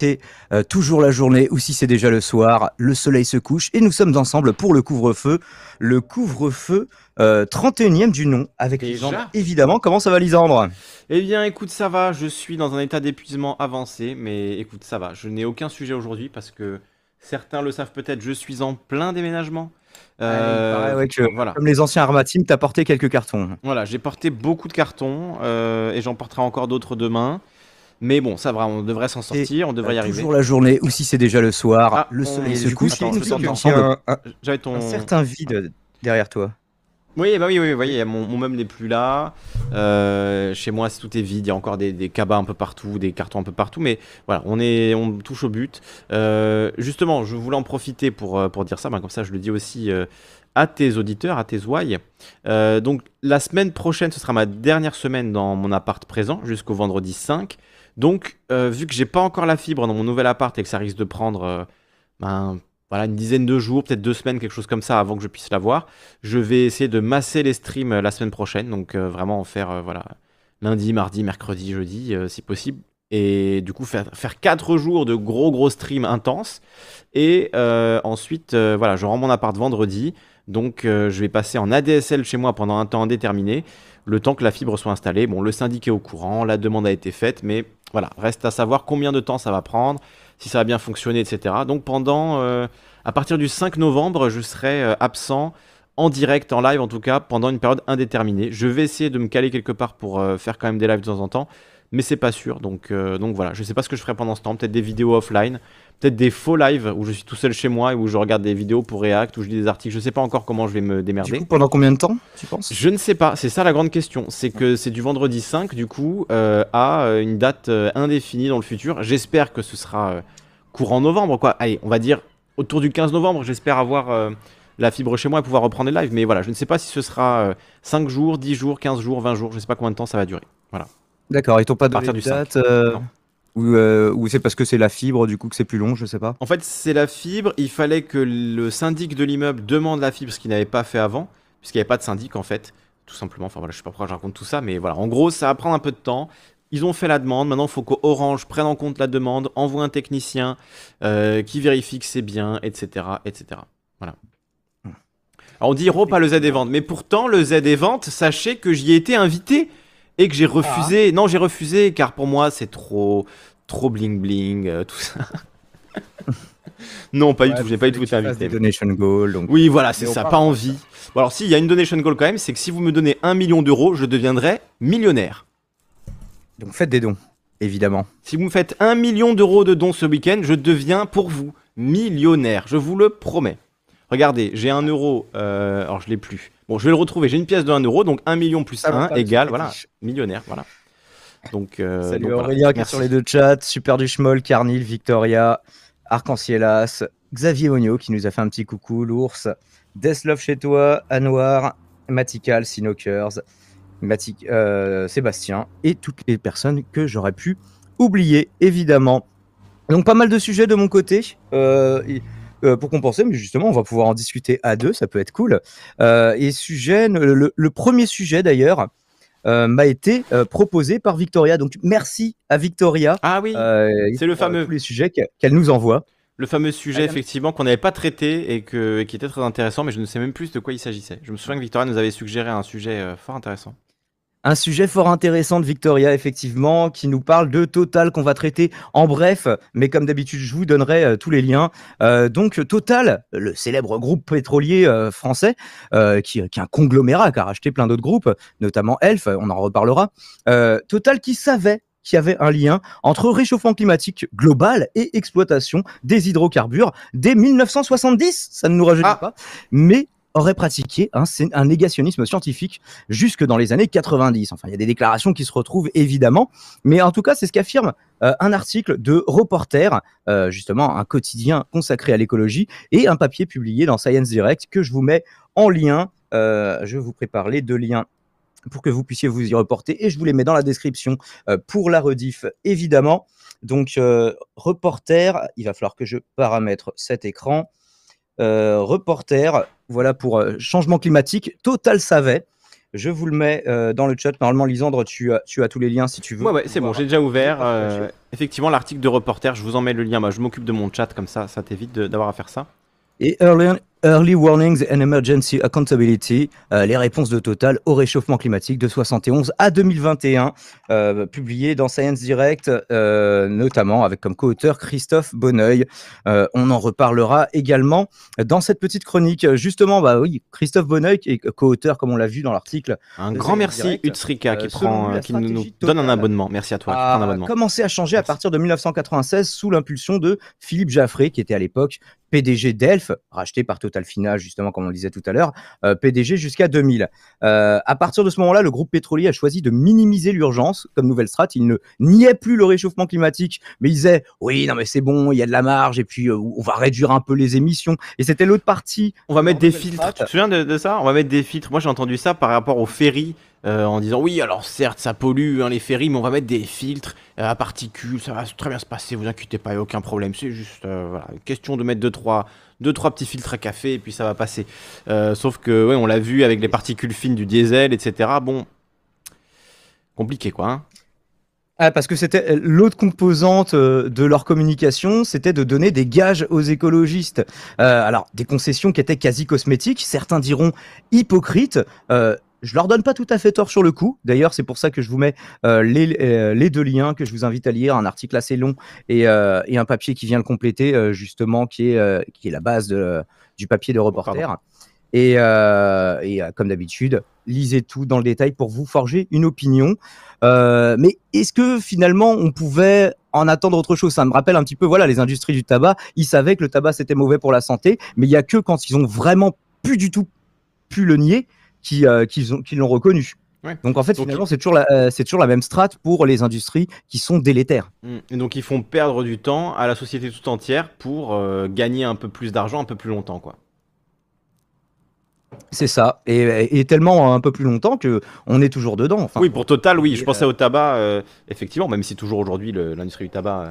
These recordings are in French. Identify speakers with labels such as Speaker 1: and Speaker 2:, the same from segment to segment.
Speaker 1: c'est euh, toujours la journée ou si c'est déjà le soir, le soleil se couche et nous sommes ensemble pour le couvre-feu. Le couvre-feu 31e du nom avec Lisandre. Évidemment, comment ça va Lisandre?
Speaker 2: Eh bien écoute, ça va, je suis dans un état d'épuisement avancé, mais écoute, ça va. Je n'ai aucun sujet aujourd'hui parce que certains le savent peut-être, je suis en plein déménagement.
Speaker 1: Euh, voilà. Comme les anciens Armatim, t'as porté quelques cartons.
Speaker 2: Voilà, j'ai porté beaucoup de cartons euh, et j'en porterai encore d'autres demain. Mais bon, ça va, on devrait s'en sortir, on devrait y arriver.
Speaker 1: Toujours la journée, ou si c'est déjà le soir, ah, le soleil se couche,
Speaker 2: ensemble.
Speaker 1: J'avais ton... un certain vide derrière toi.
Speaker 2: Oui, bah oui, oui, oui, mon, mon meuble n'est plus là. Euh, chez moi, tout est vide. Il y a encore des, des cabas un peu partout, des cartons un peu partout. Mais voilà, on, est, on touche au but. Euh, justement, je voulais en profiter pour, euh, pour dire ça. Ben, comme ça, je le dis aussi à tes auditeurs, à tes ouailles. donc, la semaine prochaine, ce sera ma dernière semaine dans mon appart présent, jusqu'au vendredi 5. Donc, vu que j'ai pas encore la fibre dans mon nouvel appart et que ça risque de prendre ben, voilà, une dizaine de jours, peut-être deux semaines, quelque chose comme ça, avant que je puisse la voir. Je vais essayer de masser les streams euh, la semaine prochaine, donc euh, vraiment en faire euh, voilà, lundi, mardi, mercredi, jeudi, si possible. Et du coup, faire, faire quatre jours de gros gros streams intenses. Et ensuite, voilà, je rends mon appart vendredi. Donc, je vais passer en ADSL chez moi pendant un temps indéterminé, le temps que la fibre soit installée. Bon, le syndic est au courant, la demande a été faite, mais voilà, reste à savoir combien de temps ça va prendre si ça va bien fonctionner, etc. Donc pendant, euh, à partir du 5 novembre, je serai euh, absent en direct, en live en tout cas, pendant une période indéterminée. Je vais essayer de me caler quelque part pour euh, faire quand même des lives de temps en temps, mais c'est pas sûr. Donc, donc voilà, je sais pas ce que je ferai pendant ce temps. Peut-être des vidéos offline, peut-être des faux lives où je suis tout seul chez moi et où je regarde des vidéos pour React, où je lis des articles. Je sais pas encore comment je vais me démerder. Du
Speaker 1: coup, pendant combien de temps, tu penses?
Speaker 2: Je ne sais pas. C'est ça la grande question. C'est que c'est du vendredi 5, du coup, à une date indéfinie dans le futur. J'espère que ce sera courant novembre, quoi. Allez, on va dire autour du 15 novembre, j'espère avoir euh, la fibre chez moi et pouvoir reprendre les lives. Mais voilà, je ne sais pas si ce sera 5 euh, jours, 10 jours, 15 jours, 20 jours, je ne sais pas combien de temps ça va durer. Voilà.
Speaker 1: D'accord, ils t'ont pas donné de date euh, ou, c'est parce que c'est la fibre du coup que c'est plus long, je sais pas.
Speaker 2: En fait, c'est la fibre. Il fallait que le syndic de l'immeuble demande la fibre, ce qu'il n'avait pas fait avant, puisqu'il n'y avait pas de syndic en fait tout simplement. Enfin voilà, je sais pas pourquoi je raconte tout ça, mais voilà. En gros, ça va prendre un peu de temps. Ils ont fait la demande, maintenant il faut qu'Orange prenne en compte la demande, envoie un technicien euh, qui vérifie que c'est bien, etc. etc. Voilà. Alors on dit Ro, pas le Z des ventes, mais pourtant le Z des ventes, sachez que j'y ai été invité et que j'ai refusé. Ah. Non, j'ai refusé car pour moi c'est trop, trop bling bling, euh, tout ça. non, pas du tout, j'ai pas du tout été invité.
Speaker 1: Donation goal. Donc...
Speaker 2: Oui, voilà, c'est ça, pas envie. Bon, alors, s'il y a une donation goal quand même, c'est que si vous me donnez un million d'euros, je deviendrai millionnaire.
Speaker 1: Donc faites des dons, évidemment.
Speaker 2: Si vous me faites un million d'euros de dons ce week-end, je deviens pour vous millionnaire. Je vous le promets. Regardez, j'ai un euro. Euh, alors je l'ai plus. Bon, je vais le retrouver. J'ai une pièce de 1 euro, donc 1 million plus 1 égale, voilà, millionnaire. Voilà. Donc,
Speaker 1: euh, Salut Aurélien qui est sur les deux chats. Super du Schmoll, Carnil, Victoria, Arc-en-Cielas, Xavier Ognot qui nous a fait un petit coucou, l'ours, Deslove chez toi, Anwar, Matical, Sinokers, euh, Sébastien et toutes les personnes que j'aurais pu oublier, évidemment. Donc pas mal de sujets de mon côté. Euh, euh, pour compenser, mais justement, on va pouvoir en discuter à deux, ça peut être cool. et sujet, le, premier sujet d'ailleurs m'a été proposé par Victoria. Donc merci à Victoria.
Speaker 2: Ah oui, c'est le fameux.
Speaker 1: Tous les sujets qu'elle nous envoie.
Speaker 2: Le fameux sujet, effectivement, qu'on n'avait pas traité et, que, qui était très intéressant, mais je ne sais même plus de quoi il s'agissait. Je me souviens que Victoria nous avait suggéré un sujet fort intéressant.
Speaker 1: Un sujet fort intéressant de Victoria, effectivement, qui nous parle de Total qu'on va traiter en bref, mais comme d'habitude, je vous donnerai euh, tous les liens. Euh, donc Total, le célèbre groupe pétrolier euh, français, qui, qui, est un conglomérat, qui a racheté plein d'autres groupes, notamment Elf, on en reparlera. Total qui savait qu'il y avait un lien entre réchauffement climatique global et exploitation des hydrocarbures dès 1970. Ça ne nous rajeunit ah. pas. Mais aurait pratiqué un, un, négationnisme scientifique jusque dans les années 90. Enfin, il y a des déclarations qui se retrouvent évidemment, mais en tout cas, c'est ce qu'affirme euh, un article de Reporter, euh, justement un quotidien consacré à l'écologie, et un papier publié dans Science Direct que je vous mets en lien. Euh, je vous prépare les deux liens pour que vous puissiez vous y reporter, et je vous les mets dans la description pour la rediff, évidemment. Donc, Reporter, il va falloir que je paramètre cet écran. reporter, voilà pour euh, changement climatique. Total savait. Je vous le mets dans le chat. Normalement, Lisandre, tu as, tu as tous les liens si tu veux.
Speaker 2: Ouais, ouais, c'est bon, j'ai déjà ouvert. effectivement, l'article de reporter, je vous en mets le lien. Moi, je m'occupe de mon chat, comme ça, ça t'évite d'avoir à faire ça.
Speaker 1: Et Early, Early Warnings and Emergency Accountability, euh, les réponses de Total au réchauffement climatique de 71 à 2021, euh, publié dans Science Direct, euh, notamment avec comme co-auteur Christophe Bonneuil. Euh, on en reparlera également dans cette petite chronique. Justement, bah oui, Christophe Bonneuil, qui est co-auteur, comme on l'a vu dans l'article.
Speaker 2: Un grand merci, Utsrika, qui, prend, qui nous, donne un abonnement. Merci à toi. A
Speaker 1: commencé à changer à partir de 1996 sous l'impulsion de Philippe Jaffré, qui était à l'époque PDG d'Elf, racheté par Total Final, justement, comme on le disait tout à l'heure, euh, PDG jusqu'à 2000. Euh, à partir de ce moment-là, le groupe pétrolier a choisi de minimiser l'urgence comme nouvelle strate. Il ne niait plus le réchauffement climatique, mais il disait oui, non, mais c'est bon, il y a de la marge, et puis euh, on va réduire un peu les émissions. Et c'était l'autre partie.
Speaker 2: On va mettre des filtres. Tu te souviens de, ça? On va mettre des filtres. Moi, j'ai entendu ça par rapport aux ferries. En disant oui, alors certes, ça pollue hein, les ferries, mais on va mettre des filtres à particules, ça va très bien se passer, vous inquiétez pas, a aucun problème. C'est juste voilà, question de mettre deux trois, deux, trois petits filtres à café et puis ça va passer. Euh, sauf que, ouais, on l'a vu avec les particules fines du diesel, etc. Bon, compliqué quoi. Hein.
Speaker 1: Ah, parce que c'était euh, l'autre composante euh, de leur communication, c'était de donner des gages aux écologistes. alors, des concessions qui étaient quasi cosmétiques, certains diront hypocrites. Je leur donne pas tout à fait tort sur le coup. D'ailleurs, c'est pour ça que je vous mets euh, euh, les, deux liens que je vous invite à lire, un article assez long et, euh, un papier qui vient le compléter, justement, qui est, qui est la base du papier de reporter. Et, comme d'habitude, lisez tout dans le détail pour vous forger une opinion. mais est-ce que finalement on pouvait en attendre autre chose? Ça me rappelle un petit peu, voilà, les industries du tabac. Ils savaient que le tabac c'était mauvais pour la santé, mais il y a que quand ils ont vraiment plus du tout pu le nier qui, euh, qui l'ont reconnu. Donc en fait, finalement, c'est toujours, la, euh, toujours la même strate pour les industries qui sont délétères.
Speaker 2: Mmh. Et donc ils font perdre du temps à la société tout entière pour euh, gagner un peu plus d'argent un peu plus longtemps. quoi.
Speaker 1: C'est ça, et, tellement un peu plus longtemps que on est toujours dedans. Enfin,
Speaker 2: oui, pour Total, oui. Je pensais au tabac, effectivement, même si toujours aujourd'hui l'industrie du tabac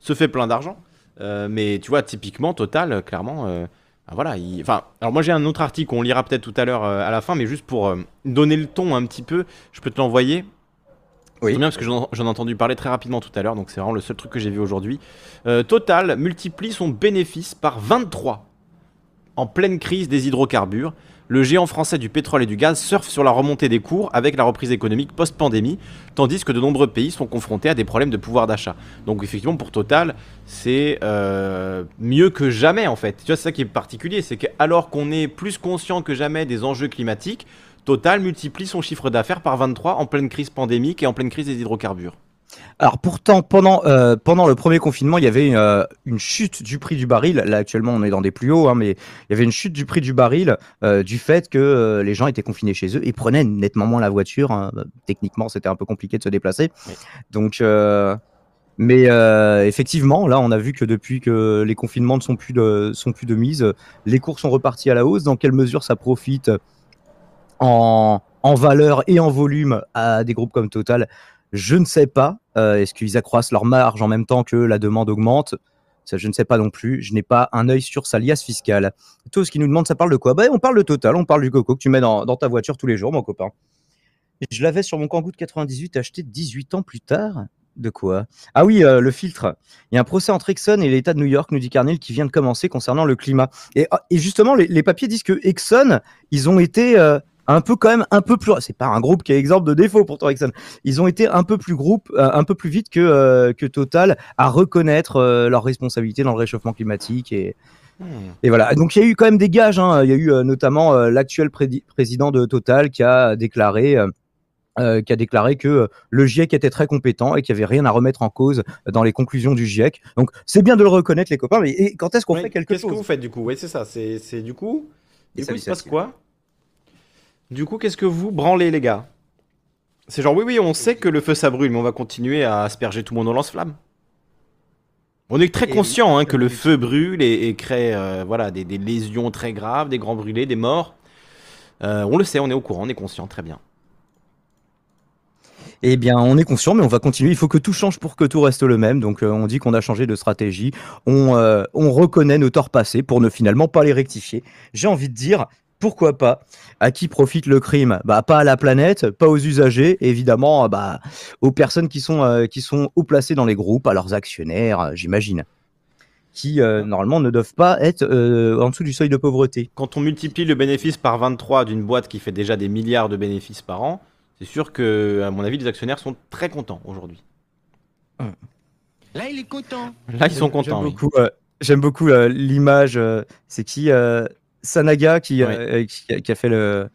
Speaker 2: se fait plein d'argent. mais tu vois, typiquement, Total, clairement, ah, voilà, enfin, alors moi j'ai un autre article, on lira peut-être tout à l'heure euh, à la fin, mais juste pour euh, donner le ton un petit peu, je peux te l'envoyer. Oui. bien parce que j'en ai entendu parler très rapidement tout à l'heure, donc c'est vraiment le seul truc que j'ai vu aujourd'hui. Euh, Total multiplie son bénéfice par 23 en pleine crise des hydrocarbures le géant français du pétrole et du gaz surfe sur la remontée des cours avec la reprise économique post-pandémie, tandis que de nombreux pays sont confrontés à des problèmes de pouvoir d'achat. Donc effectivement, pour Total, c'est euh, mieux que jamais en fait. Tu vois, c'est ça qui est particulier, c'est qu'alors qu'on est plus conscient que jamais des enjeux climatiques, Total multiplie son chiffre d'affaires par 23 en pleine crise pandémique et en pleine crise des hydrocarbures.
Speaker 1: Alors pourtant, pendant, euh, pendant le premier confinement, il y avait euh, une chute du prix du baril. Là, actuellement, on est dans des plus hauts, hein, mais il y avait une chute du prix du baril euh, du fait que les gens étaient confinés chez eux et prenaient nettement moins la voiture. Hein. Techniquement, c'était un peu compliqué de se déplacer. Donc, mais effectivement, là, on a vu que depuis que les confinements ne sont plus de, sont plus de mise, les cours sont repartis à la hausse. Dans quelle mesure ça profite en, en valeur et en volume à des groupes comme Total je ne sais pas. Euh, est-ce qu'ils accroissent leur marge en même temps que la demande augmente? Je ne sais pas non plus. Je n'ai pas un œil sur sa liasse fiscale. Tout ce qui nous demande, ça parle de quoi? Bah, On parle de Total, on parle du coco que tu mets dans, ta voiture tous les jours, mon copain. Je l'avais sur mon Kangoo de 98 acheté 18 ans plus tard. De quoi? Ah oui, euh, le filtre. Il y a un procès entre Exxon et l'État de New York, nous dit Carnel, qui vient de commencer concernant le climat. Et, ah, justement, les, papiers disent que Exxon, ils ont été euh, un peu quand même un peu plus c'est pas un groupe qui est exemple de défaut pour Exxon ils ont été un peu plus groupe euh, un peu plus vite que euh, que Total à reconnaître euh, leur responsabilité dans le réchauffement climatique et hmm. et voilà donc il y a eu quand même des gages hein. il y a eu notamment l'actuel président de Total qui a déclaré qui a déclaré que le GIEC était très compétent et qu'il n'y avait rien à remettre en cause dans les conclusions du GIEC. Donc c'est bien de le reconnaître les copains, mais quand est-ce qu'on fait quelque chose
Speaker 2: Qu'est-ce que vous faites du coup? Oui c'est ça, c'est du coup, du coup il se passe quoi? Du coup, qu'est-ce que vous branlez, les gars? C'est genre, oui, oui, on sait que le feu ça brûle, mais on va continuer à asperger tout le monde en lance-flamme. On est très conscient hein, que le feu brûle et, crée euh, voilà, des, lésions très graves, des grands brûlés, des morts. Euh, on le sait, on est au courant, on est conscient, très bien.
Speaker 1: Eh bien, on est conscient, mais on va continuer. Il faut que tout change pour que tout reste le même. Donc, euh, on dit qu'on a changé de stratégie. On, on reconnaît nos torts passés pour ne finalement pas les rectifier. J'ai envie de dire, pourquoi pas À qui profite le crime? Bah pas à la planète, pas aux usagers, évidemment, bah aux personnes qui sont euh, qui sont haut placées dans les groupes, à leurs actionnaires, euh, j'imagine, qui euh, normalement ne doivent pas être en dessous du seuil de pauvreté.
Speaker 2: Quand on multiplie le bénéfice par 23 d'une boîte qui fait déjà des milliards de bénéfices par an, c'est sûr que, à mon avis, les actionnaires sont très contents aujourd'hui.
Speaker 3: Là, il est content.
Speaker 2: Là, ils sont contents.
Speaker 1: J'aime beaucoup, l'image. c'est qui Sanaga qui, euh, qui, a fait le.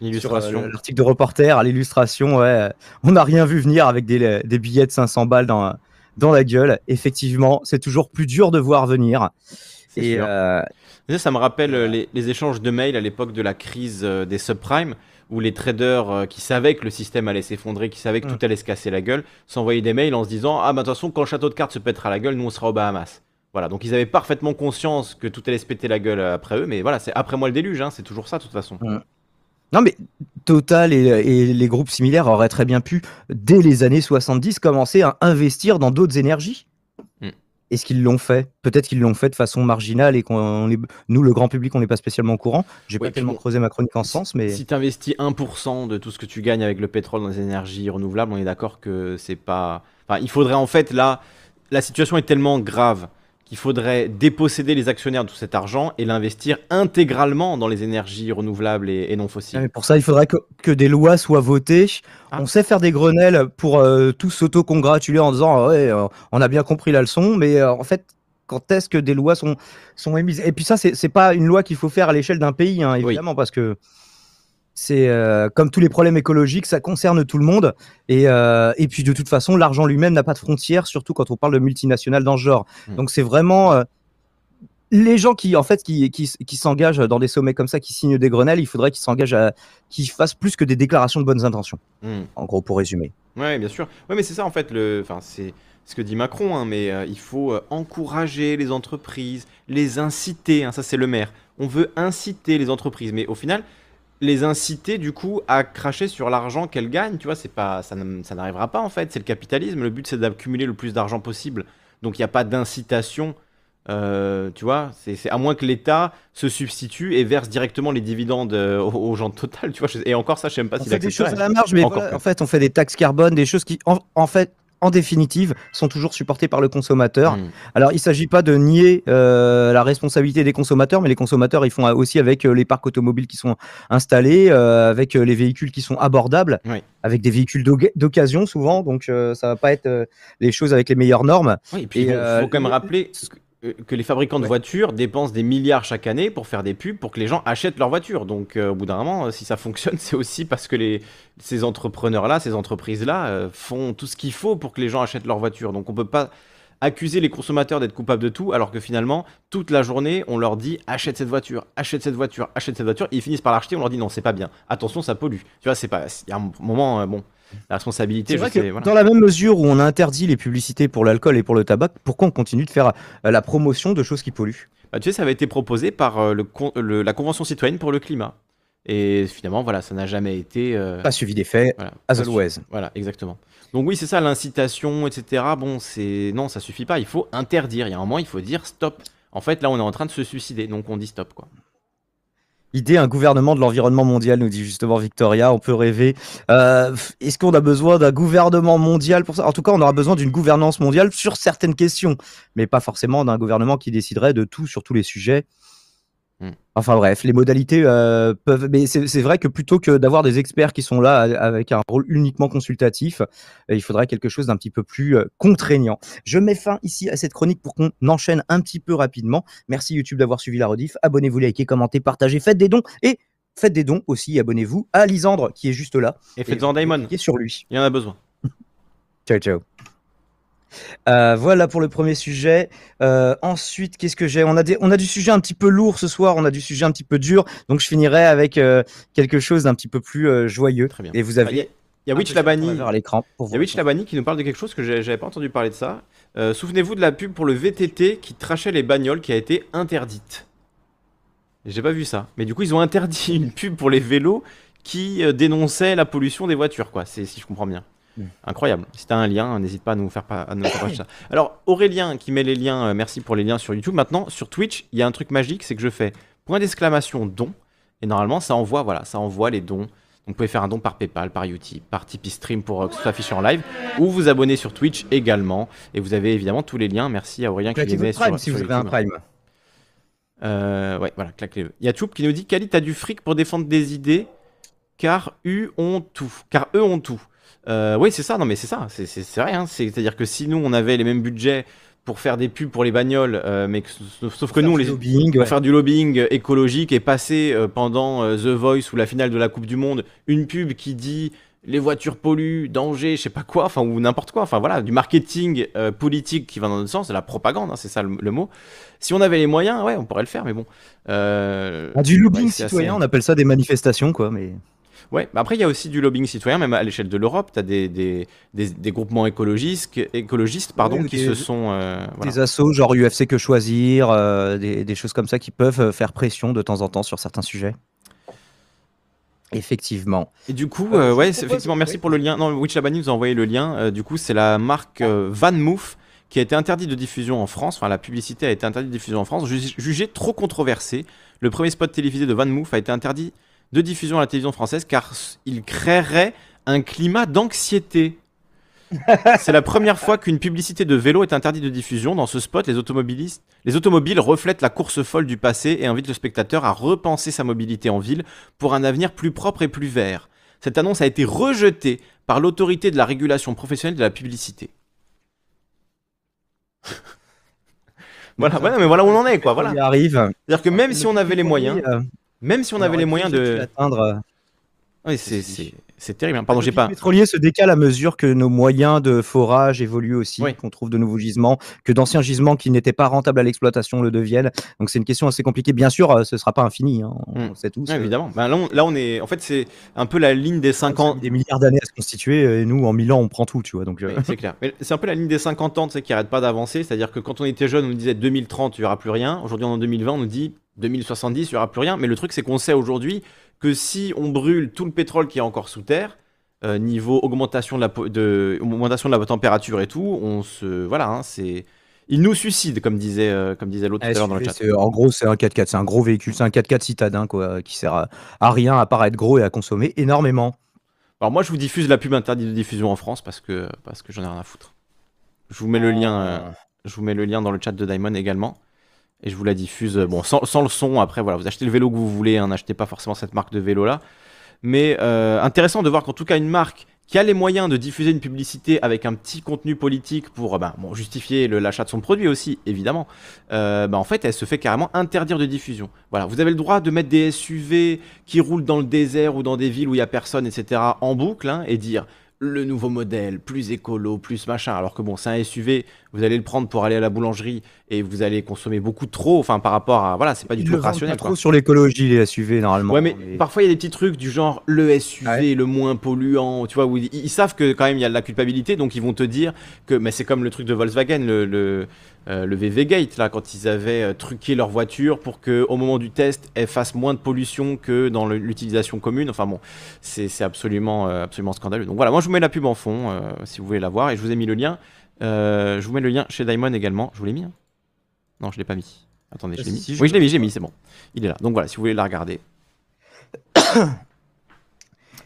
Speaker 2: L'illustration.
Speaker 1: L'article de reporter à l'illustration, ouais. On n'a rien vu venir avec des, des, billets de 500 balles dans, dans la gueule. Effectivement, c'est toujours plus dur de voir venir.
Speaker 2: Et euh, ça me rappelle les, les, échanges de mails à l'époque de la crise euh, des subprimes, où les traders qui savaient que le système allait s'effondrer, qui savaient que mm. tout allait se casser la gueule, s'envoyaient des mails en se disant Ah, bah de toute façon, quand le château de cartes se pètera la gueule, nous on sera aux Bahamas. Voilà, donc ils avaient parfaitement conscience que tout allait se péter la gueule après eux, mais voilà, c'est après moi le déluge, hein, c'est toujours ça de toute façon.
Speaker 1: Non, mais Total et, les groupes similaires auraient très bien pu, dès les années 70, commencer à investir dans d'autres énergies. Mm. Est-ce qu'ils l'ont fait? Peut-être qu'ils l'ont fait de façon marginale et qu'on nous, le grand public, on n'est pas spécialement au courant. J'ai pas tellement creusé ma chronique en ce sens, mais
Speaker 2: si tu investis 1% de tout ce que tu gagnes avec le pétrole dans les énergies renouvelables, on est d'accord que c'est pas. Enfin, il faudrait en fait là, la situation est tellement grave qu'il faudrait déposséder les actionnaires de tout cet argent et l'investir intégralement dans les énergies renouvelables et, non fossiles.
Speaker 1: Ah, pour ça, il faudrait que, des lois soient votées. Ah. On sait faire des grenelles pour euh, tous s'auto-congratuler en disant ouais, euh, on a bien compris la leçon, mais euh, en fait, quand est-ce que des lois sont, sont émises? Et puis ça, c'est pas une loi qu'il faut faire à l'échelle d'un pays, hein, évidemment, parce que c'est euh, comme tous les problèmes écologiques, ça concerne tout le monde. Et, euh, et puis de toute façon, l'argent lui-même n'a pas de frontières, surtout quand on parle de multinationales dans ce genre. Hmm. Donc c'est vraiment euh, les gens qui en fait qui, qui, qui s'engagent dans des sommets comme ça, qui signent des grenelles, il faudrait qu'ils s'engagent à qu'ils fassent plus que des déclarations de bonnes intentions. Hmm. En gros, pour résumer.
Speaker 2: Oui, bien sûr. Oui, mais c'est ça en fait. Le, enfin, c'est ce que dit Macron, hein, mais il faut encourager les entreprises, les inciter. Hein, ça, c'est le maire. On veut inciter les entreprises, mais au final, les inciter du coup à cracher sur l'argent qu'elles gagnent, tu vois, c'est pas ça, n'arrivera pas en fait, c'est le capitalisme, le but c'est d'accumuler le plus d'argent possible. Donc il n'y a pas d'incitation euh, tu vois, c'est à moins que l'État se substitue et verse directement les dividendes euh, aux, gens de Total, tu vois. Et encore ça, je sais même pas
Speaker 1: si c'est des choses à la marge, mais en fait, on fait des taxes carbone, des choses qui, en fait, en définitive, sont toujours supportés par le consommateur. Hmm. Alors, il ne s'agit pas de nier euh, la responsabilité des consommateurs, mais les consommateurs, ils font aussi avec euh, les parcs automobiles qui sont installés, euh, avec les véhicules qui sont abordables, avec des véhicules d'occasion souvent, donc ça va pas être les choses avec les meilleures normes.
Speaker 2: Oui, et puis il faut, quand même rappeler que les fabricants de voitures dépensent des milliards chaque année pour faire des pubs pour que les gens achètent leur voiture. Donc euh, au bout d'un moment, euh, si ça fonctionne, c'est aussi parce que les, ces entrepreneurs-là, ces entreprises-là font tout ce qu'il faut pour que les gens achètent leur voiture. Donc on peut pas accuser les consommateurs d'être coupables de tout, alors que finalement, toute la journée, on leur dit achète cette voiture, achète cette voiture, achète cette voiture, et ils finissent par l'acheter, on leur dit non, c'est pas bien, attention, ça pollue. Tu vois, c'est pas. Il y a un moment, bon, la responsabilité.
Speaker 1: Vrai que dans la même mesure où on interdit les publicités pour l'alcool et pour le tabac, pourquoi on continue de faire euh, la promotion de choses qui polluent?
Speaker 2: Bah, Tu sais, ça avait été proposé par euh, le, la Convention citoyenne pour le climat. Et finalement, voilà, ça n'a jamais été.
Speaker 1: Euh, pas suivi d'effet, voilà, as always.
Speaker 2: Voilà, exactement. Donc oui, c'est ça, l'incitation, etc. Bon, c'est non, ça suffit pas. Il faut interdire. Il y a un moment, il faut dire stop. En fait, là, on est en train de se suicider, donc on dit stop, quoi.
Speaker 1: Idée, un gouvernement de l'environnement mondial, nous dit justement Victoria. On peut rêver. Euh, est-ce qu'on a besoin d'un gouvernement mondial pour ça? En tout cas, on aura besoin d'une gouvernance mondiale sur certaines questions, mais pas forcément d'un gouvernement qui déciderait de tout sur tous les sujets. Hmm. Enfin bref, les modalités euh, peuvent. Mais c'est vrai que plutôt que d'avoir des experts qui sont là avec un rôle uniquement consultatif, euh, il faudrait quelque chose d'un petit peu plus euh, contraignant. Je mets fin ici à cette chronique pour qu'on enchaîne un petit peu rapidement. Merci YouTube d'avoir suivi la rediff. Abonnez-vous, likez, commentez, partagez, faites des dons et faites des dons aussi. Abonnez-vous à Lisandre qui est juste là.
Speaker 2: Et faites-en Daimon.
Speaker 1: Qui est sur lui.
Speaker 2: Il y en a besoin.
Speaker 1: ciao, ciao. Euh, voilà pour le premier sujet. Euh, ensuite, qu'est-ce que j'ai? On, a on a du sujet un petit peu lourd ce soir, on a du sujet un petit peu dur, donc je finirai avec euh, quelque chose d'un petit peu plus joyeux.
Speaker 2: Très bien.
Speaker 1: Et vous avez.
Speaker 2: Il y a Witch Labani.
Speaker 1: à l'écran.
Speaker 2: Il y a Witch Labani qui nous parle de quelque chose que j'avais pas entendu parler de ça. Souvenez-vous de la pub pour le VTT qui trachait les bagnoles qui a été interdite. J'ai pas vu ça. Mais du coup, ils ont interdit une pub pour les vélos qui dénonçait la pollution des voitures, quoi. Si je comprends bien. Incroyable. Si tu as un lien, n'hésite pas à nous faire pas, à nous faire ça. Alors, Aurélien qui met les liens, euh, merci pour les liens sur YouTube. Maintenant, sur Twitch, il y a un truc magique, c'est que je fais point d'exclamation don Et normalement, ça envoie, voilà, ça envoie les dons. Donc, vous pouvez faire un don par PayPal, par Utip, par Tipeee Stream pour euh, que ce soit affiché en live, ou vous abonner sur Twitch également. Et vous avez évidemment tous les liens. Merci à Aurélien qui les
Speaker 1: Claquez
Speaker 2: met
Speaker 1: Prime
Speaker 2: sur,
Speaker 1: si
Speaker 2: sur
Speaker 1: vous avez un. Prime.
Speaker 2: Euh, ouais, voilà, claquez-le. Il y a Choup qui nous dit Kali, t'as du fric pour défendre des idées, car eux ont tout. Car eux ont tout. Euh, oui, c'est ça, non, mais c'est ça, c'est- vrai. hein. C'est- C'est-à-dire que si nous, on avait les mêmes budgets pour faire des pubs pour les bagnoles, euh, mais que- sauf, sauf que nous, on les,
Speaker 1: lobbying, ouais.
Speaker 2: faire du lobbying écologique et passer euh, pendant euh, The Voice ou la finale de la Coupe du Monde une pub qui dit les voitures polluent, danger, je sais pas quoi, enfin ou n'importe quoi, enfin voilà, du marketing euh, politique qui va dans notre sens, de la propagande, hein, c'est ça le, le mot. Si on avait les moyens, ouais, on pourrait le faire, mais bon. Euh,
Speaker 1: Ah, du lobbying
Speaker 2: ouais,
Speaker 1: citoyen,
Speaker 2: assez-
Speaker 1: on appelle ça des manifestations, quoi. Mais
Speaker 2: Ouais, après il y a aussi du lobbying citoyen, même à l'échelle de l'Europe, tu as des, des, des, des groupements écologistes, écologistes pardon,
Speaker 1: Ouais,
Speaker 2: qui
Speaker 1: des-
Speaker 2: se sont... euh, voilà.
Speaker 1: des assos genre UFC que choisir, euh, des, des choses comme ça qui peuvent euh, faire pression de temps en temps sur certains sujets. Effectivement.
Speaker 2: Et du coup,
Speaker 1: Euh,
Speaker 2: euh, ouais, effectivement, merci
Speaker 1: oui.
Speaker 2: pour le lien. Non, Witch Labani nous a envoyé le lien. Euh, du coup, c'est la marque euh, Van Moof qui a été interdite de diffusion en France. Enfin, la publicité a été interdite de diffusion en France, ju- jugée trop controversée. Le premier spot télévisé de Van Moof a été interdit de diffusion à la télévision française car il créerait un climat d'anxiété. C'est la première fois qu'une publicité de vélo est interdite de diffusion. Dans ce spot, les automobilistes, les automobiles reflètent la course folle du passé et invitent le spectateur à repenser sa mobilité en ville pour un avenir plus propre et plus vert. Cette annonce a été rejetée par l'autorité de la régulation professionnelle de la publicité. voilà, ouais, mais voilà où on en est, quoi. Voilà.
Speaker 1: Y arrive.
Speaker 2: C'est-à-dire que même si on avait les moyens,
Speaker 1: Euh,
Speaker 2: même si on avait les moyens de,
Speaker 1: atteindre.
Speaker 2: C'est terrible. hein. Pardon,
Speaker 1: le
Speaker 2: j'ai pas.
Speaker 1: pétrolier se décale à mesure que nos moyens de forage évoluent aussi,
Speaker 2: Oui.
Speaker 1: qu'on trouve de nouveaux gisements, que d'anciens gisements qui n'étaient pas rentables à l'exploitation le deviennent. Donc c'est une question assez compliquée. Bien sûr, euh, ce sera pas infini, hein, on
Speaker 2: Mm.
Speaker 1: le sait tous.
Speaker 2: Ouais,
Speaker 1: euh,
Speaker 2: évidemment. Ben, là, on, là, on est. En fait, c'est un peu la ligne des 50
Speaker 1: Des milliards d'années à se constituer, euh, et nous, en mille ans, on prend tout, tu vois. Donc,
Speaker 2: Oui, c'est clair. Mais c'est un peu la ligne des 50 ans, tu sais, qui arrête pas d'avancer. C'est-à-dire que quand on était jeune, on nous disait 2030, il y aura plus rien. Aujourd'hui, en 2020, on nous dit 2070, il y aura plus rien. Mais le truc, c'est qu'on sait aujourd'hui que si on brûle tout le pétrole qui est encore sous terre, euh, niveau augmentation de, la, po- de, augmentation de la température et tout, on se. Voilà, hein, c'est. Il nous suicide, comme disait, euh, comme disait l'autre tout
Speaker 1: Ah,
Speaker 2: à l'heure dans le chat.
Speaker 1: En gros, c'est un 4x4, c'est un gros véhicule, c'est un 4x4 citadin quoi, qui sert à, à rien à part à être gros et à consommer énormément.
Speaker 2: Alors moi, je vous diffuse la pub interdite de diffusion en France parce que, parce que j'en ai rien à foutre. Je vous mets le lien. euh, Je vous mets le lien dans le chat de Diamond également. Et je vous la diffuse, euh, bon, sans, le son. Après, voilà, vous achetez le vélo que vous voulez, hein, n'achetez pas forcément cette marque de vélo là. Mais euh, intéressant de voir qu'en tout cas, une marque qui a les moyens de diffuser une publicité avec un petit contenu politique pour ben, bon, justifier l'achat de son produit aussi, évidemment, ben, en fait, elle se fait carrément interdire de diffusion. Voilà, vous avez le droit de mettre des SUV qui roulent dans le désert ou dans des villes où il n'y a personne, etc., en boucle, hein, et dire le nouveau modèle, plus écolo, plus machin. Alors que bon, c'est un SUV, vous allez le prendre pour aller à la boulangerie et vous allez consommer beaucoup trop, enfin par rapport à. Voilà, c'est pas du
Speaker 1: Ils
Speaker 2: tout
Speaker 1: le
Speaker 2: rationnel.
Speaker 1: pas
Speaker 2: quoi.
Speaker 1: trop sur l'écologie les SUV normalement.
Speaker 2: Ouais, mais
Speaker 1: mais-
Speaker 2: parfois il y a des petits trucs du genre le SUV
Speaker 1: Ouais.
Speaker 2: le moins polluant, tu vois, où ils, ils savent que quand même il y a de la culpabilité, donc ils vont te dire que, mais c'est comme le truc de Volkswagen, le, le, euh, le VV Gate, là, quand ils avaient euh, truqué leur voiture pour que au moment du test, elle fasse moins de pollution que dans l'utilisation commune. Enfin bon, c'est c'est absolument, euh, absolument scandaleux. Donc voilà, moi je vous mets la pub en fond, euh, si vous voulez la voir, et je vous ai mis le lien. Euh, je vous mets le lien chez Diamond également. Je vous l'ai mis hein Non, je l'ai pas mis. Attendez, je
Speaker 1: Ah,
Speaker 2: l'ai
Speaker 1: si,
Speaker 2: mis. oui, je l'ai
Speaker 1: l'ai
Speaker 2: mis, j'ai mis, c'est bon. Il est là. Donc voilà, si vous voulez la regarder.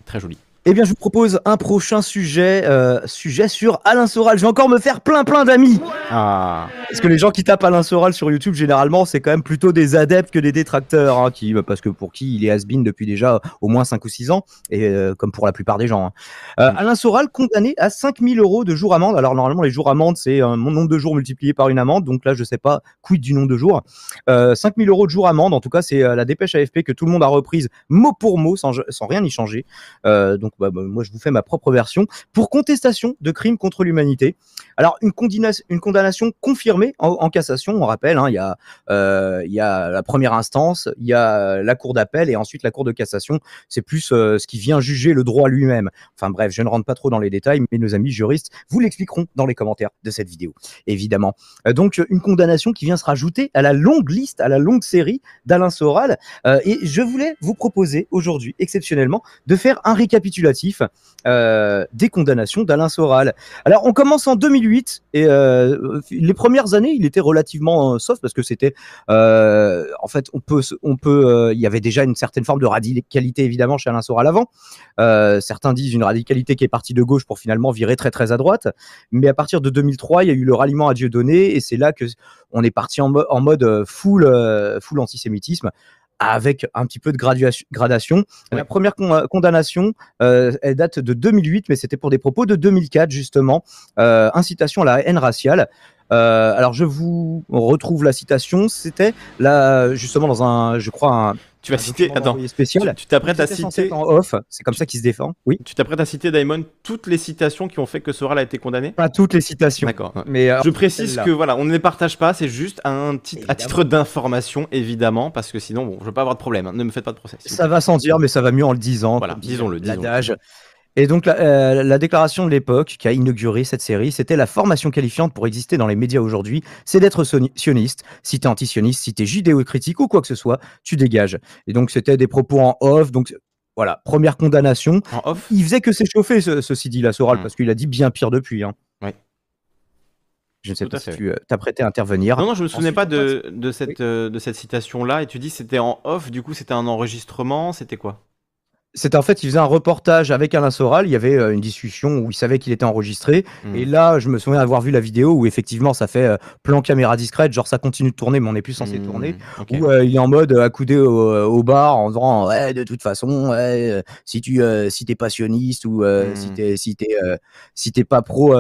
Speaker 2: Très joli.
Speaker 1: Eh bien, je vous propose un prochain sujet, euh, sujet sur Alain Soral. Je vais encore me faire plein plein d'amis.
Speaker 2: Ah,
Speaker 1: Parce que les gens qui tapent Alain Soral sur YouTube, généralement, c'est quand même plutôt des adeptes que des détracteurs, hein, qui, parce que pour qui il est has-been depuis déjà au moins 5 ou 6 ans, et euh, comme pour la plupart des gens. hein. Euh,
Speaker 2: Mm.
Speaker 1: Alain Soral condamné à 5000 euros de jours amende. Alors normalement, les jours amende, c'est un nombre de jours multiplié par une amende. Donc là, je sais pas quid du nombre de jours. Euh, 5000 euros de jours amende. En tout cas, c'est la dépêche AFP que tout le monde a reprise mot pour mot, sans, sans rien y changer. Euh, bah, bah, moi, je vous fais ma propre version pour contestation de crimes contre l'humanité. Alors, une, condamnation- confirmée en, cassation, on rappelle, hein, il, y a, euh, il y a la première instance, il y a la cour d'appel et ensuite la cour de cassation. C'est plus euh, ce qui vient juger le droit lui-même. Enfin bref, je ne rentre pas trop dans les détails, mais nos amis juristes vous l'expliqueront dans les commentaires de cette vidéo, évidemment. Euh, donc, une condamnation qui vient se rajouter à la longue liste, à la longue série d'Alain Soral. Et je voulais vous proposer aujourd'hui, exceptionnellement, de faire un récapitulatif euh, des condamnations d'Alain Soral. Alors, on commence en 2008 et euh, les premières années, il était relativement euh, soft parce que c'était, en fait, on peut, on peut, il y avait déjà une certaine forme de radicalité évidemment chez Alain Soral avant. Certains disent une radicalité qui est partie de gauche pour finalement virer très très à droite. Mais à partir de 2003, il y a eu le ralliement à Dieu donné et c'est là que on est parti en, mo- en mode full, full antisémitisme avec un petit peu de graduation- gradation.
Speaker 2: Ouais.
Speaker 1: La première con- condamnation, euh, elle date de 2008, mais c'était pour des propos de 2004 justement, euh, incitation à la haine raciale. Euh, alors je vous retrouve la citation, c'était là justement dans un, je crois un,
Speaker 2: Tu vas
Speaker 1: un
Speaker 2: citer. Attends.
Speaker 1: spécial.
Speaker 2: Tu t'apprêtes à citer.
Speaker 1: en off, c'est comme ça qu'il se défend. Oui,
Speaker 2: Tu t'apprêtes à citer Daimon toutes les citations qui ont fait que Soral a été condamné?
Speaker 1: pas toutes les citations,
Speaker 2: D'accord.
Speaker 1: mais euh,
Speaker 2: Je précise que voilà, on ne les partage pas, c'est juste un tit- à titre d'information, évidemment, parce que sinon, bon, je veux pas avoir de problème. hein. Ne me faites pas de procès.
Speaker 1: Ça va sans dire, mais ça va mieux en le disant.
Speaker 2: Voilà, disons-le, disons-le.
Speaker 1: Et donc, la, euh, la déclaration de l'époque qui a inauguré cette série, c'était la formation qualifiante pour exister dans les médias aujourd'hui, c'est d'être sioniste. Si t'es antisioniste, si t'es judéo-critique ou quoi que ce soit, tu dégages. Et donc, c'était des propos en off. Donc, voilà, première condamnation.
Speaker 2: En off?
Speaker 1: Il faisait que s'échauffer, ce, ceci dit, la Soral, parce qu'il a dit bien pire depuis. Hein.
Speaker 2: Ouais.
Speaker 1: Je ne sais
Speaker 2: Tout
Speaker 1: pas si
Speaker 2: fait.
Speaker 1: tu euh, t'apprêtais à intervenir.
Speaker 2: Non, non, je me souvenais
Speaker 1: Ensuite,
Speaker 2: pas de, de cette, euh, de cette citation-là. Et tu dis c'était en off, du coup c'était un enregistrement, c'était quoi?
Speaker 1: C'était en fait, il faisait un reportage avec Alain Soral. Il y avait euh, une discussion où il savait qu'il était enregistré.
Speaker 2: Hmm.
Speaker 1: Et là, je me souviens avoir vu la vidéo où effectivement, ça fait euh, plan caméra discrète, genre ça continue de tourner, mais on n'est plus censé
Speaker 2: Hmm,
Speaker 1: tourner. Où euh, il est en mode accoudé au, au bar en disant ouais, de toute façon, si tu si t'es passionniste ou euh,
Speaker 2: Hmm.
Speaker 1: si t'es si t'es si t'es pas pro,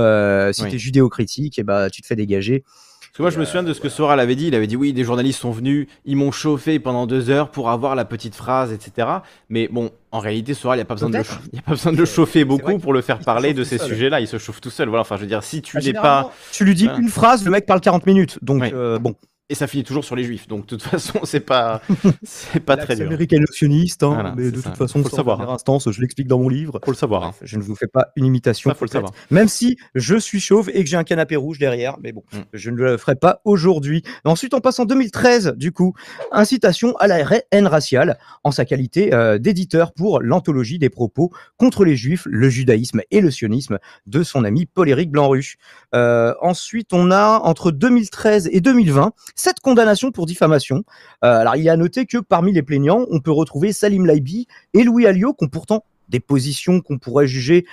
Speaker 1: si
Speaker 2: Oui.
Speaker 1: t'es judéo-critique, et bah tu te fais dégager.
Speaker 2: Parce que moi, je me souviens de ce que Soral avait dit. Il avait dit oui, des journalistes sont venus, ils m'ont chauffé pendant deux heures pour avoir la petite phrase, etc. Mais bon, en réalité, Soral, il n'y a pas besoin de le, y a pas besoin de le chauffer beaucoup pour le faire parler de ces sujets-là. Il se chauffe tout seul. Voilà. Enfin, je veux dire, si tu
Speaker 1: Ah,
Speaker 2: n'es pas,
Speaker 1: tu lui dis une phrase, le mec parle 40 minutes. Donc euh, bon,
Speaker 2: et ça finit toujours sur les juifs. Donc, de toute façon, c'est pas, c'est pas très dur.
Speaker 1: américain-sioniste, hein,
Speaker 2: Voilà,
Speaker 1: mais de
Speaker 2: ça.
Speaker 1: toute façon,
Speaker 2: Faut le savoir,
Speaker 1: dernière
Speaker 2: hein.
Speaker 1: instance, je l'explique dans mon livre.
Speaker 2: Faut le savoir. hein.
Speaker 1: Je ne vous fais pas une imitation.
Speaker 2: Ça, faut le savoir.
Speaker 1: Même si je suis chauve et que j'ai un canapé rouge derrière, mais bon,
Speaker 2: Mm.
Speaker 1: je ne le ferai pas aujourd'hui. Ensuite, on passe en 2013, du coup, incitation à la haine raciale en sa qualité euh, d'éditeur pour l'anthologie des propos contre les juifs, le judaïsme et le sionisme de son ami Paul-Éric Blanruche. Euh, ensuite, on a entre 2013 et 2020 sept condamnations pour diffamation. Euh, alors, il est à noter que parmi les plaignants, on peut retrouver Salim Laibi et Louis Alliot, qui ont pourtant des positions qu'on pourrait juger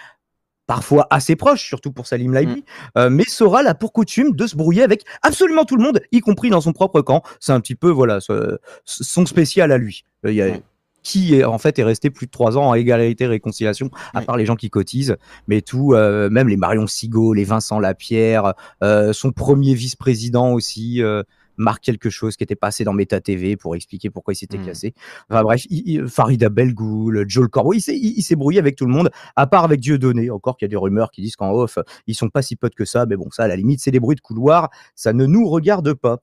Speaker 1: parfois assez proches, surtout pour Salim Laibi. Euh, mais Soral a pour coutume de se brouiller avec absolument tout le monde, y compris dans son propre camp. C'est un petit peu, voilà, ce- son spécial à lui. Euh, il y a-
Speaker 2: Ouais.
Speaker 1: Qui est, en fait est resté plus de trois ans en égalité réconciliation, à part les gens qui cotisent, mais tout, euh, même les Marion Sigaud, les Vincent Lapierre, euh, son premier vice-président aussi, Marc quelque chose qui était passé dans Meta TV pour expliquer pourquoi il s'était
Speaker 2: Mm.
Speaker 1: cassé. Enfin bref, il- il- Farida Belgoul, Joel Corbeau, il s'est il, il s'est brouillé avec tout le monde, à part avec Dieudonné. Encore qu'il y a des rumeurs qui disent qu'en off, ils sont pas si potes que ça, mais bon, ça, à la limite, c'est des bruits de couloir, ça ne nous regarde pas.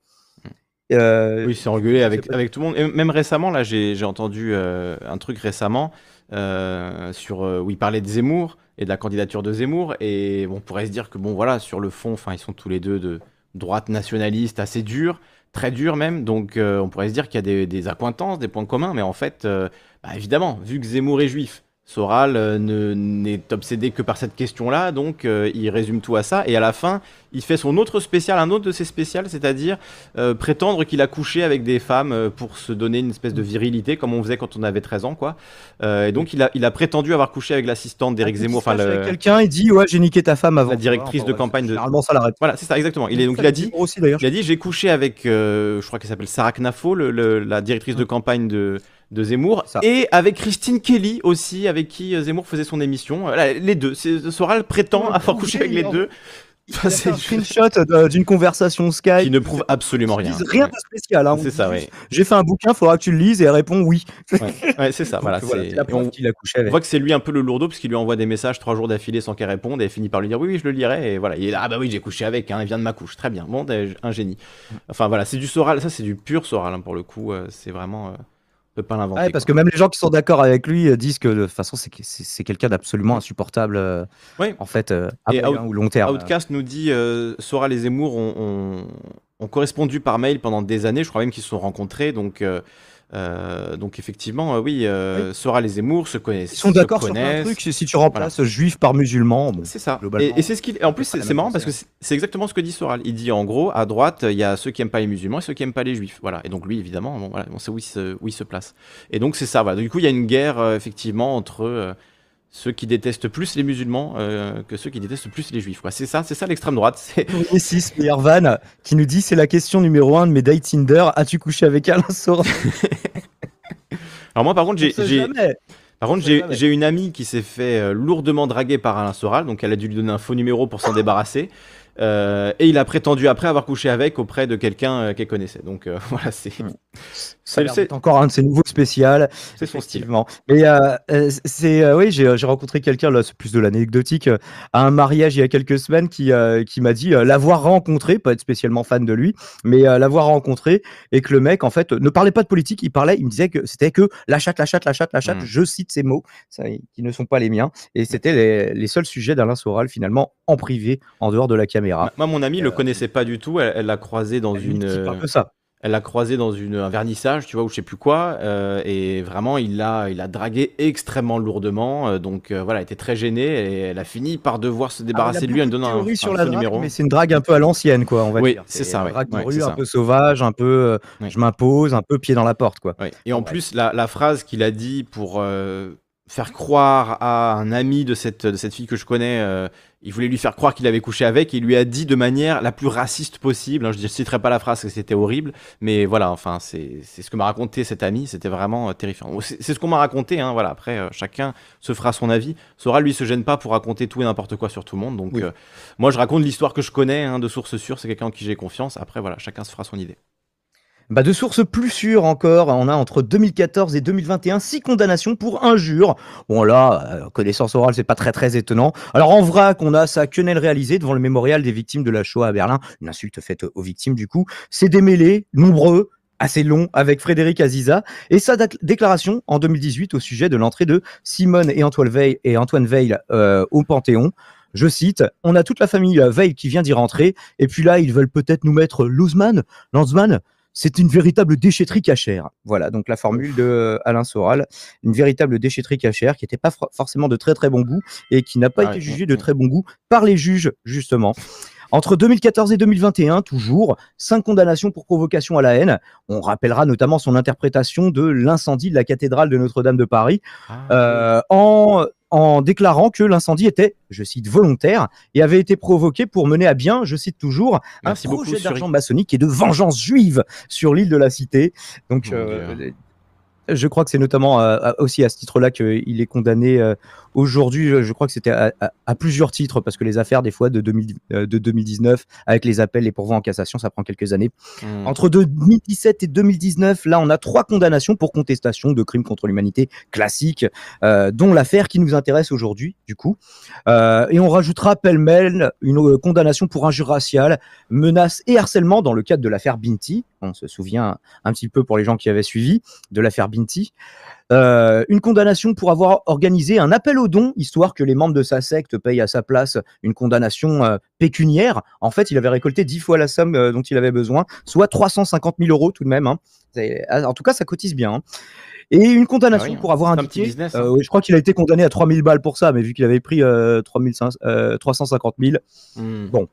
Speaker 1: Euh,
Speaker 2: Oui, c'est engueulé avec, avec tout le monde. Et même récemment, là, j'ai j'ai entendu euh, un truc récemment euh, sur euh, où il parlait de Zemmour et de la candidature de Zemmour. Et on pourrait se dire que bon, voilà, sur le fond, ils sont tous les deux de droite nationaliste, assez durs, très durs même. Donc, euh, on pourrait se dire qu'il y a des, des accointances, des points communs. Mais en fait, euh, bah, évidemment, vu que Zemmour est juif. Soral euh, ne- n'est obsédé que par cette question-là, donc euh, il résume tout à ça. Et à la fin, il fait son autre spécial, un autre de ses spéciales, c'est-à-dire euh, prétendre qu'il a couché avec des femmes euh, pour se donner une espèce de virilité, comme on faisait quand on avait 13 ans, quoi. Euh, et donc, il a, il a prétendu avoir couché avec l'assistante d'Éric
Speaker 1: quand
Speaker 2: Zemmour, enfin, le-
Speaker 1: avec quelqu'un, il dit ouais, j'ai niqué ta femme avant.
Speaker 2: La directrice de
Speaker 1: bref,
Speaker 2: campagne de-
Speaker 1: ça l'arrête.
Speaker 2: Voilà, c'est ça, exactement. Il, est, donc, il a dit,
Speaker 1: aussi d'ailleurs.
Speaker 2: il a dit j'ai couché avec, euh, je crois qu'elle s'appelle Sarah Knafo, le- le- la directrice de campagne de, de Zemmour,
Speaker 1: Ça.
Speaker 2: et avec Christine Kelly aussi, avec qui euh, Zemmour faisait son émission. Les deux. C'est- Soral prétend avoir couché avec les deux. Enfin, c'est
Speaker 1: un screenshot euh, d'une conversation Skype.
Speaker 2: qui ne prouve absolument rien.
Speaker 1: rien de spécial. hein. On
Speaker 2: C'est ça, oui.
Speaker 1: J'ai fait un bouquin, faudra que tu le lises. Et elle répond oui.
Speaker 2: Ouais, ouais, c'est ça. voilà,
Speaker 1: Donc, voilà, la
Speaker 2: on,
Speaker 1: qu'il a couché
Speaker 2: on
Speaker 1: avec.
Speaker 2: voit que c'est lui un peu le lourdeau, puisqu'il lui envoie des messages trois jours d'affilée sans qu'elle réponde, et elle finit par lui dire oui, oui, je le lirai. Et voilà, il est là, ah bah oui, j'ai couché avec, hein, il vient de ma couche. Très bien. Bon, t'es un génie. Enfin voilà, c'est du Soral, ça c'est du pur Soral hein, pour le coup. euh, c'est vraiment. Euh, peut pas l'inventer.
Speaker 1: Ouais, parce
Speaker 2: quoi.
Speaker 1: que même les gens qui sont d'accord avec lui euh, disent que de toute façon, c'est quelqu'un d'absolument insupportable. euh,
Speaker 2: Oui.
Speaker 1: En fait, euh, à
Speaker 2: Et
Speaker 1: moyen
Speaker 2: Out-
Speaker 1: ou long terme.
Speaker 2: Outcast nous dit euh, Soral et Zemmour ont, ont- ont correspondu par mail pendant des années. Je crois même qu'ils se sont rencontrés. Donc, euh, donc effectivement, euh, oui, euh, Soral et Zemmour se connaissent.
Speaker 1: Ils sont d'accord sur
Speaker 2: connaissent.
Speaker 1: trucs. Si tu remplaces juif par musulman, bon,
Speaker 2: C'est ça. Et, et c'est ce qu'il. En plus, c'est marrant parce que
Speaker 1: pensée,
Speaker 2: c'est exactement ce que dit Soral. Il dit en gros, à droite, il y a ceux qui aiment pas les musulmans et ceux qui aiment pas les juifs. Voilà. Et donc lui, évidemment, bon, voilà, on sait où il se, où il se place. Et donc c'est ça. Voilà. Du coup, il y a une guerre euh, effectivement entre ceux qui détestent plus les musulmans euh, que ceux qui détestent plus les juifs. C'est ça, c'est ça l'extrême droite. C'est
Speaker 1: 6, Van, qui nous dit c'est la question numéro 1 de mes dates Tinder. As-tu couché avec Alain Soral
Speaker 2: Alors moi, par contre, j'ai, par contre, j'ai une amie qui s'est fait euh, lourdement draguer par Alain Soral, donc elle a dû lui donner un faux numéro pour s'en débarrasser. Euh, et il a prétendu après avoir couché avec auprès de quelqu'un euh, qu'elle connaissait. Donc euh, voilà, c'est,
Speaker 1: d'être encore un de ces nouveaux spéciales.
Speaker 2: c'est son style.
Speaker 1: Mais euh, c'est oui, j'ai rencontré quelqu'un là, c'est plus de l'anecdotique, à un mariage il y a quelques semaines qui qui m'a dit l'avoir rencontré, pas être spécialement fan de lui, mais l'avoir rencontré et que le mec en fait ne parlait pas de politique, il parlait, il me disait que c'était que la chatte, la chatte, la chatte, la chatte.
Speaker 2: Mm.
Speaker 1: Je cite ces mots, ça, qui ne sont pas les miens, et c'était les, les seuls sujets d'Alain Soral finalement en privé, en dehors de la caméra.
Speaker 2: Moi, mon amie le
Speaker 1: Euh,
Speaker 2: connaissait pas du tout. Elle elle l'a croisé dans
Speaker 1: Elle
Speaker 2: une, euh,
Speaker 1: peu ça.
Speaker 2: elle l'a croisé dans une un vernissage, tu vois, ou je sais plus quoi. euh, et vraiment, il l'a, il a dragué extrêmement lourdement. euh, donc euh, voilà, elle était très gênée et elle a fini par devoir se débarrasser
Speaker 1: Ah, a
Speaker 2: de lui en lui donnant un,
Speaker 1: la drague,
Speaker 2: numéro.
Speaker 1: mais c'est une drague un peu à l'ancienne, quoi, on va
Speaker 2: Oui,
Speaker 1: dire.
Speaker 2: c'est ça,
Speaker 1: une
Speaker 2: ouais.
Speaker 1: drague de rue, un peu sauvage, un peu euh,
Speaker 2: Oui.
Speaker 1: je m'impose, un peu pied dans la porte, quoi.
Speaker 2: Et en
Speaker 1: Ouais.
Speaker 2: plus, la, la phrase qu'il a dit pour euh, faire croire à un ami de cette, de cette fille que je connais, euh, il voulait lui faire croire qu'il avait couché avec, et il lui a dit de manière la plus raciste possible. hein, je ne citerai pas la phrase que c'était horrible, mais voilà, enfin, c'est c'est ce que m'a raconté cet ami, c'était vraiment euh, terrifiant. C'est ce qu'on m'a raconté, hein, voilà, après, euh, chacun se fera son avis. Sora, lui, se gêne pas pour raconter tout et n'importe quoi sur tout le monde, donc
Speaker 1: Oui.
Speaker 2: euh, moi, je raconte l'histoire que je connais, hein, de sources sûres, c'est quelqu'un en qui j'ai confiance, après, voilà, chacun se fera son idée.
Speaker 1: Bah, de sources plus sûres encore, on a entre 2014 et 2021 six condamnations pour injures. Bon là, euh, connaissance orale, c'est pas très très étonnant. Alors en vrac, on a sa quenelle réalisée devant le mémorial des victimes de la Shoah à Berlin, une insulte faite aux victimes du coup. C'est démêlé, nombreux, assez long avec Frédéric Aziza et sa déclaration en 2018 au sujet de l'entrée de Simone et Antoine Veil, et Antoine Veil euh, au Panthéon. Je cite, on a toute la famille Veil qui vient d'y rentrer, et puis là, ils veulent peut-être nous mettre Luzman, Lanzmann, c'est une véritable déchetterie cachère. Voilà, donc la formule de euh, Alain Soral, une véritable déchetterie cachère qui n'était pas for- forcément de très très bon goût et qui n'a pas
Speaker 2: Ah
Speaker 1: été jugée de très bon goût par les juges, justement. Entre 2014 et 2021, toujours, cinq condamnations pour provocation à la haine. On rappellera notamment son interprétation de l'incendie de la cathédrale de Notre-Dame de Paris,
Speaker 2: Ah,
Speaker 1: euh, en, en déclarant que l'incendie était, je cite, volontaire et avait été provoqué pour mener à bien, je cite toujours,
Speaker 2: Merci
Speaker 1: un projet d'argent maçonnique et de vengeance juive sur l'île de la Cité. Donc, euh, je crois que c'est notamment euh, aussi à ce titre-là qu'il est condamné euh, aujourd'hui. Je, je crois que c'était à, à- à plusieurs titres parce que les affaires, des fois, de, 2000 euh, de 2019, avec les appels, les pourvois en cassation, ça prend quelques années.
Speaker 2: hmm.
Speaker 1: Entre 2017 et 2019, là, on a trois condamnations pour contestation de crimes contre l'humanité classiques, dont l'affaire qui nous intéresse aujourd'hui, du coup. Et on rajoutera pêle-mêle une condamnation pour injure raciale, menace et harcèlement dans le cadre de l'affaire Binti. On se souvient un petit peu pour les gens qui avaient suivi de l'affaire Binti. Euh, une condamnation pour avoir organisé un appel aux dons, histoire que les membres de sa secte payent à sa place une condamnation euh, pécuniaire. En fait, il avait récolté dix fois la somme euh, dont il avait besoin, soit 350 000 euros tout de même. hein. C'est- En tout cas, ça cotise bien. hein. Et une condamnation
Speaker 2: Ah oui,
Speaker 1: pour avoir
Speaker 2: un petit business, hein.
Speaker 1: je crois qu'il a été condamné à 3000 balles pour ça, mais vu qu'il avait pris euh, 3500, euh, 350 000,
Speaker 2: Hmm.
Speaker 1: Bon.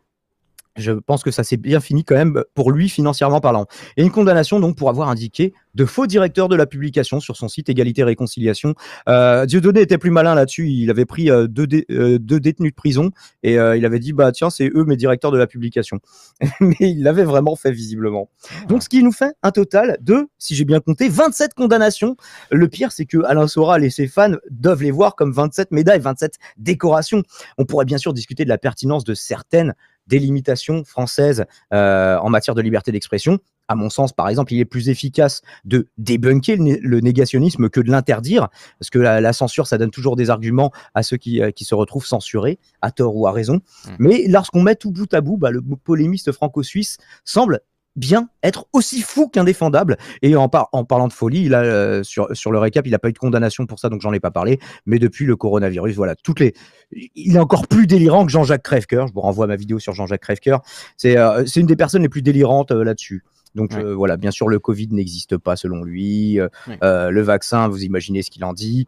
Speaker 1: Je pense que ça s'est bien fini quand même pour lui financièrement parlant. Et une condamnation donc pour avoir indiqué de faux directeurs de la publication sur son site Égalité Réconciliation. Euh, Dieudonné était plus malin là-dessus. Il avait pris euh, euh, deux détenus de prison et il avait dit bah tiens c'est eux mes directeurs de la publication. Mais il l'avait vraiment fait visiblement. Donc ce qui nous fait un total de, si j'ai bien compté, 27 condamnations. Le pire c'est que Alain Soral et ses fans doivent les voir comme 27 médailles, 27 décorations. On pourrait bien sûr discuter de la pertinence de certaines délimitations françaises euh, en matière de liberté d'expression. À mon sens, par exemple, il est plus efficace de débunker le, né- le négationnisme que de l'interdire, parce que la, la censure, ça donne toujours des arguments à ceux qui, euh, qui se retrouvent censurés, à tort ou à raison.
Speaker 2: Mm.
Speaker 1: Mais lorsqu'on met tout bout à bout, bah, le polémiste franco-suisse semble bien être aussi fou qu'indéfendable. Et en, par- en parlant de folie, il a, euh, sur, sur le récap, il n'a pas eu de condamnation pour ça, donc j'en ai pas parlé. Mais depuis le coronavirus, voilà, toutes les, il est encore plus délirant que Jean-Jacques Crèvecoeur. Je vous renvoie à ma vidéo sur Jean-Jacques Crèvecoeur. C'est euh, une des personnes les plus délirantes euh, là-dessus. Donc
Speaker 2: Ouais.
Speaker 1: voilà, bien sûr, le Covid n'existe pas selon lui.
Speaker 2: Ouais.
Speaker 1: le vaccin, vous imaginez ce qu'il en dit.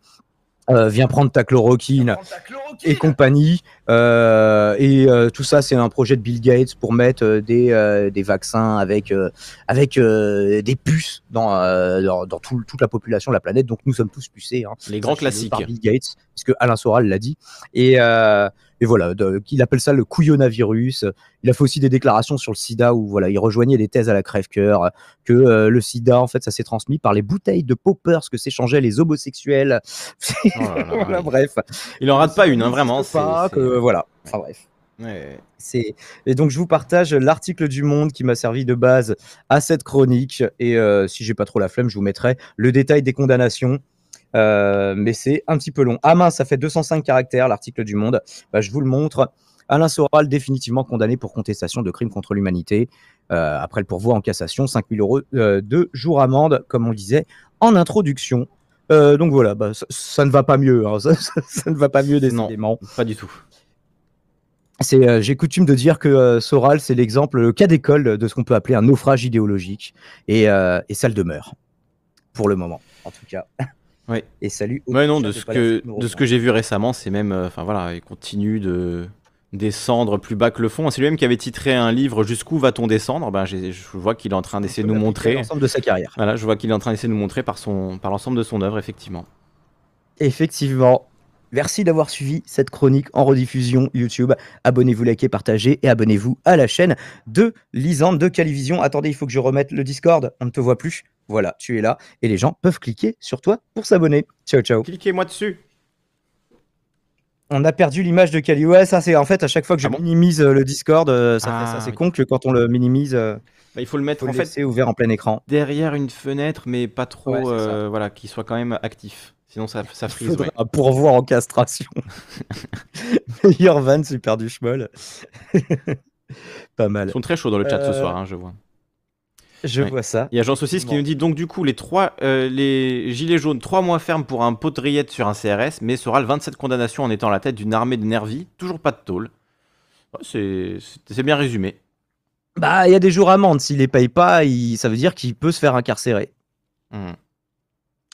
Speaker 1: Euh, viens prendre ta chloroquine et compagnie. Euh, et euh, tout ça, c'est un projet de Bill Gates pour mettre euh, des, euh, des vaccins avec, euh, avec euh, des puces dans, euh, dans, dans tout- toute la population de la planète. Donc nous sommes tous pucés. hein.
Speaker 2: Les grands classiques.
Speaker 1: Par Bill Gates, parce que Alain Soral l'a dit. Et, euh, et voilà, de- il appelle ça le couillonavirus. Il a fait aussi des déclarations sur le sida où voilà, il rejoignait des thèses à la crève-cœur, que euh, le sida, en fait, ça s'est transmis par les bouteilles de poppers que s'échangeaient les homosexuels.
Speaker 2: Oh là là,
Speaker 1: Voilà,
Speaker 2: oui.
Speaker 1: bref.
Speaker 2: Il en rate pas une, hein, vraiment.
Speaker 1: pas, que, voilà. Enfin bref.
Speaker 2: ouais.
Speaker 1: Et donc je vous partage l'article du Monde qui m'a servi de base à cette chronique et euh, si j'ai pas trop la flemme, je vous mettrai le détail des condamnations. Euh, mais c'est un petit peu long. Ah mince, ça fait 205 caractères l'article du Monde. Bah, je vous le montre. Alain Soral définitivement condamné pour contestation de crimes contre l'humanité. Euh, après le pourvoi en cassation, 5000 euros euh, de jour amende, comme on le disait en introduction. Euh, donc voilà, bah, ça, ça ne va pas mieux. hein. Ça, ça- ça ne va pas mieux
Speaker 2: Non.
Speaker 1: décidément.
Speaker 2: Pas du tout.
Speaker 1: C'est, euh, j'ai coutume de dire que euh, Soral, c'est l'exemple, le cas d'école de ce qu'on peut appeler un naufrage idéologique. Et, euh, et ça le demeure. Pour le moment, en tout cas.
Speaker 2: Ouais.
Speaker 1: Et salut.
Speaker 2: Ouais, non, de ce que, de ce
Speaker 1: 100.
Speaker 2: que j'ai vu récemment, c'est même. euh, Enfin voilà, il continue de descendre plus bas que le fond. C'est lui-même qui avait titré un livre Jusqu'où va-t-on descendre? Ben, je vois qu'il est en train d'essayer de nous montrer.
Speaker 1: L'ensemble de sa carrière.
Speaker 2: Voilà, je vois qu'il est en train d'essayer de nous montrer par, son, par l'ensemble de son œuvre, effectivement.
Speaker 1: Effectivement. Merci d'avoir suivi cette chronique en rediffusion YouTube. Abonnez-vous, likez, partagez et abonnez-vous à la chaîne de Lisande de Calivision. Attendez, il faut que je remette le Discord. On ne te voit plus. Voilà, tu es là et les gens peuvent cliquer sur toi pour s'abonner. Ciao, ciao.
Speaker 2: Cliquez-moi dessus.
Speaker 1: On a perdu l'image de Kali. Ouais, ça c'est en fait à chaque fois que je
Speaker 2: Ah bon
Speaker 1: minimise euh, le Discord, euh, ça fait ça.
Speaker 2: Ah,
Speaker 1: C'est
Speaker 2: oui.
Speaker 1: con que quand on le minimise, euh,
Speaker 2: Bah, il faut le mettre
Speaker 1: faut
Speaker 2: en
Speaker 1: le
Speaker 2: fait
Speaker 1: ouvert en plein écran.
Speaker 2: derrière une fenêtre, mais pas trop.
Speaker 1: Ouais, c'est ça.
Speaker 2: euh, voilà, qu'il soit quand même actif. Sinon, ça, ça frise. ouais.
Speaker 1: un pourvoir en castration. Meilleur van, super du schmoll. Pas mal.
Speaker 2: Ils sont très chauds dans le chat ce soir, hein, je vois.
Speaker 1: Je
Speaker 2: ouais.
Speaker 1: vois ça.
Speaker 2: Il y a Jean Saucisse qui nous dit donc du coup les trois euh, les gilets jaunes trois mois ferme pour un poteriette sur un CRS mais sera le 27 condamnations en étant à la tête d'une armée de nervis toujours pas de tôle Ouais, c'est bien résumé
Speaker 1: Bah, il y a des jours amende. S'il les paye pas, il- ça veut dire qu'il peut se faire incarcérer.
Speaker 2: Hmm.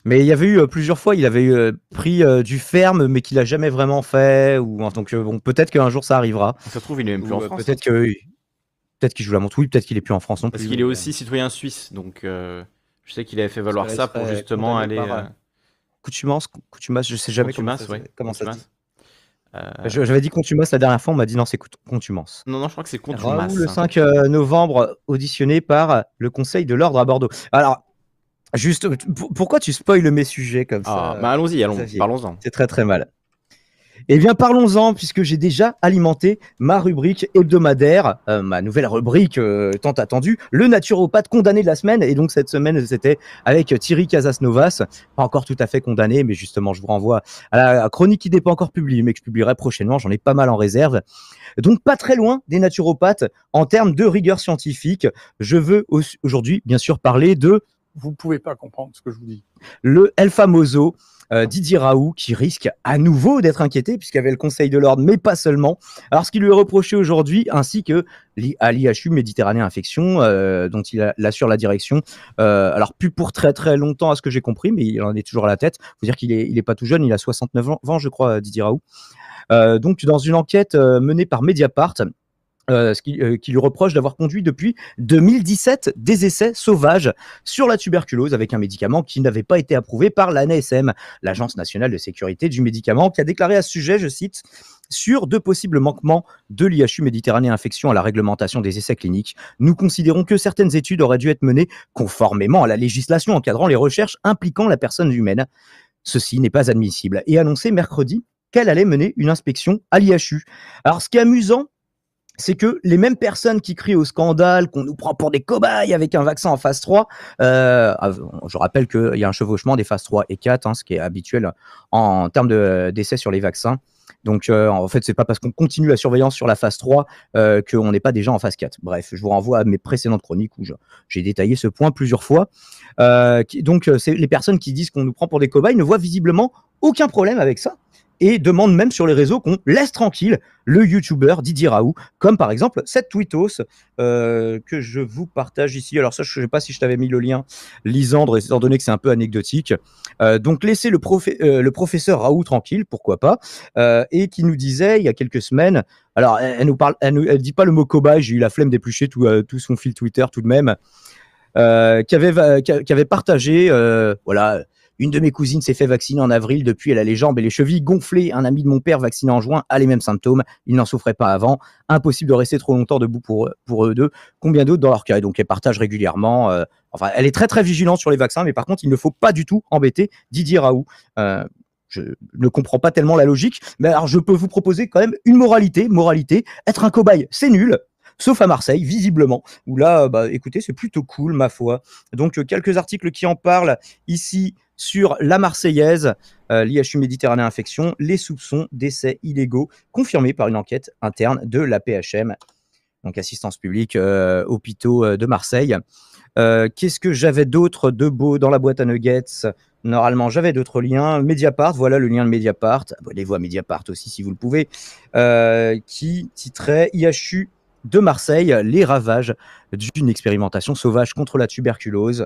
Speaker 1: Mais il y avait eu euh, plusieurs fois, il avait euh, pris euh, du ferme, mais qu'il a jamais vraiment fait. Ou donc euh, bon, peut-être qu'un jour ça arrivera.
Speaker 2: ça se trouve il est même plus
Speaker 1: Ou,
Speaker 2: en France
Speaker 1: Peut-être que peut-être qu'il joue la montre. Oui, peut-être qu'il est plus en France non
Speaker 2: parce
Speaker 1: plus.
Speaker 2: qu'il est
Speaker 1: mais, euh,
Speaker 2: aussi citoyen suisse donc euh, je sais qu'il avait fait valoir
Speaker 1: Parce
Speaker 2: ça pour justement aller euh,
Speaker 1: euh, Coutumas, Coutumas, je sais jamais comment
Speaker 2: contumace,
Speaker 1: ça,
Speaker 2: ouais,
Speaker 1: comment ça se dit.
Speaker 2: Euh,
Speaker 1: Je- J'avais dit Contumas la dernière fois, on m'a dit non, c'est Contumace.
Speaker 2: non non je crois que c'est contumace
Speaker 1: Raoult, le
Speaker 2: hein.
Speaker 1: 5 euh, novembre, auditionné par le Conseil de l'Ordre à Bordeaux. Alors, juste, pourquoi tu spoiles mes sujets comme
Speaker 2: ah,
Speaker 1: ça
Speaker 2: bah allons-y allons parlons-en
Speaker 1: C'est très très mal. Eh bien, parlons-en, puisque j'ai déjà alimenté ma rubrique hebdomadaire, euh, ma nouvelle rubrique euh, tant attendue, le naturopathe condamné de la semaine. Et donc, cette semaine, c'était avec Thierry Casasnovas, pas encore tout à fait condamné, mais justement, je vous renvoie à la chronique qui n'est pas encore publiée, mais que je publierai prochainement. J'en ai pas mal en réserve. Donc, pas très loin des naturopathes en termes de rigueur scientifique. Je veux au- aujourd'hui, bien sûr, parler de
Speaker 4: Vous pouvez pas comprendre ce que je vous dis.
Speaker 1: le El Famoso, euh, Didier Raoult, qui risque à nouveau d'être inquiété, puisqu'il avait le Conseil de l'Ordre, mais pas seulement. Alors, ce qui lui est reproché aujourd'hui, ainsi que à l'IHU Méditerranée Infection, euh, dont il assure la direction, euh, alors plus pour très très longtemps, à ce que j'ai compris, mais il en est toujours à la tête. faut dire qu'il est, il est pas tout jeune, il a 69 ans, je crois, Didier Raoult. Donc, dans une enquête menée par Mediapart, euh, euh, qui lui reproche d'avoir conduit depuis 2017 des essais sauvages sur la tuberculose avec un médicament qui n'avait pas été approuvé par l'ANSM, l'Agence nationale de sécurité du médicament, qui a déclaré à ce sujet, je cite, sur de possibles manquements de l'IHU Méditerranée Infection à la réglementation des essais cliniques, nous considérons que certaines études auraient dû être menées conformément à la législation encadrant les recherches impliquant la personne humaine. Ceci n'est pas admissible et annoncé mercredi qu'elle allait mener une inspection à l'IHU. Alors, ce qui est amusant, c'est que les mêmes personnes qui crient au scandale, qu'on nous prend pour des cobayes avec un vaccin en phase 3, euh, je rappelle qu'il y a un chevauchement des phases 3 et 4, hein, ce qui est habituel en, termes de- d'essais sur les vaccins. Donc, euh, en fait, c'est pas parce qu'on continue la surveillance sur la phase 3 euh, qu'on n'est pas déjà en phase 4. Bref, je vous renvoie à mes précédentes chroniques où j'ai détaillé ce point plusieurs fois. Donc, les personnes qui disent qu'on nous prend pour des cobayes ne voient visiblement aucun problème avec ça et demande même sur les réseaux qu'on laisse tranquille le youtubeur Didier Raoult, comme par exemple cette tweetos euh, que je vous partage ici. Alors ça, je ne sais pas si je t'avais mis le lien, Lisandre, étant donné que c'est un peu anecdotique. Euh, donc laissez le, euh, le, professeur Raoult tranquille, pourquoi pas, et qui nous disait il y a quelques semaines, alors elle, nous dit pas le mot cobaye, j'ai eu la flemme d'éplucher tout, tout son fil Twitter tout de même, qui avait, qui, avait partagé, voilà une de mes cousines s'est fait vacciner en avril. Depuis, elle a les jambes et les chevilles gonflées. Un ami de mon père vacciné en juin a les mêmes symptômes. Il n'en souffrait pas avant. Impossible de rester trop longtemps debout pour, pour eux deux. Combien d'autres dans leur cas? Donc, elle partage régulièrement. Euh, enfin, elle est très très vigilante sur les vaccins, mais par contre, il ne faut pas du tout embêter Didier Raoult. Euh, je ne comprends pas tellement la logique, mais alors je peux vous proposer quand même une moralité. Moralité, être un cobaye, c'est nul sauf à Marseille, visiblement, où là, bah, écoutez, c'est plutôt cool, ma foi. Donc, euh, quelques articles qui en parlent ici sur la Marseillaise, euh, l'IHU Méditerranée Infection, les soupçons d'essais illégaux confirmés par une enquête interne de la PHM, donc assistance publique euh, hôpitaux euh, de Marseille. Qu'est-ce que j'avais d'autre de beau dans la boîte à nuggets? Normalement, j'avais d'autres liens. Mediapart, voilà le lien de Mediapart. Abonnez-vous à Mediapart aussi si vous le pouvez. qui titrait IHU de Marseille, les ravages d'une expérimentation sauvage contre la tuberculose.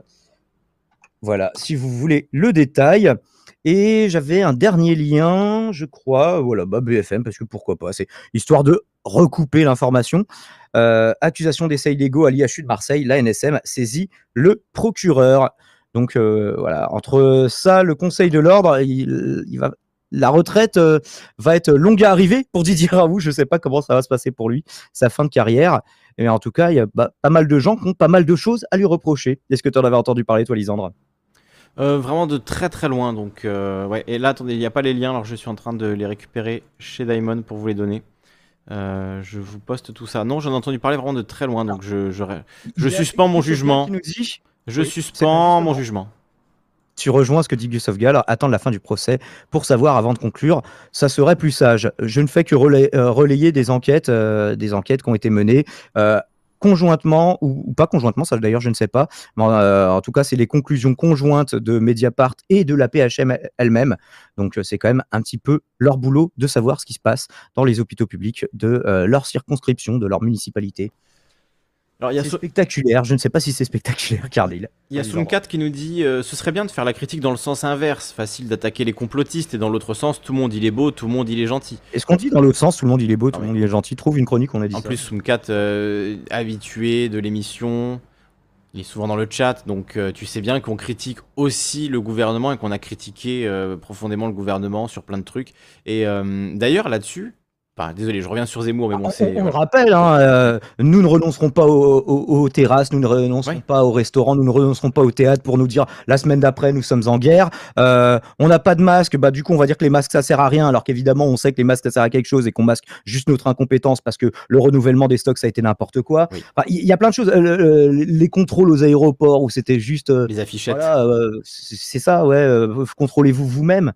Speaker 1: Voilà, si vous voulez le détail. Et j'avais un dernier lien, je crois, voilà, bah BFM, parce que pourquoi pas, c'est histoire de recouper l'information. Euh, accusation d'essais illégaux à l'IHU de Marseille, la NSM saisit le procureur. Donc euh, voilà, entre ça, le Conseil de l'ordre, la retraite euh, va être longue à arriver pour Didier Raoult. Je ne sais pas comment ça va se passer pour lui, sa fin de carrière. Mais en tout cas, il y a bah, pas mal de gens qui ont pas mal de choses à lui reprocher. Est-ce que tu en avais entendu parler, toi, Lisandre?
Speaker 2: Euh, vraiment de très très loin. Donc, euh, ouais. Et là, attendez, il n'y a pas les liens. Alors, je suis en train de les récupérer chez Diamond pour vous les donner. Euh, je vous poste tout ça. Non, j'en ai entendu parler vraiment de très loin. Donc, je, je, je suspends mon jugement. Je suspends mon jugement.
Speaker 1: Tu rejoins ce que dit Gus Gall, attendre la fin du procès pour savoir avant de conclure. Ça serait plus sage. Je ne fais que relayer des enquêtes, des enquêtes qui ont été menées conjointement ou, pas conjointement, ça d'ailleurs je ne sais pas, mais euh, en tout cas c'est les conclusions conjointes de Mediapart et de la PHM elle-même. Donc euh, c'est quand même un petit peu leur boulot de savoir ce qui se passe dans les hôpitaux publics de euh, leur circonscription, de leur municipalité. Alors, il y a c'est spectaculaire, je ne sais pas si c'est spectaculaire.
Speaker 2: Il y a Soumkat qui nous dit Ce serait bien de faire la critique dans le sens inverse. Facile d'attaquer les complotistes et dans l'autre sens, tout le monde il est beau, tout le monde il est gentil.
Speaker 1: Est-ce qu'on dit dans l'autre sens, tout le monde il est beau, tout le monde il est gentil? Trouve une chronique, on a dit
Speaker 2: En plus, Soumkat, habitué de l'émission, il est souvent dans le chat, donc tu sais bien qu'on critique aussi le gouvernement et qu'on a critiqué profondément le gouvernement sur plein de trucs. Et d'ailleurs, là-dessus, désolé, je reviens sur Zemmour, mais bon,
Speaker 1: c'est. On, le rappelle, hein, euh, nous ne renoncerons pas aux, terrasses, nous ne renoncerons pas au restaurant, nous ne renoncerons pas au théâtre pour nous dire la semaine d'après, nous sommes en guerre. Euh, on n'a pas de masque, bah, du coup, on va dire que les masques, ça sert à rien, alors qu'évidemment, on sait que les masques, ça sert à quelque chose et qu'on masque juste notre incompétence parce que le renouvellement des stocks, ça a été n'importe quoi. Il y, a plein de choses. Euh, les contrôles aux aéroports où c'était juste.
Speaker 2: les affichettes.
Speaker 1: c'est ça, ouais. Contrôlez-vous vous-même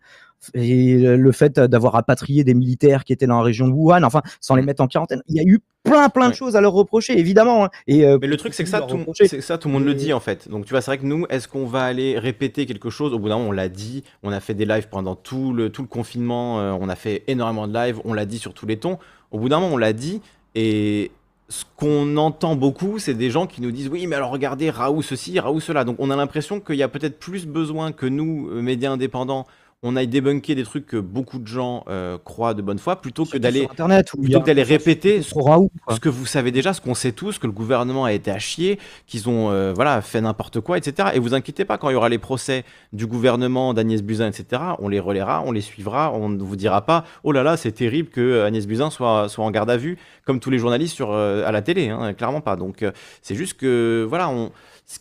Speaker 1: et le fait d'avoir rapatrié des militaires qui étaient dans la région de Wuhan, enfin, sans les mmh. mettre en quarantaine. Il y a eu plein, plein de choses à leur reprocher, évidemment. Hein.
Speaker 2: Et, euh, Mais le truc, c'est que ça, tout, ça, tout le monde le dit, en fait. Donc, tu vois, c'est vrai que nous, est-ce qu'on va aller répéter quelque chose? Au bout d'un moment, on l'a dit, on a fait des lives pendant tout le, tout le confinement, euh, on a fait énormément de lives, on l'a dit sur tous les tons. Au bout d'un moment, on l'a dit, et ce qu'on entend beaucoup, c'est des gens qui nous disent oui, mais alors regardez, Raoult ceci, Raoult cela. Donc on a l'impression qu'il y a peut-être plus besoin que nous, euh, médias indépendants, on aille débunker des trucs que beaucoup de gens euh, croient de bonne foi plutôt que d'aller plutôt que d'aller répéter ce, ce, que vous savez déjà, ce qu'on sait tous, que le gouvernement a été à chier, qu'ils ont euh, voilà fait n'importe quoi, etc. Et vous inquiétez pas quand il y aura les procès du gouvernement d'Agnès Buzyn, etc. On les relaiera, on les suivra, on ne vous dira pas oh là là c'est terrible que Agnès Buzyn soit soit en garde à vue comme tous les journalistes sur euh, à la télé, hein, clairement pas. Donc c'est juste que voilà on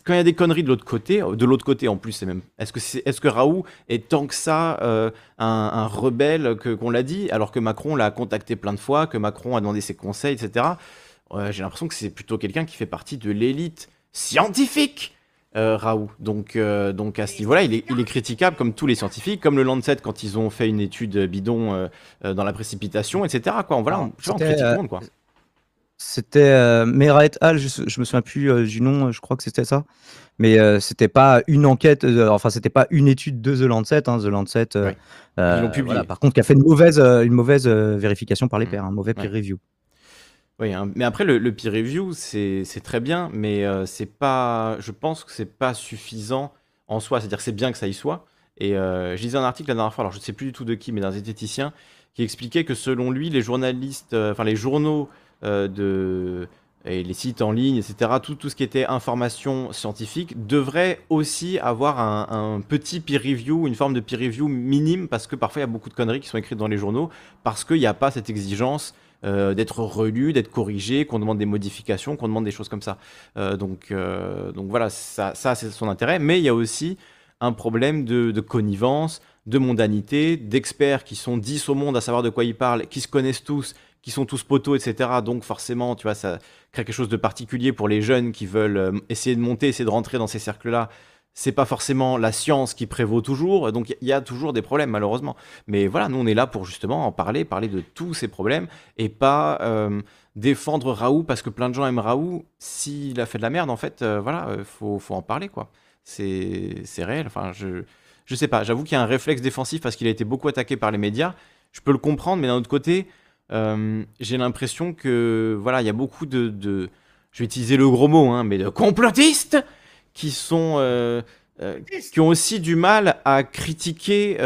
Speaker 2: quand il y a des conneries de l'autre côté, de l'autre côté en plus, c'est même. Est-ce que, Raoult est tant que ça euh, un, rebelle que, qu'on l'a dit, alors que Macron l'a contacté plein de fois, que Macron a demandé ses conseils, etc. j'ai l'impression que c'est plutôt quelqu'un qui fait partie de l'élite scientifique. Euh, Raoult. Donc, euh, donc à ce niveau-là, il est, il est, critiquable comme tous les scientifiques, comme le Lancet quand ils ont fait une étude bidon dans la précipitation, etc. Quoi. Voilà, on, on critique tout le monde. Quoi
Speaker 1: C'était euh, Mera et al. Je, je me souviens plus euh, du nom. Je crois que c'était ça. Mais euh, c'était pas une enquête. euh, enfin, c'était pas une étude de The Lancet. Hein, The Lancet. euh,
Speaker 2: Ils l'ont publié.
Speaker 1: voilà, par contre, qui a fait une mauvaise, une mauvaise vérification par les
Speaker 2: Mm.
Speaker 1: pairs, un mauvais peer
Speaker 2: Ouais.
Speaker 1: review.
Speaker 2: Oui, hein, mais après le, le peer review, c'est très bien, mais c'est pas, je pense que c'est pas suffisant en soi. C'est-à-dire que c'est bien que ça y soit. Et je lisais un article la dernière fois, alors je ne sais plus du tout de qui, mais d'un zététicien, qui expliquait que selon lui, les journalistes, enfin les journaux de et les sites en ligne, etc., tout, ce qui était information scientifique devrait aussi avoir un, petit peer review, une forme de peer review minime, parce que parfois il y a beaucoup de conneries qui sont écrites dans les journaux, parce qu'il n'y a pas cette exigence euh, d'être relu, d'être corrigé, qu'on demande des modifications, qu'on demande des choses comme ça. Euh, donc, euh, donc voilà, ça, ça c'est son intérêt. Mais il y a aussi un problème de, de connivence, de mondanité, d'experts qui sont 10 au monde à savoir de quoi ils parlent, qui se connaissent tous, qui sont tous poteaux, etc. Donc forcément, tu vois, ça crée quelque chose de particulier pour les jeunes qui veulent euh, essayer de monter, essayer de rentrer dans ces cercles-là. C'est pas forcément la science qui prévaut toujours, donc il y a toujours des problèmes malheureusement. Mais voilà, nous on est là pour justement en parler, parler de tous ces problèmes et pas euh, défendre Raoult parce que plein de gens aiment Raoult. S'il a fait de la merde, en fait, euh, voilà, faut, faut en parler quoi. C'est c'est réel. Enfin, je je sais pas. J'avoue qu'il y a un réflexe défensif parce qu'il a été beaucoup attaqué par les médias. Je peux le comprendre, mais d'un autre côté, euh, j'ai l'impression que voilà, il y a beaucoup de, de- je vais utiliser le gros mot, hein, mais de complotistes qui sont euh, euh, qui ont aussi du mal à critiquer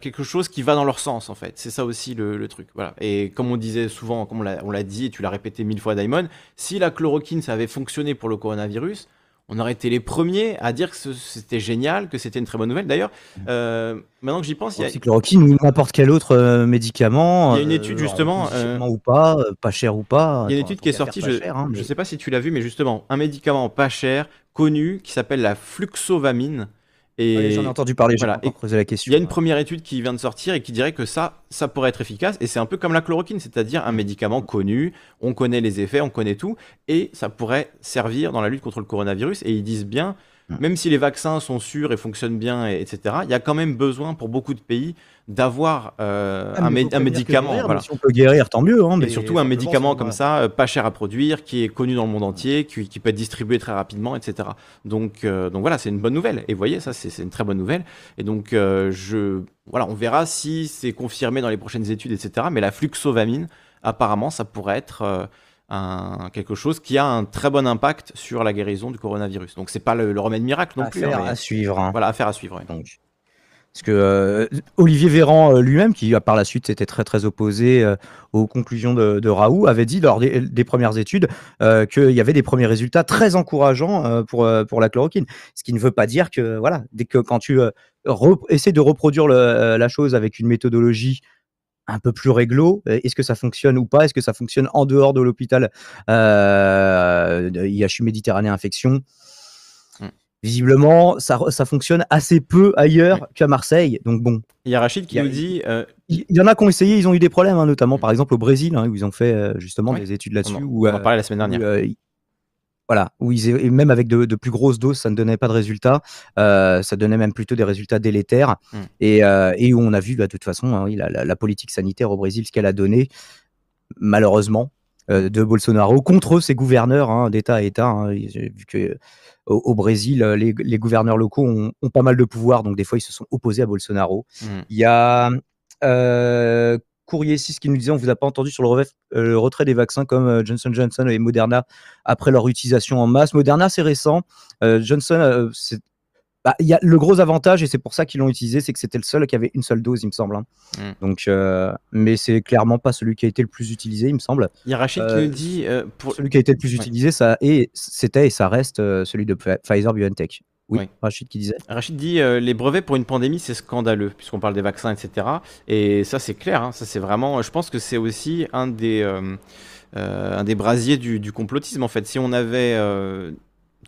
Speaker 2: quelque chose qui va dans leur sens en fait. C'est ça aussi le, le truc. Voilà. Et comme on disait souvent, comme on l'a dit et tu l'as répété mille fois, Daimon, si la chloroquine ça avait fonctionné pour le coronavirus, on aurait été les premiers à dire que c'était génial, que c'était une très bonne nouvelle. D'ailleurs, euh, maintenant que j'y pense, il y a,
Speaker 1: chloroquine ou n'importe quel autre euh, médicament.
Speaker 2: Il y a une
Speaker 1: euh,
Speaker 2: étude, justement,
Speaker 1: ou pas, pas cher ou pas.
Speaker 2: Il y a une étude qui est sortie, je
Speaker 1: hein,
Speaker 2: ne
Speaker 1: mais-
Speaker 2: sais pas si tu l'as vu, mais justement, un médicament pas cher, connu, qui s'appelle la fluxovamine. Et
Speaker 1: Ouais, J'en ai entendu parler, j'ai
Speaker 2: voilà,
Speaker 1: la question.
Speaker 2: il y a une première étude qui vient de sortir et qui dirait que ça, ça pourrait être efficace. Et c'est un peu comme la chloroquine, c'est-à-dire un médicament connu, on connaît les effets, on connaît tout, et ça pourrait servir dans la lutte contre le coronavirus. Et ils disent bien. Même si les vaccins sont sûrs et fonctionnent bien, et- etc., il y a quand même besoin pour beaucoup de pays d'avoir euh,
Speaker 1: Ah,
Speaker 2: un, mé- médicament.
Speaker 1: guérir,
Speaker 2: voilà.
Speaker 1: mais Si on peut guérir, tant mieux. Hein,
Speaker 2: Et
Speaker 1: mais
Speaker 2: surtout un médicament comme ça, euh, pas cher à produire, qui est connu dans le monde entier, qui, qui peut être distribué très rapidement, etc. Donc, euh, donc voilà, c'est une bonne nouvelle. Et vous voyez, ça, c'est une très bonne nouvelle. Et donc, euh, je, voilà, on verra si c'est confirmé dans les prochaines études, etc. Mais la fluxovamine, apparemment, ça pourrait être un, quelque chose qui a un très bon impact sur la guérison du coronavirus. Donc, c'est pas le, le remède miracle non plus. hein,
Speaker 1: Affaire
Speaker 2: mais
Speaker 1: à suivre. hein.
Speaker 2: voilà, affaire à suivre.
Speaker 1: Donc, parce que euh, Olivier Véran euh, lui-même, qui par la suite s'était très très opposé euh, aux conclusions de, de Raoult, avait dit lors des, des premières études euh, qu'il y avait des premiers résultats très encourageants euh, pour, euh, pour la chloroquine. Ce qui ne veut pas dire que voilà, dès que quand tu euh, essaies de reproduire le- euh, la chose avec une méthodologie un peu plus réglo, euh, est-ce que ça fonctionne ou pas? Est-ce que ça fonctionne en dehors de l'hôpital? Euh, IHU Méditerranée Infection
Speaker 2: Mm.
Speaker 1: Visiblement, ça, ça fonctionne assez peu ailleurs qu'à Marseille. Donc bon,
Speaker 2: Il y a Rachid qui
Speaker 1: a-
Speaker 2: nous dit euh,
Speaker 1: il y en a qui ont essayé, ils ont eu des problèmes, hein, notamment par exemple au Brésil, hein, où ils ont fait euh, justement des études
Speaker 2: on,
Speaker 1: là-dessus. où,
Speaker 2: on en
Speaker 1: euh,
Speaker 2: parlait la semaine
Speaker 1: où,
Speaker 2: dernière.
Speaker 1: euh, voilà, où ils, et même avec de, de plus grosses doses, ça ne donnait pas de résultats. euh, ça donnait même plutôt des résultats délétères.
Speaker 2: Mm.
Speaker 1: Et, euh, et où on a vu, bah, de toute façon, hein, la, la- la politique sanitaire au Brésil, ce qu'elle a donné, malheureusement, euh, de Bolsonaro contre ses gouverneurs hein, d'État à État. hein. Vu que au, au Brésil, les, les gouverneurs locaux ont, ont pas mal de pouvoir, donc des fois ils se sont opposés à Bolsonaro.
Speaker 2: Mm.
Speaker 1: Il y a Courrier 6 qui nous disait on vous a pas entendu sur le, revêt- euh, le retrait des vaccins comme euh, Johnson Johnson et Moderna après leur utilisation en masse. Moderna c'est récent. Euh, Johnson, euh, c'est bah, il y a le gros avantage et c'est pour ça qu'ils l'ont utilisé, c'est que c'était le seul qui avait une seule dose, il me semble. hein.
Speaker 2: Mm.
Speaker 1: Donc, euh, mais c'est clairement pas celui qui a été le plus utilisé, il me semble.
Speaker 2: Il y a Rachid qui nous dit euh, pour,
Speaker 1: Celui qui a été le plus
Speaker 2: Ouais.
Speaker 1: utilisé, ça et c'était et ça reste euh, celui de Pfi- Pfizer BioNTech. Oui. Rachid qui disait.
Speaker 2: Rachid dit euh, les brevets pour une pandémie c'est scandaleux puisqu'on parle des vaccins etc et ça c'est clair hein, ça c'est vraiment je pense que c'est aussi un des euh, euh, un des brasiers du, du complotisme en fait. Si on avait euh,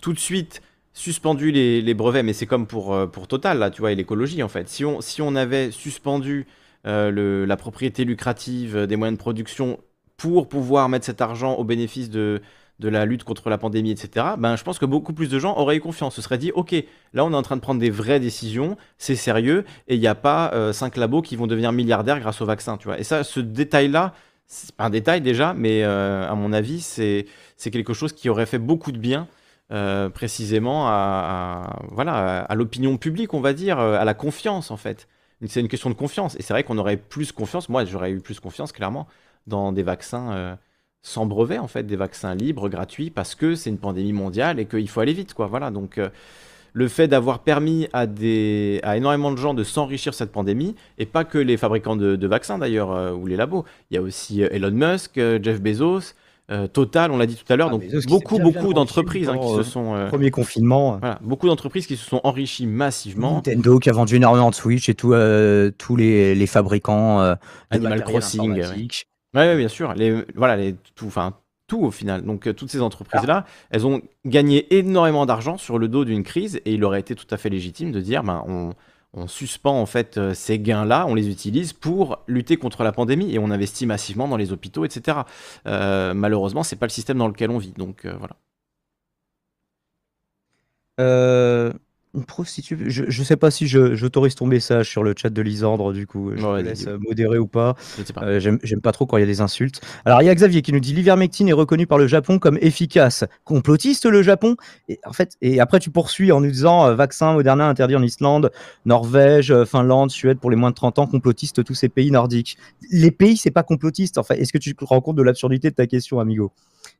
Speaker 2: tout de suite suspendu les, les brevets mais c'est comme pour pour Total là tu vois et l'écologie en fait. Si on si on avait suspendu le, la propriété lucrative des moyens de production pour pouvoir mettre cet argent au bénéfice de de la lutte contre la pandémie, etc., ben, je pense que beaucoup plus de gens auraient eu confiance. Se seraient dit, OK, là, on est en train de prendre des vraies décisions, c'est sérieux, et il n'y a pas euh, cinq labos qui vont devenir milliardaires grâce au vaccin, tu vois. Et ça, ce détail-là, c'est pas un détail déjà, mais euh, à mon avis, c'est quelque chose qui aurait fait beaucoup de bien. euh, précisément à, à- voilà à, l'opinion publique, on va dire, à la confiance en fait. C'est une question de confiance. Et c'est vrai qu'on aurait plus confiance. Moi, j'aurais eu plus confiance clairement dans des vaccins sans brevet en fait, des vaccins libres, gratuits, parce que c'est une pandémie mondiale et qu'il faut aller vite, quoi. Voilà. Donc euh, le fait d'avoir permis à, des, à énormément de gens de s'enrichir cette pandémie, et pas que les fabricants de, de vaccins d'ailleurs, euh, ou les labos. Il y a aussi euh, Elon Musk, Jeff Bezos, euh, Total, on l'a dit tout à l'heure,
Speaker 1: Ah,
Speaker 2: donc beaucoup,
Speaker 1: bien,
Speaker 2: beaucoup d'entreprises hein, qui se sont... euh,
Speaker 1: Premier confinement.
Speaker 2: voilà, beaucoup d'entreprises qui se sont enrichies massivement.
Speaker 1: Nintendo qui a vendu énormément de Switch et tout, tous les, les fabricants
Speaker 2: Animal Crossing, ouais.
Speaker 1: Informatique.
Speaker 2: Ouais, bien sûr. Les, voilà, les, tout, enfin, tout au final. Donc, euh, toutes ces entreprises-là, elles ont gagné énormément d'argent sur le dos d'une crise et il aurait été tout à fait légitime de dire, ben, on, on suspend en fait euh, ces gains-là, on les utilise pour lutter contre la pandémie et on investit massivement dans les hôpitaux, etc. Euh, malheureusement, c'est pas le système dans lequel on vit. Donc, euh, voilà.
Speaker 1: Une prostituée, je, je sais pas si je- j'autorise ton message sur le chat de Lisandre, du coup, je
Speaker 2: Ouais,
Speaker 1: te laisse euh, modérer ou pas. Euh, J'aime j'aime pas trop quand il y a des insultes. Alors, il y a Xavier qui nous dit l'ivermectine est reconnu par le Japon comme efficace. Complotiste, le Japon? Et, en fait, et après, tu poursuis en nous disant euh, vaccin Moderna interdit en Islande, Norvège, Finlande, Suède pour les moins de 30 ans, complotiste tous ces pays nordiques. Les pays, c'est pas complotiste. En fait, est-ce que tu te rends compte de l'absurdité de ta question, amigo?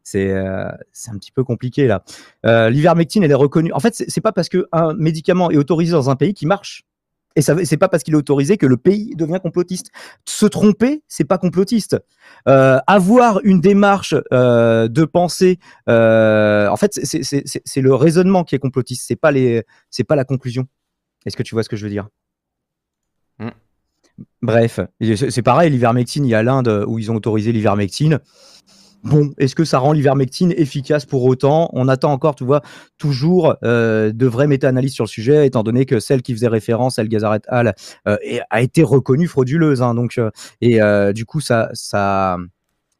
Speaker 1: C'est euh, c'est un petit peu compliqué là. Euh, L'ivermectine, elle est reconnue. En fait, c'est pas parce qu'un médicament est autorisé dans un pays qui marche. Et c'est pas parce qu'il est autorisé que le pays devient complotiste. Se tromper, c'est pas complotiste. Euh, avoir une démarche euh, de pensée, euh, en fait, c'est- le raisonnement qui est complotiste. C'est pas les, c'est pas la conclusion. Est-ce que tu vois ce que je veux dire?
Speaker 2: Mm.
Speaker 1: Bref, c'est pareil. L'ivermectine, il y a l'Inde où ils ont autorisé l'ivermectine. Bon, est-ce que ça rend l'ivermectine efficace pour autant? On attend encore, tu vois, toujours euh, de vraies méta-analyses sur le sujet, étant donné que celle qui faisait référence, El Gazaret Al, euh, a été reconnue frauduleuse. hein, donc, euh, et euh, du coup, ça, ça,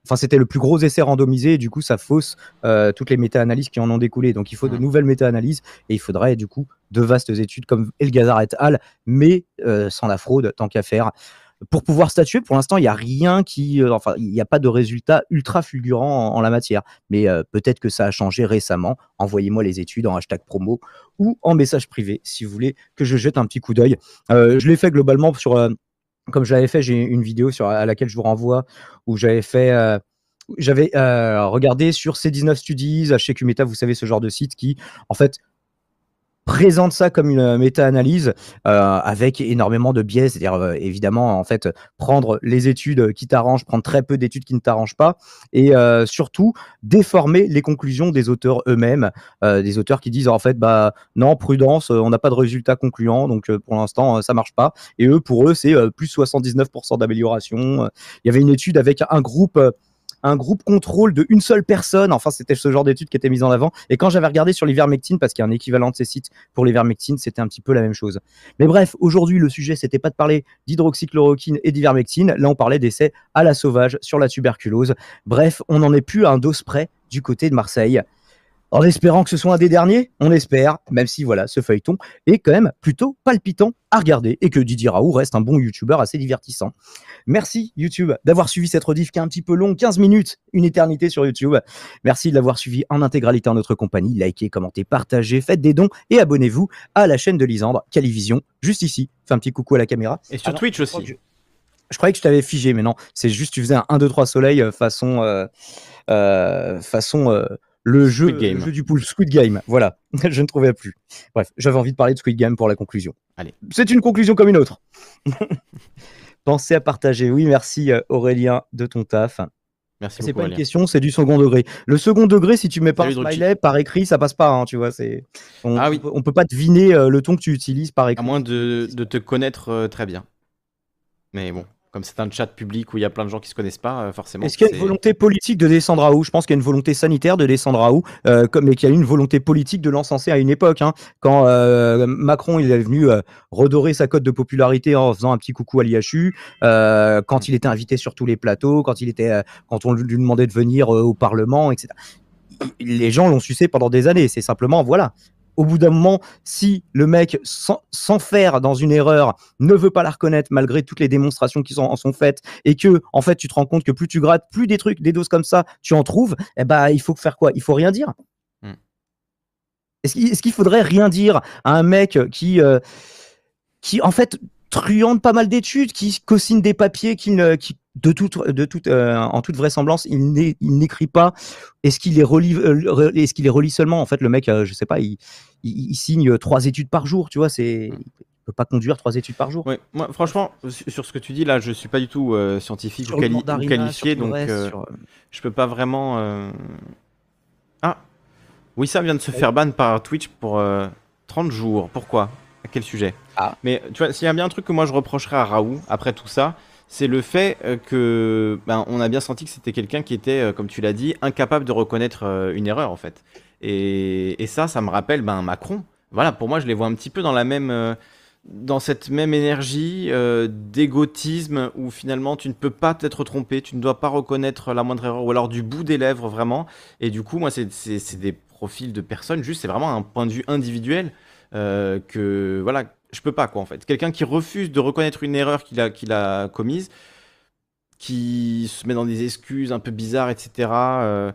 Speaker 1: enfin, c'était le plus gros essai randomisé. Et du coup, ça fausse euh, toutes les méta-analyses qui en ont découlé. Donc, il faut de nouvelles méta-analyses et il faudrait du coup de vastes études comme El Gazaret Al, mais euh, sans la fraude, tant qu'à faire. Pour pouvoir statuer, pour l'instant, il n'y a rien qui, euh, enfin, il n'y a pas de résultat ultra fulgurant en, la matière. Mais euh, peut-être que ça a changé récemment. Envoyez-moi les études en hashtag promo ou en message privé si vous voulez que je jette un petit coup d'œil. Euh, je l'ai fait globalement sur, comme je l'avais fait, j'ai une vidéo sur, à laquelle je vous renvoie où j'avais fait. j'avais regardé sur C19 Studies, chez Qmeta, vous savez, ce genre de site qui, en fait, présente ça comme une euh, méta-analyse euh, avec énormément de biais, c'est-à-dire euh, évidemment en fait prendre les études qui t'arrangent, prendre très peu d'études qui ne t'arrangent pas et surtout déformer les conclusions des auteurs eux-mêmes, des auteurs qui disent en fait bah non prudence, on n'a pas de résultat concluant donc pour l'instant ça marche pas et eux pour eux c'est plus 79% d'amélioration. Il y avait une étude avec un groupe un groupe contrôle de une seule personne. Enfin, c'était ce genre d'étude qui était mise en avant. Et quand j'avais regardé sur l'ivermectine, parce qu'il y a un équivalent de ces sites pour l'ivermectine, c'était un petit peu la même chose. Mais bref, aujourd'hui, le sujet, c'était pas de parler d'hydroxychloroquine et d'ivermectine. Là, on parlait d'essais à la sauvage sur la tuberculose. Bref, on n'en est plus à un dos près du côté de Marseille. En espérant que ce soit un des derniers, on espère, même si voilà, ce feuilleton est quand même plutôt palpitant à regarder et que Didier Raoult reste un bon youtubeur assez divertissant. Merci YouTube d'avoir suivi cette rediff qui est un petit peu longue, 15 minutes, une éternité sur YouTube. Merci de l'avoir suivi en intégralité en notre compagnie. Likez, commentez, partagez, faites des dons et abonnez-vous à la chaîne de Lisandre, Calivision, juste ici. Fais un petit coucou à la caméra.
Speaker 2: Et sur Twitch aussi.
Speaker 1: Je, je croyais que je t'avais figé, mais non, c'est juste tu faisais un 1, 2, 3 soleil façon, euh, euh, façon euh, le, jeu,
Speaker 2: Game.
Speaker 1: le jeu du pool Squid Game. Voilà, je ne trouvais plus. Bref, j'avais envie de parler de Squid Game pour la conclusion.
Speaker 2: Allez.
Speaker 1: C'est une conclusion comme une autre. Pensez à partager. Oui, merci euh, Aurélien de ton taf.
Speaker 2: Merci
Speaker 1: C'est pas une question, c'est du second degré. Le second degré, si tu mets
Speaker 2: Drolchi.
Speaker 1: smiley par écrit, ça passe pas, hein, tu vois. C'est on,
Speaker 2: Ah oui.
Speaker 1: on peut- pas deviner euh, le ton que tu utilises par
Speaker 2: À
Speaker 1: écrit.
Speaker 2: moins de, de te connaître euh, très bien. Mais bon, comme c'est un chat public où il y a plein de gens qui se connaissent pas, euh, forcément.
Speaker 1: Est-ce qu'il y a une volonté politique de descendre à où Je pense qu'il y a une volonté sanitaire de descendre à où, euh, comme, mais qu'il y a eu une volonté politique de l'encenser à une époque. hein. quand euh, Macron il est venu redorer sa cote de popularité en faisant un petit coucou à l'IHU, quand il était invité sur tous les plateaux, quand il était, quand on lui demandait de venir au Parlement, etc. Les gens l'ont sucé pendant des années. C'est simplement, voilà, au bout d'un moment, si le mec, sans, sans, faire dans une erreur, ne veut pas la reconnaître malgré toutes les démonstrations qui sont, en sont faites, et que, en fait, tu te rends compte que plus tu grattes, plus des trucs, des doses comme ça, tu en trouves, eh ben, il faut faire quoi? Il faut rien dire.
Speaker 2: Hmm.
Speaker 1: Est-ce qu'il est faudrait rien dire à un mec qui, euh, qui en fait, truande pas mal d'études, qui co-signe des papiers, qui, ne, qui de euh, en toute vraisemblance, il n'écrit pas. Est-ce qu'il les relit, euh, est-ce qu'il les relit seulement? En fait, le mec, euh, je sais pas, il, il, il, signe trois études par jour, tu vois. C'est,
Speaker 2: Mm.
Speaker 1: il peut pas conduire trois études par jour.
Speaker 2: Ouais, moi, franchement, su- sur ce que tu dis là, je suis pas du tout euh, scientifique ou, quali- qualifié, donc
Speaker 1: reste, sur-
Speaker 2: je peux pas vraiment. Ah, Wissam vient de se faire ban par Twitch pour euh, 30 jours. Pourquoi? À quel sujet?
Speaker 1: Ah.
Speaker 2: Mais tu vois, s'il y a bien un truc que moi je reprocherais à Raoult après tout ça, c'est le fait euh, que ben, on a bien senti que c'était quelqu'un qui était, euh, comme tu l'as dit, incapable de reconnaître euh, une erreur en fait. Et, ça, ça me rappelle ben, Macron. Voilà, pour moi, je les vois un petit peu dans la même, dans cette même énergie euh, d'égotisme où finalement tu ne peux pas t'être trompé, tu ne dois pas reconnaître la moindre erreur ou alors du bout des lèvres vraiment. Et du coup, moi, c'est- des profils de personnes, juste c'est vraiment un point de vue individuel que voilà, je peux pas quoi en fait. Quelqu'un qui refuse de reconnaître une erreur qu'il a, qu'il a commise, qui se met dans des excuses un peu bizarres, etc. euh,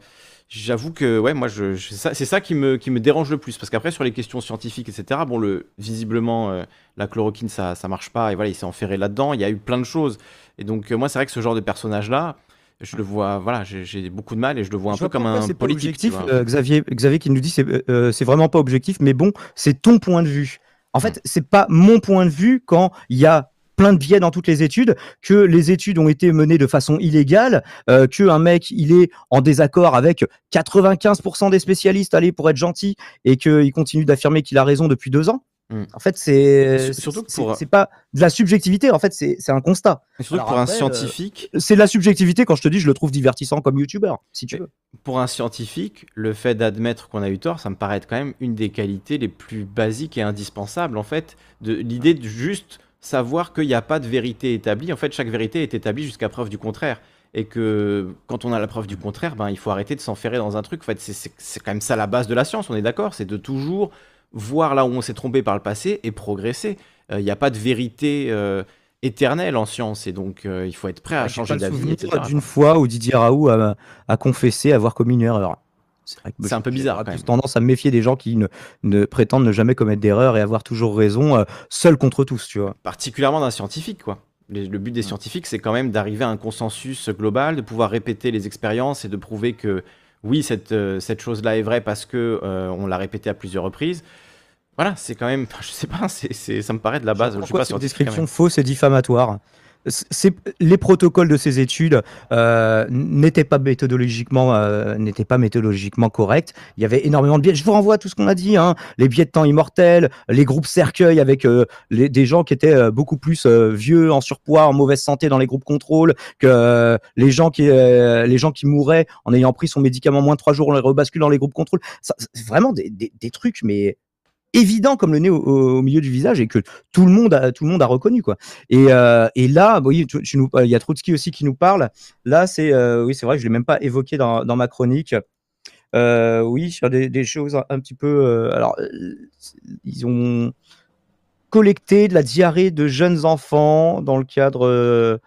Speaker 2: J'avoue que ouais, moi, je, je- c'est ça, qui me, qui me dérange le plus. Parce qu'après, sur les questions scientifiques, etc., bon, le, visiblement, euh, la chloroquine, ça, ça marche pas. Et voilà, il s'est enferré là-dedans. Il y a eu plein de choses. Et donc, euh, moi, c'est vrai que ce genre de personnage-là, je le vois, voilà, j'ai beaucoup de mal et je le vois un
Speaker 1: Je
Speaker 2: peu comme un
Speaker 1: c'est pas
Speaker 2: politique.
Speaker 1: objectif, Xavier, Xavier qui nous dit c'est euh, c'est vraiment pas objectif, mais bon, c'est ton point de vue. En
Speaker 2: Mm.
Speaker 1: fait, c'est pas mon point de vue quand il y a plein de biais dans toutes les études, que les études ont été menées de façon illégale, euh, que un mec il est en désaccord avec 95% des spécialistes, allez pour être gentil, et qu'il continue d'affirmer qu'il a raison depuis deux ans.
Speaker 2: Mm.
Speaker 1: En fait, c'est
Speaker 2: Sur- surtout que
Speaker 1: c'est-
Speaker 2: pour-
Speaker 1: c'est pas de la subjectivité. En fait, c'est un constat.
Speaker 2: Et surtout
Speaker 1: Alors
Speaker 2: pour un
Speaker 1: euh,
Speaker 2: scientifique,
Speaker 1: C'est de la subjectivité quand je te dis je le trouve divertissant comme youtubeur, si tu veux.
Speaker 2: pour un scientifique, le fait d'admettre qu'on a eu tort, ça me paraît être quand même une des qualités les plus basiques et indispensables, en fait, de l'idée de juste savoir qu'il n'y a pas de vérité établie. En fait, chaque vérité est établie jusqu'à preuve du contraire. Et que quand on a la preuve du contraire, ben, il faut arrêter de s'enferrer dans un truc. En fait, c'est quand même ça la base de la science, on est d'accord C'est de toujours voir là où on s'est trompé par le passé et progresser. Euh, Il n'y a pas de vérité euh, éternelle en science, et donc euh, il faut être prêt à
Speaker 1: Ah, J'ai
Speaker 2: changer d'avis.
Speaker 1: D'une fois où Didier Raoult a, a confessé avoir commis une erreur. C'est
Speaker 2: un peu
Speaker 1: j'ai-
Speaker 2: bizarre, même.
Speaker 1: tendance à me méfier des gens qui ne, ne prétendent ne jamais commettre d'erreur et avoir toujours raison, euh, seul contre tous, tu vois.
Speaker 2: particulièrement d'un scientifique, quoi. Le but des scientifiques, c'est quand même d'arriver à un consensus global, de pouvoir répéter les expériences et de prouver que oui, cette, euh, cette chose-là est vraie parce que euh, on l'a répété à plusieurs reprises. Voilà, c'est quand même, je sais pas, c'est, ça me paraît de la base. Je suis
Speaker 1: Pourquoi
Speaker 2: pas
Speaker 1: cette description fausse et diffamatoire les protocoles de ces études euh, n'étaient pas méthodologiquement euh, n'étaient pas méthodologiquement corrects. Il y avait énormément de biais. Je vous renvoie à tout ce qu'on a dit, hein, les biais de temps immortels, les groupes cercueils avec euh, des gens qui étaient euh, beaucoup plus euh, vieux, en surpoids, en mauvaise santé dans les groupes contrôle, que euh, les gens qui les gens qui mouraient en ayant pris son médicament moins de trois jours, on les rebascule dans les groupes contrôle. C'est vraiment des, des- des trucs, mais évident comme le nez au, milieu du visage et que tout le monde a, tout le monde a reconnu quoi. Et, euh, là, il y a Trotsky aussi qui nous parle. Là, c'est euh, oui, c'est vrai, je l'ai même pas évoqué dans, ma chronique. Euh, oui, sur des, choses un, un petit peu. euh, alors, ils ont collecté de la diarrhée de jeunes enfants dans le cadre.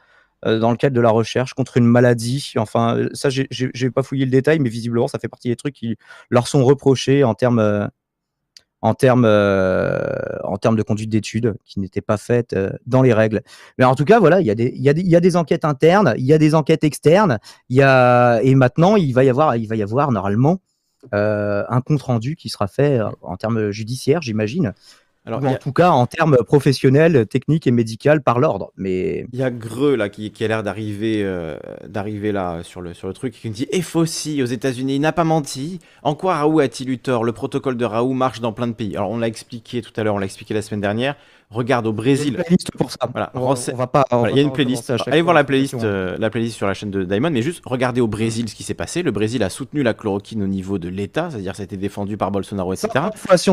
Speaker 1: dans le cadre de la recherche contre une maladie. Enfin, ça, j'ai- pas fouillé le détail, mais visiblement, ça fait partie des trucs qui leur sont reprochés en termes en termes euh, en termes de conduite d'études qui n'étaient pas faites euh, dans les règles. Mais en tout cas, voilà, il y a des y y a des enquêtes internes, il y a des enquêtes externes, y a et maintenant il va y avoir il va y avoir normalement euh, un compte rendu qui sera fait en termes judiciaires, j'imagine,
Speaker 2: Alors,
Speaker 1: ou en
Speaker 2: a-
Speaker 1: tout cas en termes professionnels, techniques et médicaux par l'ordre. Mais
Speaker 2: Il y a Greux là qui, qui a l'air d'arriver euh, d'arriver là sur le sur le truc qui me dit et Fossi aux États-Unis il n'a pas menti. En quoi Raoult a-t-il eu tort? Le protocole de Raoult marche dans plein de pays. Alors on l'a expliqué tout à l'heure, on l'a expliqué la semaine dernière. Regarde au
Speaker 1: il y a
Speaker 2: Brésil.
Speaker 1: une playlist pour ça.
Speaker 2: Voilà,
Speaker 1: on, va pas. on
Speaker 2: Voilà,
Speaker 1: va
Speaker 2: il y a une playlist. Allez voir la playlist,
Speaker 1: l'information.
Speaker 2: euh, la playlist sur la chaîne de Diamond, mais juste regardez au Brésil ce qui s'est passé. Le Brésil a soutenu la chloroquine au niveau de l'État, c'est-à-dire ça a été défendu par Bolsonaro, etc.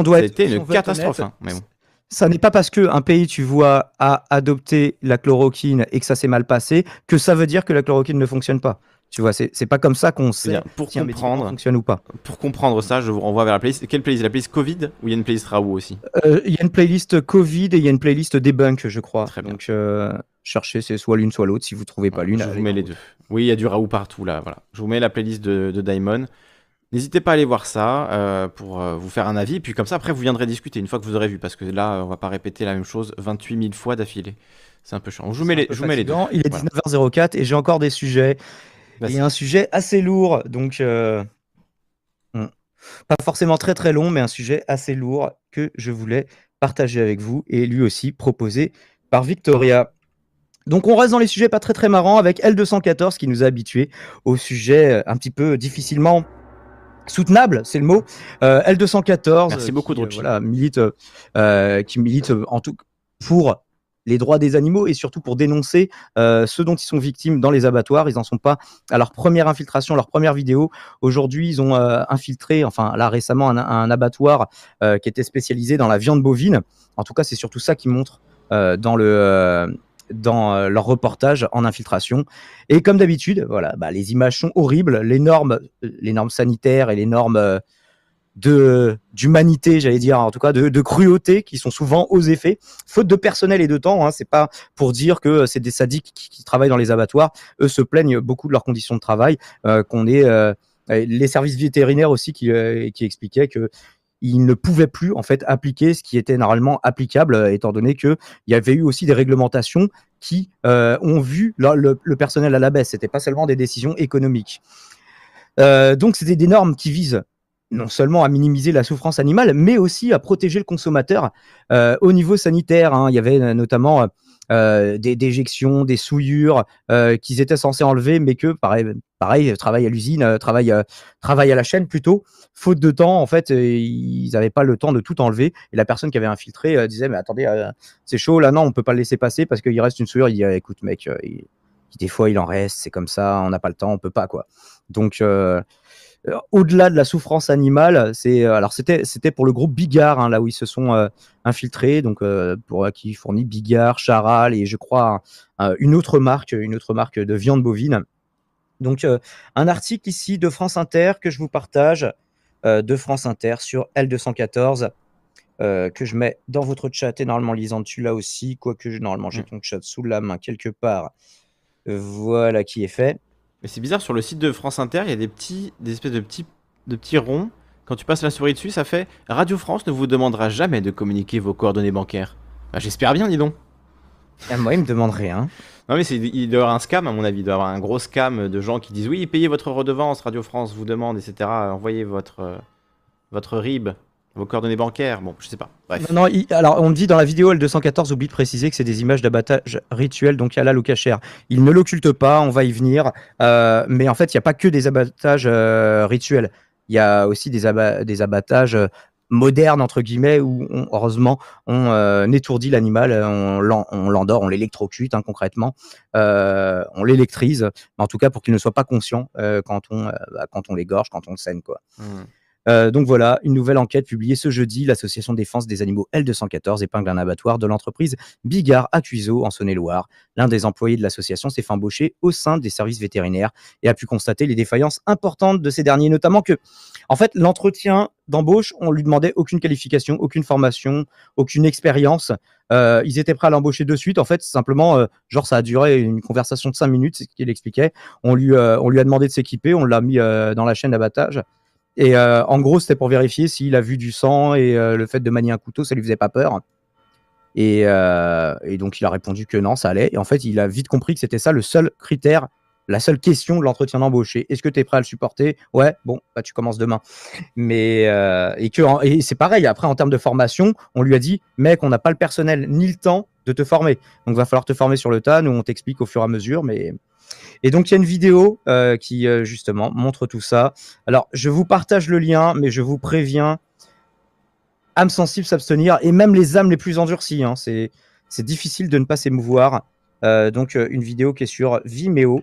Speaker 1: Doit être-
Speaker 2: C'était une catastrophe.
Speaker 1: honnête,
Speaker 2: hein, mais bon.
Speaker 1: ça n'est pas parce qu'un pays, tu vois, a adopté la chloroquine et que ça s'est mal passé que ça veut dire que la chloroquine ne fonctionne pas. Tu vois, c'est pas comme ça qu'on sait
Speaker 2: pour
Speaker 1: si un
Speaker 2: comprendre,
Speaker 1: fonctionne ou pas.
Speaker 2: pour comprendre ça, je vous renvoie vers la playlist. Quelle playlist? La playlist Covid ou il y a une playlist Raoult aussi?
Speaker 1: Euh, Il y a une playlist Covid et il y a une playlist debunk, je crois.
Speaker 2: Très bien.
Speaker 1: Donc, euh, cherchez, c'est soit l'une, soit l'autre. Si vous trouvez pas l'une,
Speaker 2: Je vous mets les deux. Oui, il y a du Raoult partout là. Voilà. Je vous mets la playlist de, de Daimon. N'hésitez pas à aller voir ça euh, pour vous faire un avis. Et puis comme ça, après, vous viendrez discuter une fois que vous aurez vu. Parce que là, on va pas répéter la même chose 28 000 fois d'affilée. C'est un peu chiant. Je vous mets, les, je vous mets les deux.
Speaker 1: Il est
Speaker 2: Voilà.
Speaker 1: 19h04 et j'ai encore des sujets.
Speaker 2: Vas-y.
Speaker 1: Et un sujet assez lourd, donc euh, hmm, pas forcément très très long, mais un sujet assez lourd que je voulais partager avec vous et lui aussi proposé par Victoria. Donc on reste dans les sujets pas très très marrants avec L214 qui nous a habitués au sujet euh, un petit peu difficilement soutenable, c'est le mot. Euh, L214
Speaker 2: Merci
Speaker 1: euh,
Speaker 2: beaucoup,
Speaker 1: qui, euh,
Speaker 2: Drucci.
Speaker 1: voilà, milite, euh, euh, qui milite euh, en tout pour les droits des animaux et surtout pour dénoncer euh, ceux dont ils sont victimes dans les abattoirs. Ils n'en sont pas à leur première infiltration, leur première vidéo. Aujourd'hui, ils ont euh, infiltré, enfin là récemment, un, abattoir euh, qui était spécialisé dans la viande bovine. En tout cas, c'est surtout ça qui montre euh, dans le dans leur reportage en infiltration. Et comme d'habitude, voilà, bah, les images sont horribles, les normes, les normes sanitaires et les normes de d'humanité, j'allais dire, en tout cas de, de cruauté, qui sont souvent aux effets, faute de personnel et de temps. Hein, c'est pas pour dire que c'est des sadiques qui, qui travaillent dans les abattoirs. Eux se plaignent beaucoup de leurs conditions de travail, euh, qu'on est euh, les services vétérinaires aussi qui, euh, qui expliquaient que ils ne pouvaient plus en fait appliquer ce qui était normalement applicable, euh, étant donné que il y avait eu aussi des réglementations qui euh, ont vu le, le- le personnel à la baisse. C'était pas seulement des décisions économiques. Euh, donc c'était des normes qui visent non seulement à minimiser la souffrance animale, mais aussi à protéger le consommateur euh, au niveau sanitaire. hein. Il y avait euh, notamment euh, des déjections, des souillures euh, qu'ils étaient censés enlever, mais que pareil, pareil travail à l'usine, travail, travail à la chaîne plutôt, faute de temps, en fait, ils n'avaient pas le temps de tout enlever. Et la personne qui avait infiltré disait, mais attendez, c'est chaud, là, non, on peut pas le laisser passer parce qu'il reste une souillure. Il dit, euh, écoute, mec, des fois, il en reste, c'est comme ça, on n'a pas le temps, on peut pas, quoi. Donc, au-delà de la souffrance animale, c'est euh, alors c'était c'était pour le groupe Bigard hein, là où ils se sont euh, infiltrés donc euh, pour euh, qui fournit Bigard, Charal et je crois un- un- une autre marque une autre marque de viande bovine. Donc euh, un article ici de France Inter que je vous partage euh, de France Inter sur L214 euh, que je mets dans votre chat et normalement lisant tu là aussi quoique normalement j'ai
Speaker 2: Mm.
Speaker 1: ton chat sous la main quelque part. Euh, Voilà qui est fait.
Speaker 2: Mais c'est bizarre, sur le site de France Inter, il y a des petits, des espèces de petits, de petits ronds. Quand tu passes la souris dessus, ça fait Radio France ne vous demandera jamais de communiquer vos coordonnées bancaires. Bah, J'espère bien, dis donc.
Speaker 1: Ah, moi il me demande rien.
Speaker 2: Non mais c'est, il doit y avoir un scam à mon avis, il doit y avoir un gros scam de gens qui disent oui payez votre redevance, Radio France vous demande etc. Envoyez votre euh, votre RIB, vos coordonnées bancaires. Bon je sais pas. Bref.
Speaker 1: Non, non, il- alors on dit dans la vidéo L214, oublie de préciser que c'est des images d'abattage rituel, donc halal ou cachère. Il ne l'occulte pas, on va y venir, euh, mais en fait, il n'y a pas que des abattages euh, rituels. Il y a aussi des, aba- des abattages euh, modernes, entre guillemets, où on- heureusement on étourdit l'animal, on l'en- on l'endort, on l'électrocute hein, concrètement, on l'électrise, en tout cas pour qu'il ne soit pas conscient quand, on, bah, quand on l'égorge, quand on le saigne. Quoi.
Speaker 2: Hmm.
Speaker 1: Euh, donc voilà, une nouvelle enquête publiée ce jeudi. L'association défense des animaux L214 épingle un abattoir de l'entreprise Bigard à Cuiseaux en Saône-et-Loire. L'un des employés de l'association s'est fait embaucher au sein des services vétérinaires et a pu constater les défaillances importantes de ces derniers, notamment que, en fait, l'entretien d'embauche, on lui demandait aucune qualification, aucune formation, aucune expérience. Euh, ils étaient prêts à l'embaucher de suite. En fait, simplement, euh, genre, ça a duré une conversation de cinq minutes, c'est ce qu'il expliquait. On lui, a demandé de s'équiper, on l'a mis dans la chaîne d'abattage. Et euh, en gros, c'était pour vérifier s'il a vu du sang et euh, le fait de manier un couteau, ça lui faisait pas peur. Et, euh, et donc, il a répondu que non, ça allait. Et en fait, il a vite compris que c'était ça le seul critère, la seule question de l'entretien d'embauche. Est-ce que tu es prêt à le supporter? Ouais, bon, bah, tu commences demain. Mais et c'est pareil. Après, en termes de formation, on lui a dit, mec, on n'a pas le personnel ni le temps de te former. Donc, va falloir te former sur le tas. Nous, on t'explique au fur et à mesure. Mais et donc, il y a une vidéo euh, qui, euh, justement, montre tout ça. Alors, je vous partage le lien, mais je vous préviens, âmes sensibles s'abstenir, et même les âmes les plus endurcies. hein, c'est, c'est difficile de ne pas s'émouvoir. Euh, donc, une vidéo qui est sur Vimeo.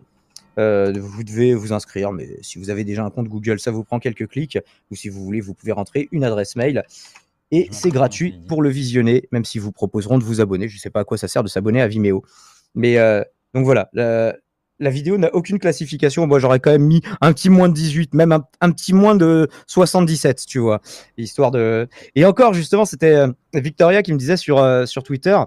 Speaker 1: Euh, vous devez vous inscrire, mais si vous avez déjà un compte Google, ça vous prend quelques clics. Ou si vous voulez, vous pouvez rentrer une adresse mail. Et c'est gratuit pour le visionner, même si vous proposeront de vous abonner. Je ne sais pas à quoi ça sert de s'abonner à Vimeo. Mais euh, donc voilà, la- la vidéo n'a aucune classification. Moi, j'aurais quand même mis un petit moins de 18, même un, un, petit moins de 77, tu vois. Histoire de. Et encore, justement, c'était euh, Victoria qui me disait sur, euh, sur Twitter.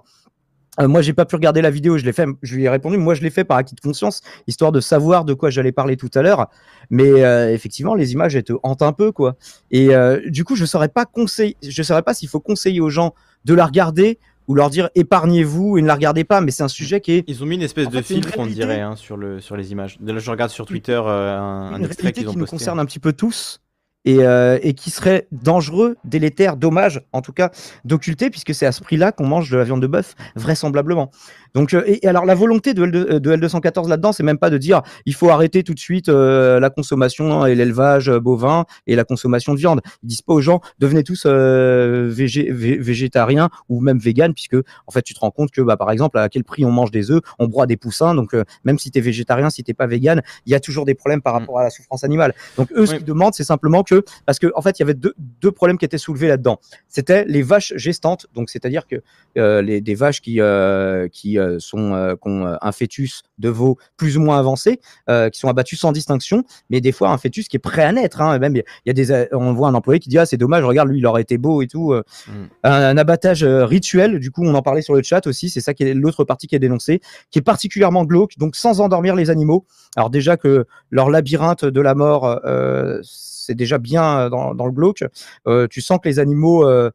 Speaker 1: Euh, moi, j'ai pas pu regarder la vidéo, je l'ai fait, je lui ai répondu, moi je l'ai fait par acquis de conscience, histoire de savoir de quoi j'allais parler tout à l'heure. Mais euh, effectivement, les images, elles te hantent un peu, quoi. Et du coup, je saurais pas conseiller, je saurais pas s'il faut conseiller aux gens de la regarder ou leur dire épargnez-vous et ne la regardez pas. Mais c'est un sujet qui est.
Speaker 2: Ils ont mis une espèce
Speaker 1: En
Speaker 2: de
Speaker 1: fait,
Speaker 2: filtre, on dirait, hein, sur, le, sur les images. Là, je regarde sur Twitter euh, un, un
Speaker 1: une
Speaker 2: extrait
Speaker 1: réalité
Speaker 2: qu'ils ont
Speaker 1: qui nous
Speaker 2: posté.
Speaker 1: concerne un petit peu tous et, euh, et qui serait dangereux, délétère, dommage, en tout cas, d'occulter, puisque c'est à ce prix-là qu'on mange de la viande de bœuf, vraisemblablement. Donc, euh, et, et alors, la volonté de, L2, euh, de L214 là-dedans, c'est même pas de dire il faut arrêter tout de suite euh, la consommation et l'élevage bovin et la consommation de viande. Ils disent pas aux gens devenez tous végé- vé- végétariens ou même véganes, puisque en fait, tu te rends compte que, bah, par exemple, à quel prix on mange des œufs, on broie des poussins. Donc, même si tu es végétarien, si t'es pas végane, il y a toujours des problèmes par
Speaker 2: Mm.
Speaker 1: rapport à la souffrance animale. Donc, eux, ce qu'ils demandent, c'est simplement que, parce qu'en en fait, il y avait deux, deux problèmes qui étaient soulevés là-dedans. C'était les vaches gestantes, donc c'est-à-dire que euh, les, des vaches qui, euh, qui euh, sont, qui ont un fœtus de veau plus ou moins avancé, qui sont abattus sans distinction, mais des fois un fœtus qui est prêt à naître. Hein, même il y a des, on voit un employé qui dit ah c'est dommage, regarde lui il aurait été beau et tout.
Speaker 2: Mm.
Speaker 1: Un, un abattage rituel, du coup on en parlait sur le chat aussi, c'est ça qui est l'autre partie qui est dénoncée, qui est particulièrement glauque, donc sans endormir les animaux. Alors déjà que leur labyrinthe de la mort, euh, c'est déjà bien euh, dans, dans le glauque. Euh, tu sens que les animaux, euh,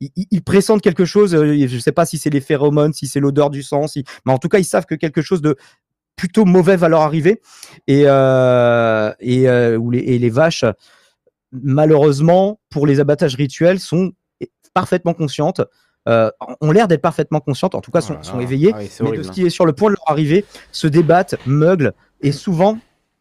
Speaker 1: ils, pressentent quelque chose. je ne sais pas si c'est les phéromones, si c'est l'odeur du sang, si... mais en tout cas, ils savent que quelque chose de plutôt mauvais va leur arriver. Et, euh, et, euh, les, et les vaches, malheureusement, pour les abattages rituels, sont parfaitement conscientes. euh, ont l'air d'être parfaitement conscientes, en tout cas sont,
Speaker 2: Oh
Speaker 1: sont éveillées,
Speaker 2: Ah oui,
Speaker 1: mais
Speaker 2: horrible,
Speaker 1: de ce
Speaker 2: hein.
Speaker 1: qui est sur le point de leur arriver, se débattent, meuglent, et souvent,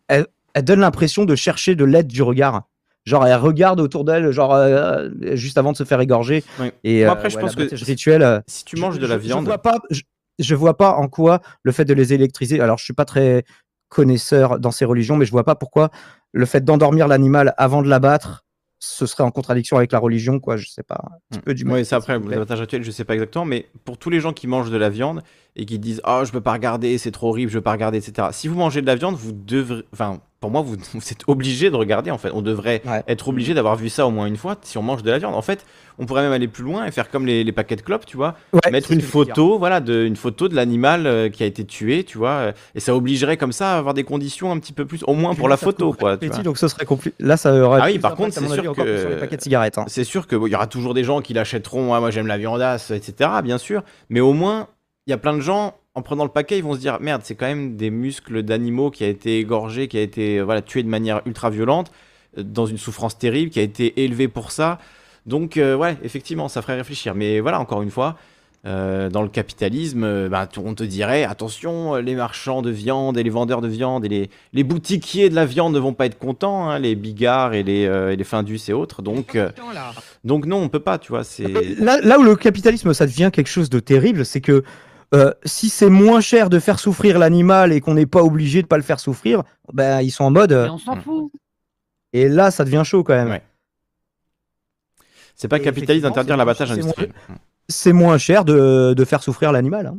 Speaker 1: elles, elles donnent l'impression de chercher de l'aide du regard. Genre, elles regardent autour d'elles, genre, euh, juste avant de se faire égorger.
Speaker 2: Oui.
Speaker 1: Et euh,
Speaker 2: après, je
Speaker 1: ouais,
Speaker 2: pense que
Speaker 1: rituel. euh,
Speaker 2: Si tu
Speaker 1: je-
Speaker 2: manges de la
Speaker 1: je-
Speaker 2: viande,
Speaker 1: Je vois pas, je, vois pas en quoi le fait de les électriser. Alors, je suis pas très connaisseur dans ces religions, mais je vois pas pourquoi le fait d'endormir l'animal avant de l'abattre, ce serait en contradiction avec la religion, quoi. Je sais pas. Un petit peu du.
Speaker 2: Oui, c'est après, l'abattage rituel, je sais pas exactement, mais pour tous les gens qui mangent de la viande et qui disent Oh, je peux pas regarder, c'est trop horrible, je peux pas regarder, etc. Si vous mangez de la viande, vous devrez. Enfin, pour moi, vous, vous êtes obligé de regarder, en fait. On devrait
Speaker 1: Ouais.
Speaker 2: être obligé d'avoir vu ça au moins une fois si on mange de la viande. En fait, on pourrait même aller plus loin et faire comme les, les paquets de clopes, tu vois.
Speaker 1: Ouais,
Speaker 2: mettre une
Speaker 1: que
Speaker 2: photo, voilà, de, une photo de l'animal euh, qui a été tué, tu vois. euh, et ça obligerait comme ça à avoir des conditions un petit peu plus, au moins pour la photo, quoi. tu vois.
Speaker 1: donc ce serait compliqué. Là, ça aurait.
Speaker 2: Ah oui, par contre,
Speaker 1: mon
Speaker 2: c'est sûr que-
Speaker 1: sur les paquets de cigarettes. hein.
Speaker 2: C'est sûr qu'il y aura toujours des gens qui l'achèteront, ah, moi j'aime la viandasse, etc. Bien sûr. Mais au moins, il y a plein de gens, en prenant le paquet, ils vont se dire merde, c'est quand même des muscles d'animaux qui a été égorgé, qui a été euh, voilà, tué de manière ultra violente, euh, dans une souffrance terrible, qui a été élevé pour ça. Donc, euh, ouais, effectivement, ça ferait réfléchir. Mais voilà, encore une fois. euh, dans le capitalisme, euh, bah, on te dirait attention, les marchands de viande et les vendeurs de viande et les, les boutiquiers de la viande ne vont pas être contents, hein, les bigards et les, euh, et les findus et autres. Donc, euh, donc non, on peut pas, tu vois. C'est
Speaker 1: Là, là où le capitalisme, ça devient quelque chose de terrible, c'est que euh, si c'est moins cher de faire souffrir l'animal et qu'on n'est pas obligé de pas le faire souffrir, ben ils sont en mode. euh,
Speaker 3: Mais on s'en
Speaker 2: Mm.
Speaker 3: fout.
Speaker 1: et là, ça devient chaud quand même.
Speaker 2: Ouais. c'est pas
Speaker 1: Et
Speaker 2: capitaliste d'interdire l'abattage industriel.
Speaker 1: C'est moins cher de, de faire souffrir l'animal. Hein.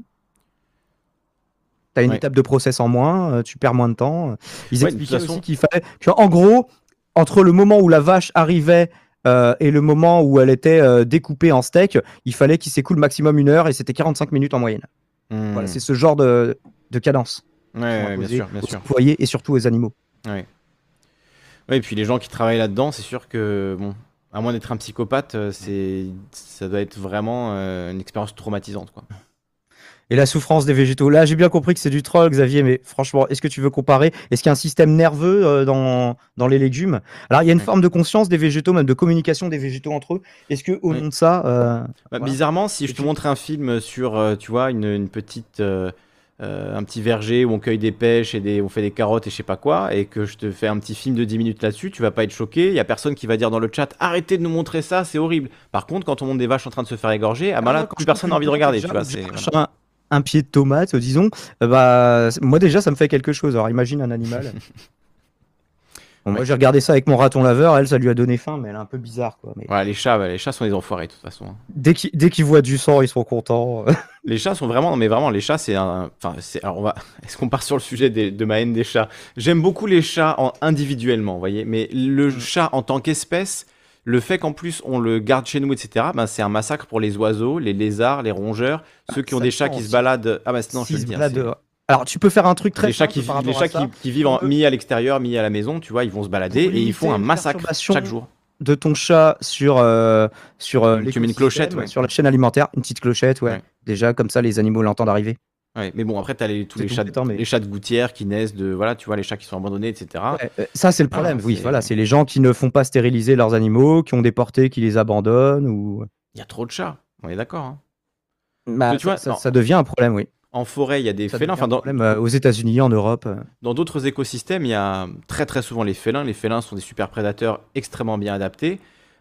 Speaker 1: T'as une
Speaker 2: Ouais.
Speaker 1: étape de process en moins, euh, tu perds moins de temps. Ils
Speaker 2: Ouais,
Speaker 1: expliquaient
Speaker 2: façon-
Speaker 1: aussi qu'il fallait qu'en gros, entre le moment où la vache arrivait euh, et le moment où elle était euh, découpée en steak, il fallait qu'il s'écoule maximum une heure et c'était 45 minutes en moyenne.
Speaker 2: Hmm.
Speaker 1: Voilà, c'est ce genre de, de cadence.
Speaker 2: Ouais, ouais, bien sûr, bien
Speaker 1: aux
Speaker 2: sûr.
Speaker 1: employés et surtout aux animaux.
Speaker 2: Ouais, et puis les gens qui travaillent là-dedans, c'est sûr que, bon, à moins d'être un psychopathe, euh, c'est, ça doit être vraiment euh, une expérience traumatisante, quoi.
Speaker 1: Et la souffrance des végétaux. Là, j'ai bien compris que c'est du troll, Xavier, mais franchement, est-ce que tu veux comparer? Est-ce qu'il y a un système nerveux euh, dans, dans les légumes? Alors, il y a une
Speaker 2: Ouais.
Speaker 1: forme de conscience des végétaux, même de communication des végétaux entre eux. Est-ce que au
Speaker 2: Oui.
Speaker 1: nom de ça, euh,
Speaker 2: Bah,
Speaker 1: Voilà.
Speaker 2: Bizarrement, si je te montre un film sur, euh, tu vois, une, une petite, euh, un petit verger où on cueille des pêches et des, on fait des carottes et je sais pas quoi, et que je te fais un petit film de 10 minutes là-dessus, tu vas pas être choqué. Il y a personne qui va dire dans le chat, arrêtez de nous montrer ça, c'est horrible. Par contre, quand on montre des vaches en train de se faire égorger, ah bah
Speaker 1: Ah,
Speaker 2: là, plus personne n'a envie de regarder,
Speaker 1: tomate,
Speaker 2: tu vois.
Speaker 1: Un, pied de tomate, disons. euh, bah, moi déjà, ça me fait quelque chose. Alors, imagine un animal. Bon, Moi, j'ai regardé ça avec mon raton laveur. Elle, ça lui a donné faim, mais elle est un peu bizarre, quoi. Mais
Speaker 2: les chats, bah, les chats sont des enfoirés de toute façon. hein.
Speaker 1: dès qu'ils voient du sang, ils sont contents.
Speaker 2: Les chats sont vraiment, non mais vraiment, les chats c'est un, enfin, c'est, alors on va, est-ce qu'on part sur le sujet des- de ma haine des chats? J'aime beaucoup les chats en, individuellement, vous voyez, mais le
Speaker 1: Mm.
Speaker 2: chat en tant qu'espèce, le fait qu'en plus on le garde chez nous, etc., ben c'est un massacre pour les oiseaux, les lézards, les rongeurs, ceux qui ont des chats qui se baladent. Ah bah non, je te le
Speaker 1: baladent dehors. Alors, tu peux faire un truc très
Speaker 2: les chats, qui, les chats qui, qui vivent en, mis à l'extérieur, mis à la maison, tu vois, ils vont se balader et ils font un massacre chaque jour.
Speaker 1: de ton chat sur euh, sur euh,
Speaker 2: Tu mets une clochette, ouais.
Speaker 1: sur la chaîne alimentaire, une petite clochette, ouais.
Speaker 2: Ouais.
Speaker 1: Déjà comme ça, les animaux l'entendent arriver.
Speaker 2: Ouais, mais bon, après t'as les, tous les chats,
Speaker 1: bête, mais-
Speaker 2: les chats de gouttière qui naissent de, voilà, tu vois, les chats qui sont abandonnés, etc.
Speaker 1: Ouais, euh, ça, c'est le problème.
Speaker 2: Ah,
Speaker 1: oui,
Speaker 2: c'est-
Speaker 1: voilà, c'est les gens qui ne font pas stériliser leurs animaux, qui ont des portées, qui les abandonnent ou.
Speaker 2: Il y a trop de chats, on est d'accord. hein.
Speaker 1: Bah,
Speaker 2: tu vois,
Speaker 1: ça, devient un problème, oui.
Speaker 2: En forêt, il y a des
Speaker 1: Ça
Speaker 2: félins. Enfin, dans,
Speaker 1: problème euh, aux États-Unis, en Europe. euh.
Speaker 2: Dans d'autres écosystèmes, il y a très très souvent les félins. Les félins sont des super prédateurs extrêmement bien adaptés,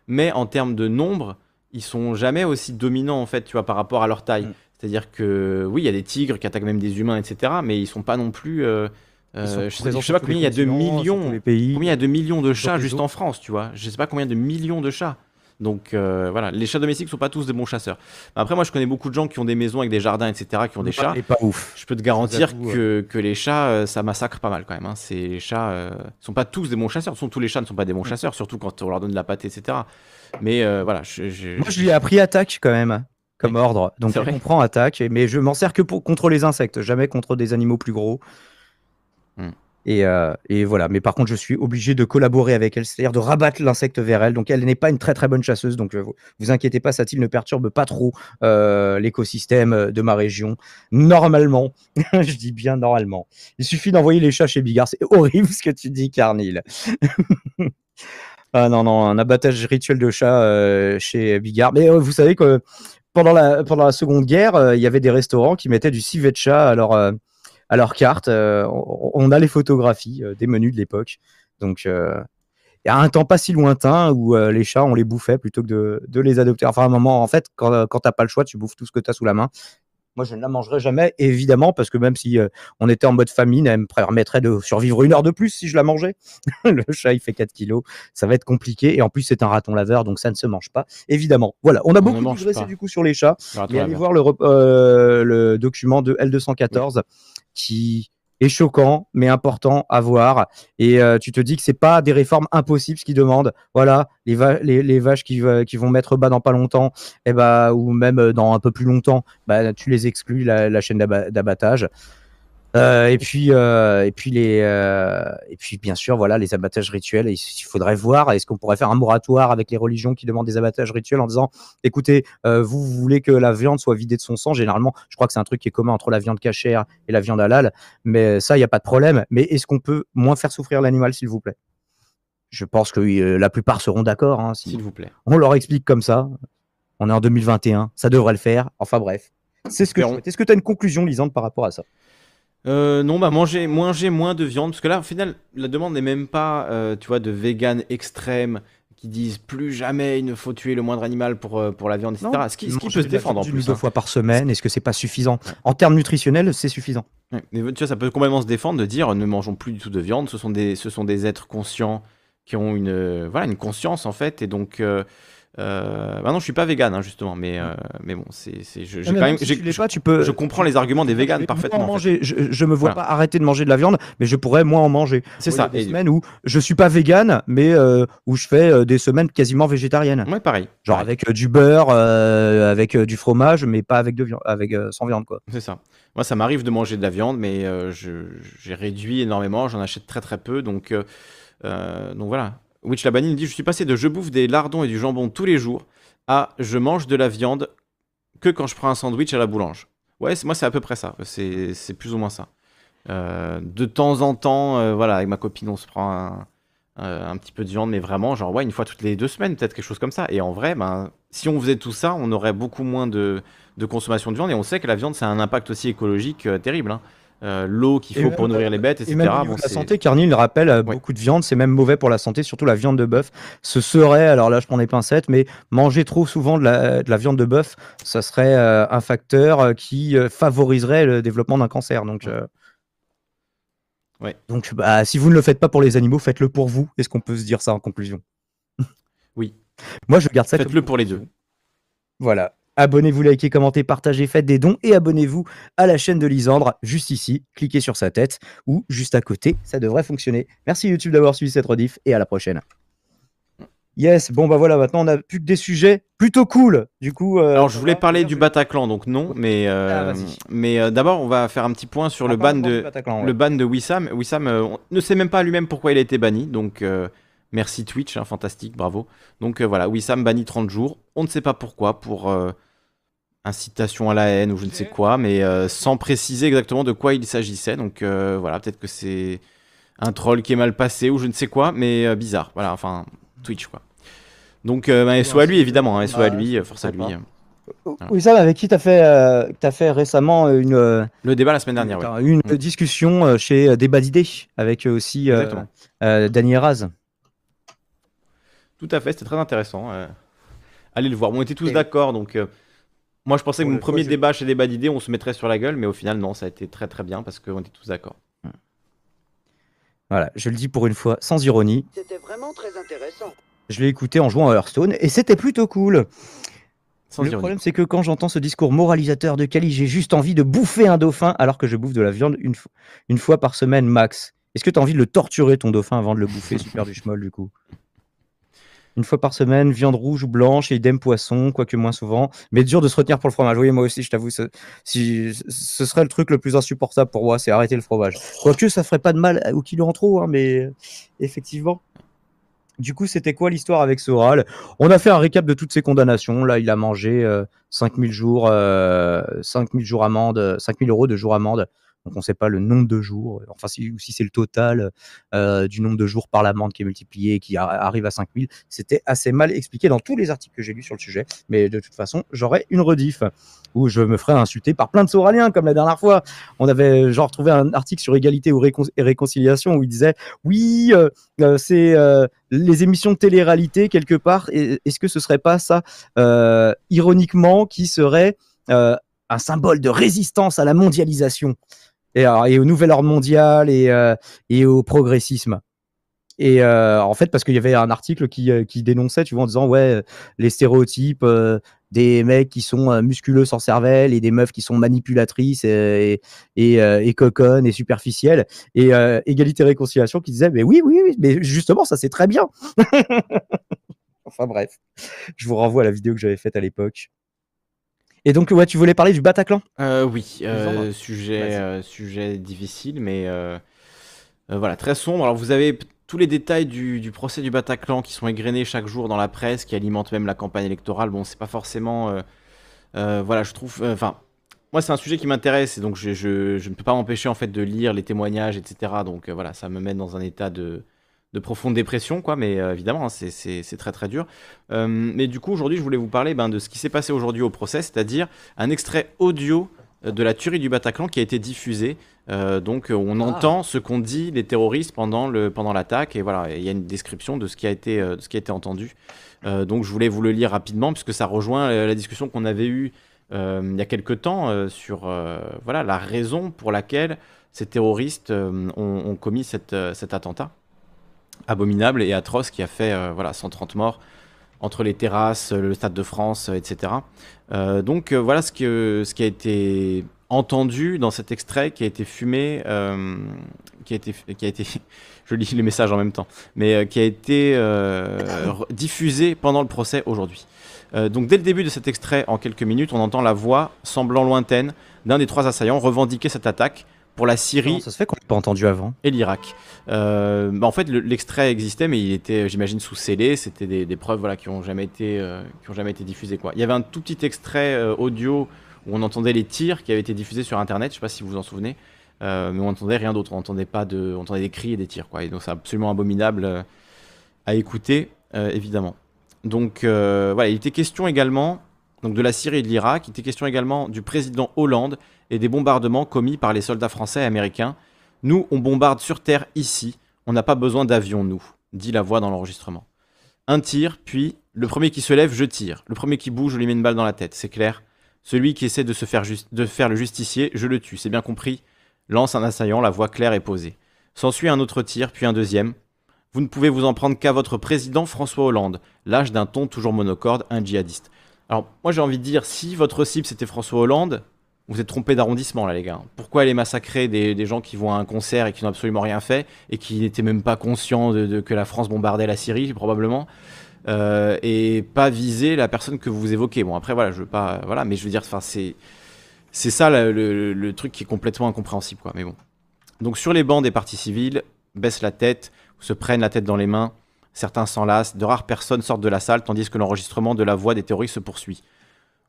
Speaker 2: mais en termes de nombre, ils sont jamais aussi dominants en fait, tu vois, par rapport à leur taille.
Speaker 1: Mm.
Speaker 2: C'est-à-dire que oui, il y a des tigres qui attaquent même des humains, etc., mais ils sont pas non plus. euh, euh, je sais, je sais pas combien il y a de millions.
Speaker 1: pays.
Speaker 2: Combien il y a de millions de chats juste en France, tu vois Je sais pas combien de millions de chats. Donc euh, voilà, les chats domestiques sont pas tous des bons chasseurs. Après, moi, je connais beaucoup de gens qui ont des maisons avec des jardins, etc., qui ont des chats.
Speaker 1: Et pas ouf.
Speaker 2: Je peux te garantir que, que les chats, ça massacre pas mal quand même. hein. C'est les chats, euh, sont pas tous des bons chasseurs. Tous les chats ne sont pas des
Speaker 1: Mm.
Speaker 2: bons chasseurs, surtout quand on leur donne de la pâtée, etc. Mais euh, voilà, je, je-
Speaker 1: Moi, je lui ai appris attaque quand même, comme ordre. Donc,
Speaker 2: vrai
Speaker 1: comprends attaque, mais je m'en sers que pour, contre les insectes, jamais contre des animaux plus gros.
Speaker 2: Hmm.
Speaker 1: Et, euh, et voilà. Mais par contre, je suis obligé de collaborer avec elle, c'est-à-dire de rabattre l'insecte vers elle. Donc, elle n'est pas une très très bonne chasseuse. Donc, euh, vous, vous inquiétez pas, Satil ne perturbe pas trop euh, l'écosystème de ma région. Normalement, je dis bien normalement. Il suffit d'envoyer les chats chez Bigard. C'est horrible ce que tu dis, Carnil. Ah non, non, un abattage rituel de chat euh, chez Bigard. Mais euh, vous savez que pendant la, Seconde Guerre, euh, il y avait des restaurants qui mettaient du civet de chat à leur, euh, à leur carte. Euh, on, a les photographies des menus de l'époque. Donc, il y a un temps pas si lointain où les chats, on les bouffait plutôt que de, les adopter. Enfin, à un moment, en fait, quand, quand t'as pas le choix, tu bouffes tout ce que tu as sous la main. Moi, je ne la mangerai jamais, évidemment, parce que même si euh, on était en mode famine, elle me permettrait de survivre une heure de plus si je la mangeais. le chat, il fait 4 kilos. Ça va être compliqué. Et en plus, c'est un raton laveur, donc ça ne se mange pas, évidemment. Voilà, on a
Speaker 2: On
Speaker 1: beaucoup digressé du coup sur les chats. Mais allez voir le, euh, le document de L214 qui est choquant, mais important à voir. Et euh, tu te dis que c'est pas des réformes impossibles ce qu'ils demandent. Voilà, les, va- les, les vaches qui, vont mettre bas dans pas longtemps, et bah, ou même euh, dans un peu plus longtemps, bah, tu les exclus la, la chaîne d'aba- d'abattage. Euh, et puis, euh, et puis les, euh, et puis bien sûr, voilà, les abattages rituels. Il faudrait voir. Est-ce qu'on pourrait faire un moratoire avec les religions qui demandent des abattages rituels en disant, écoutez, euh, vous, vous voulez que la viande soit vidée de son sang? Généralement, je crois que c'est un truc qui est commun entre la viande cachère et la viande halal. Mais ça, il n'y a pas de problème. Mais est-ce qu'on peut moins faire souffrir l'animal, s'il vous plaît? Je pense que euh, la plupart seront d'accord. hein, si
Speaker 2: S'il vous plaît.
Speaker 1: on leur explique comme ça. On est en 2021, ça devrait le faire. Enfin bref, c'est ce que. Est-ce que tu as une conclusion, Lisande, par rapport à ça?
Speaker 2: Euh, non, bah manger, manger moins de viande, parce que là, au final, la demande n'est même pas, euh, tu vois, de vegan extrême qui disent plus jamais il ne faut tuer le moindre animal pour, euh, pour la viande, etc. ce qui, ce qui peut se défendre en plus.
Speaker 1: deux
Speaker 2: hein.
Speaker 1: fois par semaine, est-ce que c'est pas suffisant? En termes nutritionnels, c'est suffisant.
Speaker 2: Ouais, Mais tu vois, ça peut complètement se défendre de dire ne mangeons plus du tout de viande. Ce sont des, ce sont des êtres conscients qui ont une, euh, voilà, une conscience en fait. Et donc, euh, euh, bah non, je suis pas vegan hein, justement, mais, euh, mais bon, c'est, je, quand
Speaker 1: même si tu
Speaker 2: je,
Speaker 1: pas, tu peux.
Speaker 2: je comprends les arguments des véganes parfaitement.
Speaker 1: en
Speaker 2: en fait.
Speaker 1: manger. Je, je me vois
Speaker 2: Voilà.
Speaker 1: pas arrêter de manger de la viande, mais je pourrais moins en manger.
Speaker 2: C'est
Speaker 1: Moi, il y a
Speaker 2: ça.
Speaker 1: Des
Speaker 2: Et-
Speaker 1: semaines où je suis pas vegan, mais euh, où je fais euh, des semaines quasiment végétariennes.
Speaker 2: Ouais, pareil.
Speaker 1: Genre
Speaker 2: pareil.
Speaker 1: avec du beurre, avec du fromage, mais pas avec de viande, avec sans viande quoi.
Speaker 2: C'est ça. Moi, ça m'arrive de manger de la viande, mais j'ai réduit énormément. J'en achète très très peu. Donc, donc voilà. Witch Labani dit Je suis passé de je bouffe des lardons et du jambon tous les jours à je mange de la viande que quand je prends un sandwich à la boulange. Ouais, c'est- moi, c'est à peu près ça. C'est c'est plus ou moins ça. Euh, de temps en temps, euh, voilà, avec ma copine, on se prend un, euh, un petit peu de viande, mais vraiment, genre, ouais, une fois toutes les deux semaines, peut-être quelque chose comme ça. Et en vrai, ben, si on faisait tout ça, on aurait beaucoup moins de, consommation de viande. Et on sait que la viande, a un impact aussi écologique terrible. hein. Euh, L'eau qu'il faut pour nourrir les bêtes, etc.
Speaker 1: Et même
Speaker 2: Bon,
Speaker 1: la santé, Carnil le rappelle, euh,
Speaker 2: Ouais.
Speaker 1: beaucoup de viande, c'est même mauvais pour la santé, surtout la viande de bœuf. Ce serait, alors là je prends des pincettes, mais manger trop souvent de la, de la viande de bœuf, ça serait euh, un facteur euh, qui euh, favoriserait le développement d'un cancer. Donc, euh,
Speaker 2: Ouais.
Speaker 1: Donc, bah, si vous ne le faites pas pour les animaux, faites-le pour vous. Est-ce qu'on peut se dire ça en conclusion?
Speaker 2: Oui.
Speaker 1: Moi, je garde ça.
Speaker 2: Faites-le pour les deux.
Speaker 1: Voilà. Abonnez-vous, likez, commentez, partagez, faites des dons et abonnez-vous à la chaîne de Lisandre, juste ici. Cliquez sur sa tête ou juste à côté. Ça devrait fonctionner. Merci YouTube d'avoir suivi cette rediff et à la prochaine. Yes, bon bah voilà, maintenant on a plus que des sujets plutôt cool. Du coup, euh,
Speaker 2: Alors je voulais parler du Bataclan, donc non, mais, euh,
Speaker 1: Ah,
Speaker 2: mais euh, d'abord on va faire un petit point sur le ban de,
Speaker 1: ouais.
Speaker 2: le ban de Wissam. Wissam on ne sait même pas lui-même pourquoi il a été banni, donc merci Twitch, hein, fantastique, bravo. Donc euh, voilà, Wissam banni 30 jours, on ne sait pas pourquoi, pour euh, incitation à la haine ou je ne sais quoi, mais euh, sans préciser exactement de quoi il s'agissait. Donc euh, voilà, peut-être que c'est un troll qui est mal passé ou je ne sais quoi, mais euh, bizarre. Voilà, enfin Twitch quoi. Donc euh, bah, SO à lui évidemment, hein, SO à
Speaker 1: Bah,
Speaker 2: lui, force à lui.
Speaker 1: Oui, ça, avec qui t'as fait, euh, t'as fait récemment une, euh,
Speaker 2: Le débat la semaine dernière,
Speaker 1: t'as eu une
Speaker 2: Mm.
Speaker 1: discussion euh, chez Débat d'idées avec aussi euh, euh, Dany Raz.
Speaker 2: Tout à fait, c'était très intéressant. euh. Allez le voir. Bon, on était tous
Speaker 1: Et-
Speaker 2: d'accord, donc euh, moi je pensais que mon premier débat chez Débat d'idées, on se mettrait sur la gueule, mais au final non, ça a été très très bien parce qu'on était tous d'accord.
Speaker 1: Voilà, je le dis pour une fois, sans ironie.
Speaker 5: C'était vraiment très intéressant.
Speaker 1: Je l'ai écouté en jouant à Hearthstone et c'était plutôt cool.
Speaker 2: Sans
Speaker 1: le
Speaker 2: ironie.
Speaker 1: problème, c'est que quand j'entends ce discours moralisateur de Kali, j'ai juste envie de bouffer un dauphin alors que je bouffe de la viande une fois par semaine max. Est-ce que tu as envie de le torturer, ton dauphin, avant de le bouffer Super du schmoll, du coup? Une fois par semaine, viande rouge ou blanche et idem poisson, quoique moins souvent. Mais dur de se retenir pour le fromage. Oui, moi aussi, je t'avoue, ce, si, ce serait le truc le plus insupportable pour moi, c'est arrêter le fromage. Quoique ça ferait pas de mal au kilo en trop, hein, mais effectivement. Du coup, c'était quoi l'histoire avec Soral On a fait un récap de toutes ses condamnations. Là, il a mangé euh, 5000 jours, euh, 5000 jours amende, 5000 euros de jours amende. Donc, on ne sait pas le nombre de jours, enfin, si, ou si c'est le total euh, du nombre de jours par l'amende qui est multiplié et qui arrive à 5000. C'était assez mal expliqué dans tous les articles que j'ai lus sur le sujet. Mais de toute façon, j'aurai une rediff où je me ferai insulter par plein de Soraliens, comme la dernière fois. On avait genre trouvé un article sur égalité ou réconciliation où il disait Oui, euh, euh, c'est euh, les émissions de télé-réalité, quelque part. Est-ce que ce serait pas ça, euh, ironiquement, qui serait euh, un symbole de résistance à la mondialisation? Et, au nouvel ordre mondial et, euh, et au progressisme et euh, en fait, parce qu'il y avait un article qui, euh, qui dénonçait, tu vois, en disant, ouais, les stéréotypes des mecs qui sont musculeux sans cervelle et des meufs qui sont manipulatrices et, et, et, coconnes et superficielles. Et Égalité et Réconciliation qui disait, mais oui, oui, oui, mais justement, ça c'est très bien. enfin bref, je vous renvoie à la vidéo que j'avais faite à l'époque. Et donc, ouais, tu voulais parler du Bataclan?
Speaker 2: Euh, oui, euh,
Speaker 1: Lisandre.
Speaker 2: sujet, euh, sujet difficile, mais voilà, très sombre. Alors vous avez tous les détails du, du procès du Bataclan qui sont égrenés chaque jour dans la presse, qui alimentent même la campagne électorale. Bon, c'est pas forcément, euh, euh, voilà, je trouve, euh, enfin, moi c'est un sujet qui m'intéresse et donc je, je- je ne peux pas m'empêcher en fait de lire les témoignages, etc. Donc voilà, ça me met dans un état de de profonde dépression, quoi, mais euh, évidemment, hein, c'est- très très dur. Euh, mais du coup, aujourd'hui, je voulais vous parler ben, de ce qui s'est passé aujourd'hui au procès, c'est-à-dire un extrait audio euh, de la tuerie du Bataclan qui a été diffusé. Euh, donc, on
Speaker 1: Ah.
Speaker 2: entend ce qu'ont dit les terroristes pendant le pendant l'attaque, et voilà, il y a une description de ce qui a été de ce qui a été entendu. Donc, je voulais vous le lire rapidement puisque ça rejoint la discussion qu'on avait eue il y a quelque temps sur voilà la raison pour laquelle ces terroristes ont, ont commis cette, cet attentat abominable et atroce qui a fait euh, voilà 130 morts entre les terrasses, le Stade de France, euh, etc. Euh, donc voilà ce, que, ce qui a été entendu dans cet extrait qui a été fumé, qui a été, qui a été, je lis les messages en même temps, mais qui a été diffusé pendant le procès aujourd'hui. Donc dès le début de cet extrait, en quelques minutes, on entend la voix semblant lointaine d'un des trois assaillants revendiquer cette attaque pour la Syrie
Speaker 1: ça se fait qu'on l'a pas entendu avant
Speaker 2: et l'Irak. Euh, bah, en fait, le- l'extrait existait, mais il était, j'imagine, sous scellé. C'était des, des preuves voilà, qui n'ont jamais, été, euh, qui ont jamais été diffusées. Quoi. Il y avait un tout petit extrait euh, audio où on entendait les tirs qui avaient été diffusés sur Internet. Je ne sais pas si vous vous en souvenez. Mais on n'entendait rien d'autre. On entendait pas de, on entendait des cris et des tirs. Quoi. Et donc c'est absolument abominable à écouter, évidemment. Donc voilà, il était question également donc de la Syrie et de l'Irak. Il était question également du président Hollande et des bombardements commis par les soldats français et américains. Nous, on bombarde sur terre ici. On n'a pas besoin d'avions, nous, dit la voix dans l'enregistrement. Un tir, puis le premier qui se lève, je tire. Le premier qui bouge, je lui mets une balle dans la tête, c'est clair. Celui qui essaie de se faire, de faire le justicier, je le tue, c'est bien compris. Lance un assaillant, la voix claire est posée. S'ensuit un autre tir, puis un deuxième. Vous ne pouvez vous en prendre qu'à votre président François Hollande, lâche d'un ton toujours monocorde, un djihadiste. Alors, moi j'ai envie de dire, si votre cible c'était François Hollande, vous êtes trompé d'arrondissement là, les gars. Pourquoi aller massacrer des, des gens qui vont à un concert et qui n'ont absolument rien fait et qui n'étaient même pas conscients de, que la France bombardait la Syrie, probablement euh, et pas viser la personne que vous évoquez? Bon, après, voilà, je veux pas. Voilà, mais je veux dire, c'est. C'est ça le, le- le truc qui est complètement incompréhensible, quoi. Mais bon. Donc, sur les bancs des partis civils, baissent la tête, se prennent la tête dans les mains. Certains s'enlacent. De rares personnes sortent de la salle, tandis que l'enregistrement de la voix des terroristes se poursuit.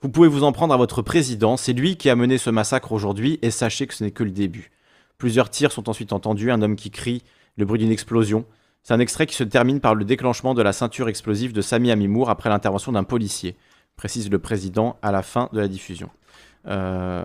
Speaker 2: Vous pouvez vous en prendre à votre président, c'est lui qui a mené ce massacre aujourd'hui, et sachez que ce n'est que le début. Plusieurs tirs sont ensuite entendus, un homme qui crie, le bruit d'une explosion. C'est un extrait qui se termine par le déclenchement de la ceinture explosive de Sami Amimour après l'intervention d'un policier, précise le président à la fin de la diffusion. Euh,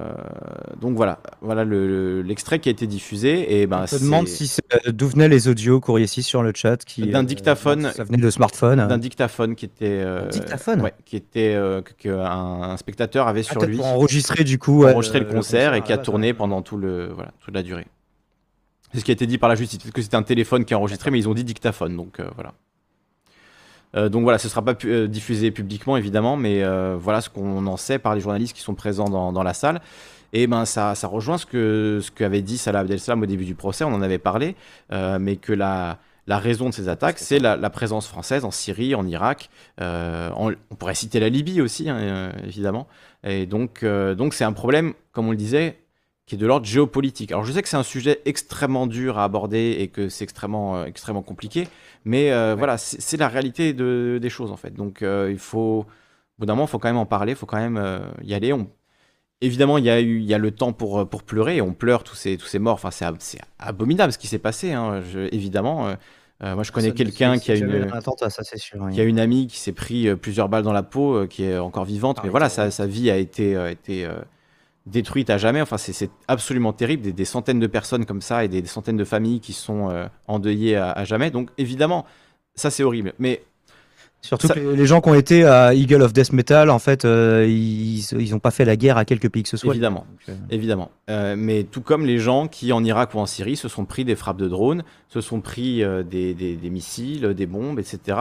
Speaker 2: donc voilà, voilà le- le- l'extrait qui a été diffusé. Et ben,
Speaker 1: On se demande si euh, d'où venaient les audios Courrier 6 sur le chat. qui,
Speaker 2: D'un
Speaker 1: euh,
Speaker 2: dictaphone.
Speaker 1: Ça venait de smartphone.
Speaker 2: d'un dictaphone qui était, euh,
Speaker 1: dictaphone
Speaker 2: ouais, qui était euh, que, que un, un spectateur avait
Speaker 1: Ah,
Speaker 2: sur lui
Speaker 1: pour enregistrer du coup.
Speaker 2: pour enregistrer le concert et qui a tourné pendant tout le voilà toute la durée. C'est ce qui a été dit par la justice. Peut-être que c'était un téléphone qui a enregistré, mais ils ont dit dictaphone, donc voilà. Euh, donc voilà, ce sera pas pu- euh, diffusé publiquement évidemment, mais euh, voilà ce qu'on en sait par les journalistes qui sont présents dans, dans la salle. Et ben ça, ça rejoint ce que ce qu'avait dit Salah Abdeslam au début du procès, on en avait parlé, mais que la la raison de ces attaques, c'est la, la présence française en Syrie, en Irak. euh, en- on pourrait citer la Libye aussi, hein, euh, évidemment. Et donc, euh, donc c'est un problème, comme on le disait, qui est de l'ordre géopolitique. Alors je sais que c'est un sujet extrêmement dur à aborder et que c'est extrêmement, euh, extrêmement compliqué, mais euh, voilà, c'est la réalité de- des choses en fait. Donc euh, il faut, au bout d'un moment, il faut quand même en parler, il faut quand même y aller. On- Évidemment, il y, a eu, il y a le temps pour, pour pleurer, on pleure tous ces, tous ces morts. Enfin, c'est ab- c'est abominable ce qui s'est passé, hein, je- évidemment. euh, moi, je connais quelqu'un qui a une,
Speaker 1: un attentat, ça c'est sûr. oui.
Speaker 2: qui a une amie qui s'est pris plusieurs balles dans la peau, qui est encore vivante,
Speaker 1: Par
Speaker 2: mais voilà, sa, vie a été, été euh, détruite à jamais. Enfin, c'est- absolument terrible, des, des centaines de personnes comme ça et des, des centaines de familles qui sont euh, endeuillées à, à jamais. Donc, évidemment, ça c'est horrible. Mais
Speaker 1: Surtout
Speaker 2: Ça-
Speaker 1: que les gens qui ont été à Eagle of Death Metal, en fait, euh, ils, ils ont pas fait la guerre à quelque pays que ce soit.
Speaker 2: Évidemment.
Speaker 1: Donc, euh,
Speaker 2: Évidemment. Mais tout comme les gens qui, en Irak ou en Syrie, se sont pris des frappes de drones, se sont pris des, des- missiles, des bombes, etc.,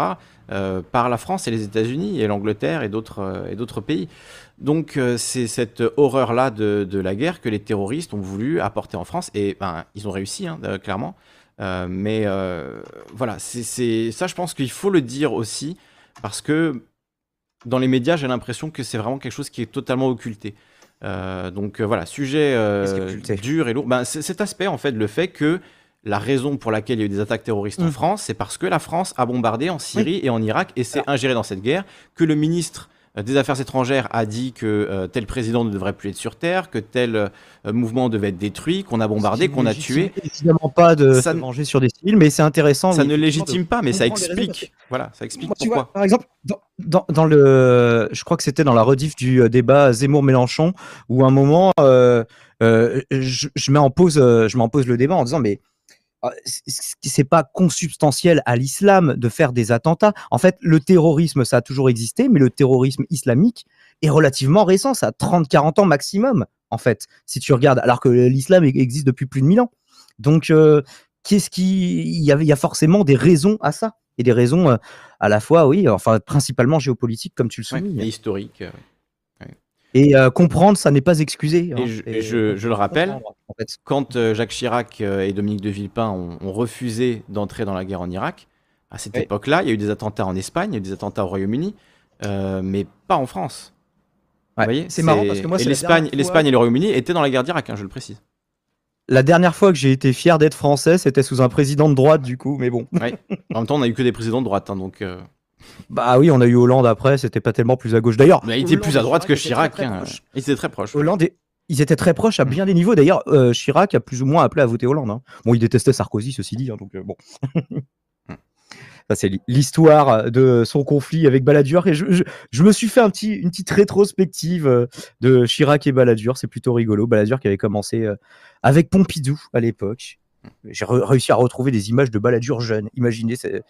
Speaker 2: par la France et les États-Unis et l'Angleterre et d'autres et d'autres pays. Donc, euh, c'est cette horreur-là de, de la guerre que les terroristes ont voulu apporter en France. Et ben, ils ont réussi, hein, clairement. Euh, mais euh, voilà, c'est ça, je pense qu'il faut le dire aussi, parce que dans les médias, j'ai l'impression que c'est vraiment quelque chose qui est totalement occulté. Donc voilà, sujet dur et lourd. Ben, cet aspect, en fait, le fait que la raison pour laquelle il y a eu des attaques terroristes en
Speaker 1: Mm.
Speaker 2: France, c'est parce que la France a bombardé en Syrie et en Irak et s'est ingérée dans cette guerre, que le ministre des Affaires étrangères a dit que euh, tel président ne devrait plus être sur Terre, que tel euh, mouvement devait être détruit, qu'on a bombardé, qu'on a tué.
Speaker 1: Évidemment pas de
Speaker 2: Ça
Speaker 1: se manger sur des civils, mais c'est intéressant.
Speaker 2: Ça ne
Speaker 1: de
Speaker 2: légitime pas, mais ça explique. Voilà, ça explique
Speaker 1: Moi, tu
Speaker 2: pourquoi.
Speaker 1: vois, par exemple, dans, dans, dans le, je crois que c'était dans la rediff du euh, débat Zemmour-Mélenchon, où à un moment, euh, euh, je, je mets en pause, euh, je mets en pause le débat en disant, mais euh, c'est pas consubstantiel à l'islam de faire des attentats. En fait, le terrorisme, ça a toujours existé, mais le terrorisme islamique est relativement récent, ça a 30-40 ans maximum, en fait, si tu regardes, alors que l'islam e- existe depuis plus de 1000 ans. Donc, euh, qu'est-ce qui, il y, a forcément des raisons à ça, et des raisons euh, à la fois, oui, enfin principalement géopolitiques, comme tu le
Speaker 2: Ouais,
Speaker 1: soulignes.
Speaker 2: et historique. euh.
Speaker 1: Et euh, comprendre, ça n'est pas excusé. hein.
Speaker 2: Et je- et je- je le rappelle,
Speaker 1: comprendre, en fait.
Speaker 2: Quand euh, Jacques Chirac euh, et Dominique de Villepin ont, ont refusé d'entrer dans la guerre en Irak, à cette
Speaker 1: Oui.
Speaker 2: époque-là, il y a eu des attentats en Espagne, il y a eu des attentats au Royaume-Uni, euh, mais pas en France. Vous
Speaker 1: Ouais,
Speaker 2: voyez
Speaker 1: c'est marrant parce que moi,
Speaker 2: l'Espagne,
Speaker 1: fois-
Speaker 2: et le Royaume-Uni étaient dans la guerre d'Irak, hein, je le précise.
Speaker 1: La dernière fois que j'ai été fier d'être français, c'était sous un président de droite, du coup, mais bon.
Speaker 2: En même temps, on a eu que des présidents de droite, hein, donc. euh,
Speaker 1: Bah oui, on a eu Hollande après, c'était pas tellement plus à gauche. D'ailleurs,
Speaker 2: Mais il était
Speaker 1: Hollande
Speaker 2: plus à droite que
Speaker 1: très,
Speaker 2: Chirac.
Speaker 1: très
Speaker 2: hein.
Speaker 1: proches.
Speaker 2: Il était très proche.
Speaker 1: Hollande, et- ils étaient très proches à
Speaker 2: Mm.
Speaker 1: bien des niveaux. D'ailleurs, euh, Chirac a plus ou moins appelé à voter Hollande. hein. Bon, il détestait Sarkozy, ceci dit, hein, donc euh, bon. Ça, c'est l'histoire de son conflit avec Balladur. Et je, je- je me suis fait un petit, une petite rétrospective euh, de Chirac et Balladur. C'est plutôt rigolo. Balladur qui avait commencé avec Pompidou à l'époque. J'ai re- réussi à retrouver des images de Balladur jeune. Imaginez, c'est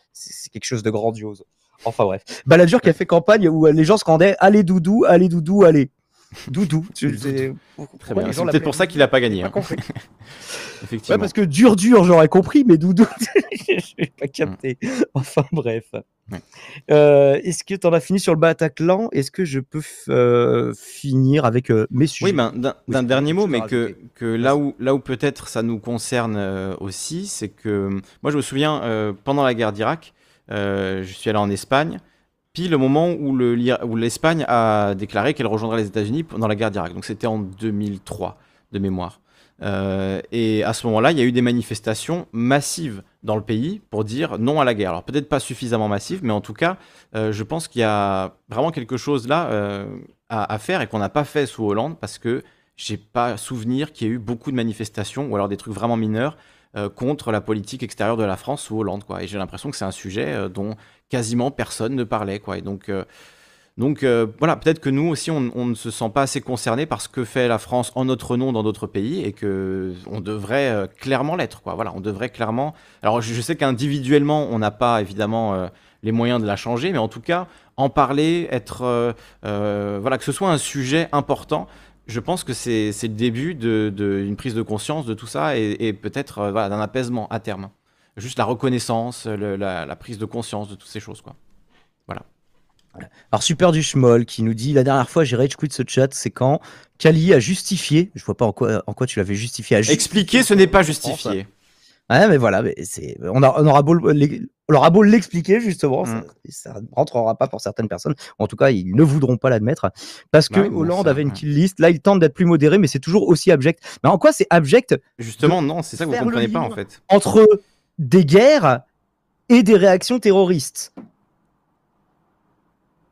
Speaker 1: quelque chose de grandiose. Enfin bref. Balladur qui a fait campagne où euh, les gens se rendaient Allez Doudou, allez Doudou, allez. Doudou. Tu- c'est-
Speaker 2: peut-être pour ça qu'il a pas gagné.
Speaker 1: Pas
Speaker 2: hein. Effectivement.
Speaker 1: Ouais, parce que dur, dur, j'aurais compris, mais Doudou, j'ai pas capté. Enfin, bref.
Speaker 2: Ouais.
Speaker 1: Euh, Est-ce que tu en as fini sur le Bataclan? Est-ce que je peux euh, finir avec euh, mes sujets?
Speaker 2: Oui, ben, d'un
Speaker 1: Oui,
Speaker 2: dernier mot, mais que, que là où, là où peut-être ça nous concerne euh, aussi, c'est que moi je me souviens euh, pendant la guerre d'Irak, euh, je suis allé en Espagne, pile le moment où l'Espagne a déclaré qu'elle rejoindrait les États-Unis pendant la guerre d'Irak. Donc c'était en 2003 de mémoire. Euh, et à ce moment-là, il y a eu des manifestations massives dans le pays pour dire non à la guerre. Alors peut-être pas suffisamment massives, mais en tout cas, euh, je pense qu'il y a vraiment quelque chose là euh, à, à faire et qu'on n'a pas fait sous Hollande parce que j'ai pas souvenir qu'il y ait eu beaucoup de manifestations ou alors des trucs vraiment mineurs euh, contre la politique extérieure de la France sous Hollande. Quoi. Et j'ai l'impression que c'est un sujet euh, dont quasiment personne ne parlait. Quoi. Et donc, euh, donc voilà, peut-être que nous aussi, on, ne se sent pas assez concerné par ce que fait la France en notre nom dans d'autres pays et que on devrait clairement l'être. Quoi. Voilà, on devrait clairement. Alors, je, sais qu'individuellement, on n'a pas évidemment les moyens de la changer, mais en tout cas, en parler, être, voilà, que ce soit un sujet important. Je pense que c'est le début d'une de, prise de conscience de tout ça et, et peut-être euh, voilà, d'un apaisement à terme. Juste la reconnaissance, le- la, la prise de conscience de toutes ces choses. Quoi.
Speaker 1: Alors, Super du Schmoll qui nous dit La dernière fois, j'ai rage quit ce chat, c'est quand Kali a justifié. Je vois pas en quoi, en quoi tu l'avais justifié.
Speaker 2: Expliquer, ce n'est pas justifier.
Speaker 1: Ouais, mais voilà, mais c'est, on, a- on aura beau, le- l'e- on aura beau l'expliquer, justement,
Speaker 2: Mm.
Speaker 1: ça, ne rentrera pas pour certaines personnes. En tout cas, ils ne voudront pas l'admettre. Parce que
Speaker 2: Ouais, bon,
Speaker 1: Hollande
Speaker 2: ça,
Speaker 1: avait une
Speaker 2: ouais.
Speaker 1: kill list. Là, il tente d'être plus modéré, mais c'est toujours aussi abject. Mais en quoi c'est abject
Speaker 2: Justement, non, c'est ça que vous comprenez pas en fait.
Speaker 1: entre des guerres et des réactions terroristes?